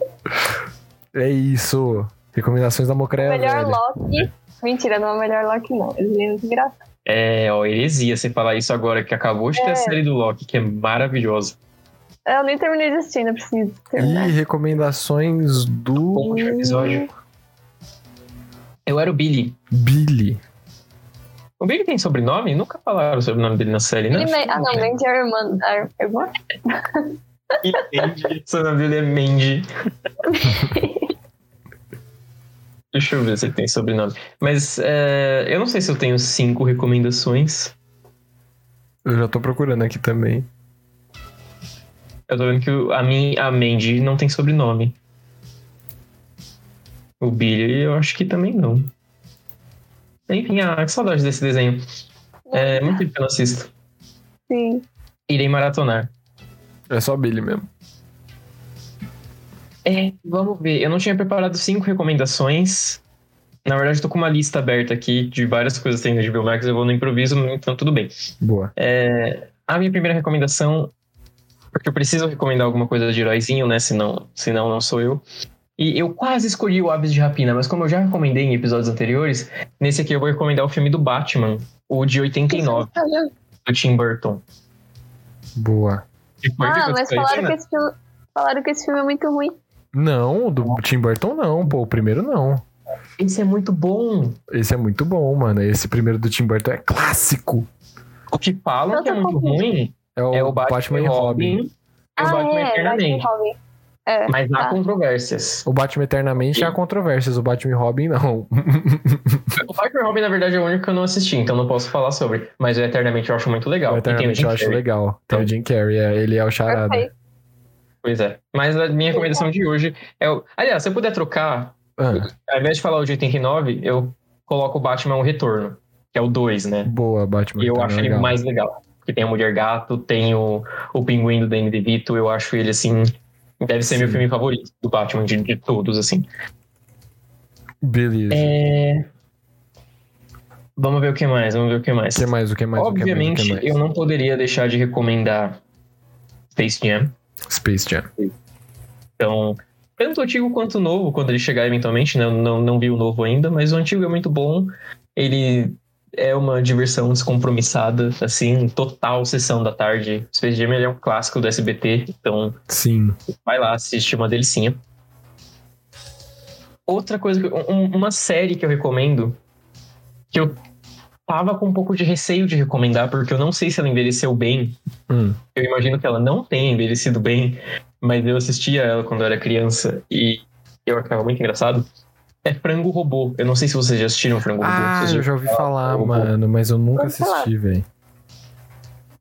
É isso. Recomendações da Mocré. Melhor velho. Loki. Mentira, não é o melhor Loki, não. Ele é muito engraçado. É, ó, heresia você falar isso agora, que acabou de ter a É. série do Loki, que é maravilhosa. Eu nem terminei de assistir, ainda preciso terminar. E recomendações do último episódio. Eu era o Billy. Billy. O Billy tem sobrenome? Nunca falaram o sobrenome dele na série, né? Ah, não, Mandy é a irmã. A irmã? Mandy. O sobrenome dele é Mandy. (laughs) Deixa eu ver se ele tem sobrenome. Mas é, eu não sei se eu tenho cinco recomendações. Eu já tô procurando aqui também. Eu tô vendo que a, mim, a Mandy não tem sobrenome. O Billy, eu acho que também não. Enfim, ah, que saudade desse desenho. É muito tempo que eu não assisto. Sim. Irei maratonar. É só Billy mesmo. É, vamos ver. Eu não tinha preparado cinco recomendações. Na verdade, eu tô com uma lista aberta aqui de várias coisas que tem no HBO Max. Eu vou no improviso, então tudo bem. Boa. A minha primeira recomendação, porque eu preciso recomendar alguma coisa de heróizinho, né? Senão, senão não sou eu. E eu quase escolhi o Aves de Rapina, mas como eu já recomendei em episódios anteriores, nesse aqui eu vou recomendar o filme do Batman, o de 89, do Tim Burton. Boa. Ah, mas falaram que, esse filme, falaram que esse filme é muito ruim. Não, do Tim Burton não, pô. O primeiro não. Esse é muito bom. Esse é muito bom, mano. Esse primeiro do Tim Burton é clássico. O que falam que é muito ruim É o, é o Batman, Batman, e Robin. Robin, o ah, Batman é, Batman Eternamente. e Robin. É, Mas há tá. controvérsias. O Batman Eternamente há controvérsias. O Batman e Robin não. (laughs) O Batman e Robin, na verdade, é o único que eu não assisti, então não posso falar sobre. Mas o Eternamente eu acho muito legal. o Eternamente eu acho legal. Tem o Jim Carrey, é, ele é o charada. Perfeito. Pois é. Mas a minha recomendação de hoje é o. Aliás, se eu puder trocar, Ah, ao invés de falar o de 89, eu coloco o Batman o Retorno, que é o 2, né? boa, Batman. E eu Eternamente acho ele legal. mais legal. Porque tem a Mulher Gato, tem o, o Pinguim do Danny DeVito, eu acho ele assim. Deve ser meu Sim. filme favorito do Batman, de, de todos, assim. Beleza. É. Vamos ver o que mais, vamos ver o que mais. O que mais? O que mais? o que mais, Obviamente, o que mais? eu não poderia deixar de recomendar Space Jam. Space Jam. Então, tanto o antigo quanto o novo, quando ele chegar eventualmente, né? Eu não, não vi o novo ainda, mas o antigo é muito bom. Ele é uma diversão descompromissada, assim, total sessão da tarde. Space Jam é um clássico do SBT, então Sim. vai lá, assiste uma delicinha. Outra coisa, um- uma série que eu recomendo, que eu tava com um pouco de receio de recomendar, porque eu não sei se ela envelheceu bem. Hum. Eu imagino que ela não tenha envelhecido bem, mas eu assistia ela quando eu era criança e eu achava muito engraçado. É Frango Robô. Eu não sei se vocês já assistiram Frango Robô. Ah, Vocês eu já ouvi falar, Frango Robô? mano, mas eu nunca assisti, velho.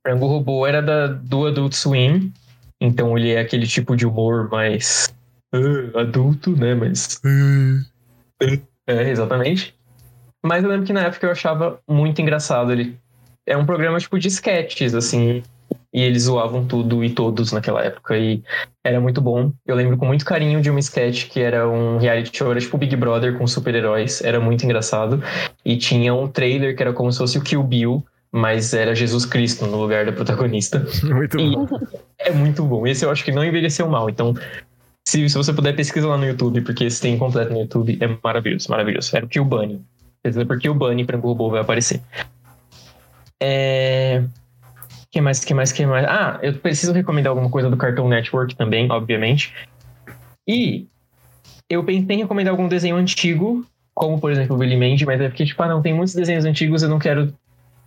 Frango Robô era da, do Adult Swim, então ele é aquele tipo de humor mais ah, adulto, né? Mas É, exatamente. Mas eu lembro que na época eu achava muito engraçado ele. É um programa tipo de sketches, assim. E eles zoavam tudo e todos naquela época. E era muito bom. Eu lembro com muito carinho de uma sketch que era um reality show, era tipo Big Brother com super-heróis. Era muito engraçado. E tinha um trailer que era como se fosse o Kill Bill, mas era Jesus Cristo no lugar da protagonista. (laughs) Muito E bom. é muito bom. Esse eu acho que não envelheceu mal. Então, se, se você puder, pesquisa lá no YouTube, porque esse tem completo no YouTube. É maravilhoso, maravilhoso. Era o Kill Bunny. Pesquisa por Kill Bunny para o robô vai aparecer. É... que mais, que mais, que mais? Ah, eu preciso recomendar alguma coisa do Cartoon Network também, obviamente. E eu pensei em recomendar algum desenho antigo, como, por exemplo, o Billy Mandy, mas é porque, tipo, ah, não, tem muitos desenhos antigos, eu não quero,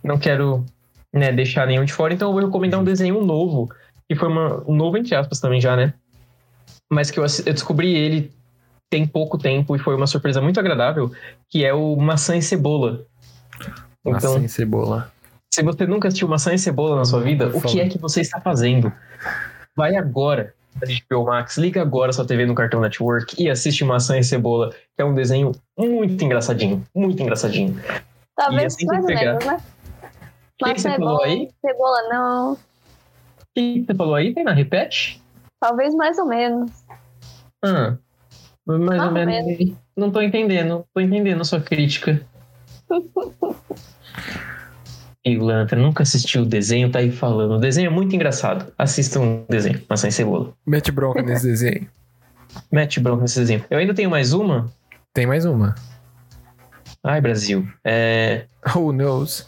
não quero né, deixar nenhum de fora, então eu vou recomendar um desenho novo, que foi uma, um novo entre aspas também já, né? Mas que eu, eu descobri ele tem pouco tempo e foi uma surpresa muito agradável, que é o Maçã e Cebola. Então, Maçã e cebola. Se você nunca assistiu Maçã e Cebola na sua vida, Por o que é que você está fazendo? Vai agora na HBO Max, liga agora sua TV no Cartoon Network e assiste Maçã e Cebola, que é um desenho muito engraçadinho, muito engraçadinho. Talvez assim que mais ou menos, né? O que, que você falou aí? Cebola não. O que você falou aí? Pena, repete? Talvez mais ou menos. Ah, mais Mais ou ou menos. Não tô entendendo, tô entendendo a sua crítica. (laughs) E o Lantra nunca assistiu o desenho, tá aí falando. O desenho é muito engraçado. Assista um desenho, Maçã e Cebola. Mete bronca nesse desenho. Mete bronca nesse desenho. Eu ainda tenho mais uma. Tem mais uma. Ai, Brasil. É, Who knows?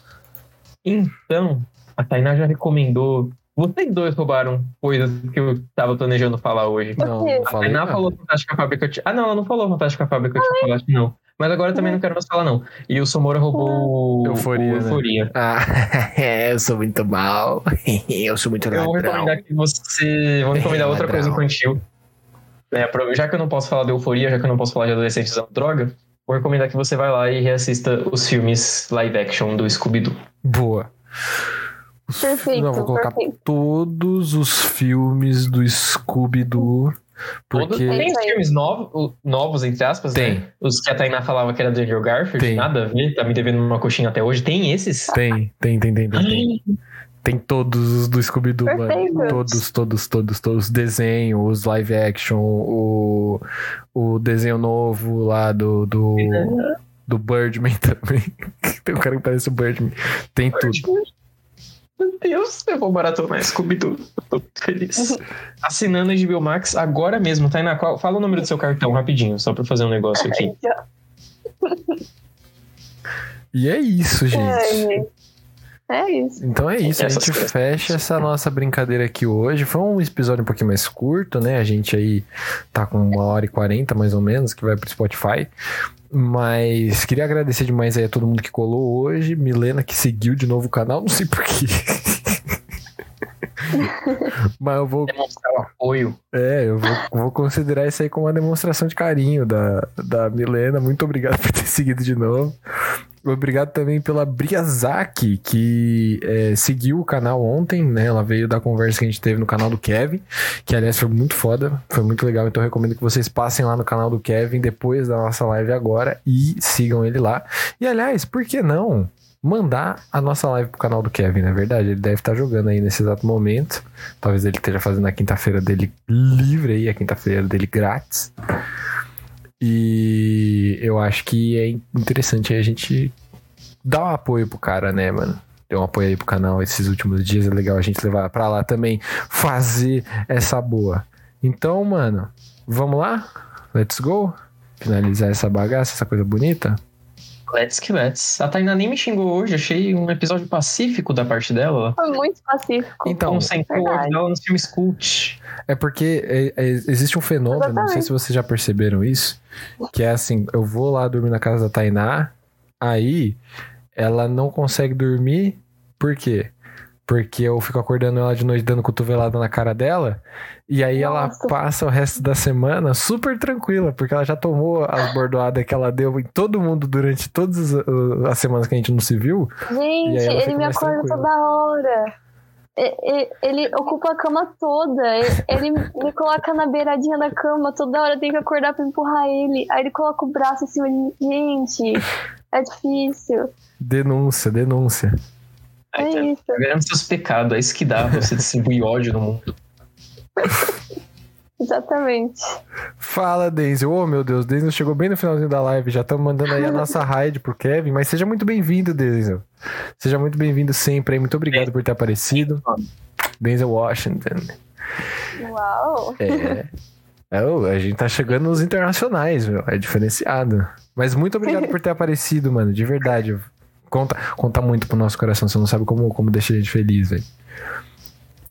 então, a Tainá já recomendou. Vocês dois roubaram coisas que eu tava planejando falar hoje. Não, não A Tainá nada. falou Fantástica Fábrica de... Ah, não, ela não falou Fantástica Fábrica de Chocolate, não. Mas agora também não quero mais falar, não. E o Somora roubou o- Euforia, né? Euforia. Ah, (laughs) eu sou muito mal. (laughs) eu sou muito Eu vou recomendar que você. Vou recomendar outra Ladrão. coisa infantil. É, já que eu não posso falar de euforia, já que eu não posso falar de adolescentes usando droga, vou recomendar que você vá lá e reassista os filmes live action do Scooby-Doo. Boa. Perfeito, Não, vou colocar perfeito. todos os filmes do Scooby-Doo. Porque Tem os filmes novos, novos, entre aspas, Tem. né? Os que a Tainá falava que era do Andrew Garfield, Tem. nada a ver, tá me devendo uma coxinha até hoje. Tem esses? tem, tem, tem, tem, tem. Tem, Tem todos os do Scooby-Doo. Todos, todos, todos, todos. Os desenhos, os live action, o, o desenho novo lá do, do, do Birdman (laughs) também. Tem um cara que parece o Birdman. Tem tudo. Meu Deus, eu vou maratonar Scooby-Doo. Tô muito feliz. Assinando a HBO Max agora mesmo, Tainá. Qual, fala o número do seu cartão rapidinho, só pra fazer um negócio aqui. (laughs) E é isso, gente. Ai, gente. É isso. Então é isso, a Essas gente coisas. fecha essa nossa brincadeira aqui hoje. Foi um episódio um pouquinho mais curto, né? A gente aí tá com uma hora e quarenta, mais ou menos, que vai pro Spotify. Mas queria agradecer demais aí a todo mundo que colou hoje. Milena que seguiu de novo o canal, não sei porquê. (laughs) Mas eu vou, Demonstrar o apoio. é, eu vou, vou considerar isso aí como uma demonstração de carinho da, da Milena. Muito obrigado por ter seguido de novo. Obrigado também pela Briazaki, que é, seguiu o canal ontem, né? Ela veio da conversa que a gente teve no canal do Kevin, que aliás foi muito foda, foi muito legal. Então recomendo que vocês passem lá no canal do Kevin depois da nossa live agora e sigam ele lá. E aliás, por que não mandar a nossa live pro canal do Kevin, na é verdade? Ele deve estar jogando aí nesse exato momento. Talvez ele esteja fazendo a quinta-feira dele livre aí, a quinta-feira dele grátis. E eu acho que é interessante a gente dar um apoio pro cara, né, mano? Deu um apoio aí pro canal esses últimos dias. É legal a gente levar pra lá também, fazer essa boa. Então, mano, vamos lá? Let's go? Finalizar essa bagaça, essa coisa bonita? Let's que let's. A Tainá nem me xingou hoje, achei um episódio pacífico da parte dela. Foi muito pacífico. Então, Concentrou o dela nos filmes cult. É porque é- é- existe um fenômeno, não sei se vocês já perceberam isso, que é assim, eu vou lá dormir na casa da Tainá, aí ela não consegue dormir, por quê? Porque eu fico acordando ela de noite dando cotovelada na cara dela, e aí ela Nossa. passa o resto da semana super tranquila, porque ela já tomou as bordoadas que ela deu em todo mundo durante todas as, as semanas que a gente não se viu. Gente, ela ele me acorda tranquila. toda hora. Ele ocupa a cama toda. Ele me coloca na beiradinha da cama. Toda hora eu tenho que acordar pra empurrar ele. Aí ele coloca o braço em cima de mim. Gente, é difícil. Denúncia, denúncia. É Aí, tá isso. vendo seus pecados, é isso que dá você distribuir ódio no mundo. (laughs) Exatamente. Fala, Denzel. Oh, meu Deus, Denzel chegou bem no finalzinho da live. Já estamos mandando aí a nossa (laughs) raid pro Kevin. Mas seja muito bem-vindo, Denzel. Seja muito bem-vindo sempre aí. Muito obrigado por ter aparecido. Denzel Washington. Uau. É. É, a gente tá chegando nos internacionais, meu. É diferenciado. Mas muito obrigado (laughs) por ter aparecido, mano. De verdade. Conta, conta muito pro nosso coração. Você não sabe como, como deixa a gente feliz, velho.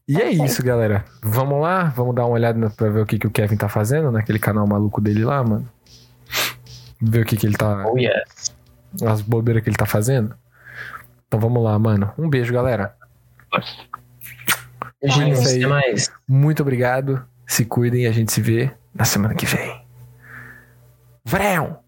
E é isso, galera. Vamos lá? Vamos dar uma olhada pra ver o que, que o Kevin tá fazendo naquele canal maluco dele lá, mano. Ver o que, que ele tá. Oh, yeah. As bobeiras que ele tá fazendo. Então vamos lá, mano. Um beijo, galera. Gente, isso aí. Muito obrigado. Se cuidem e a gente se vê na semana que vem. Vrão!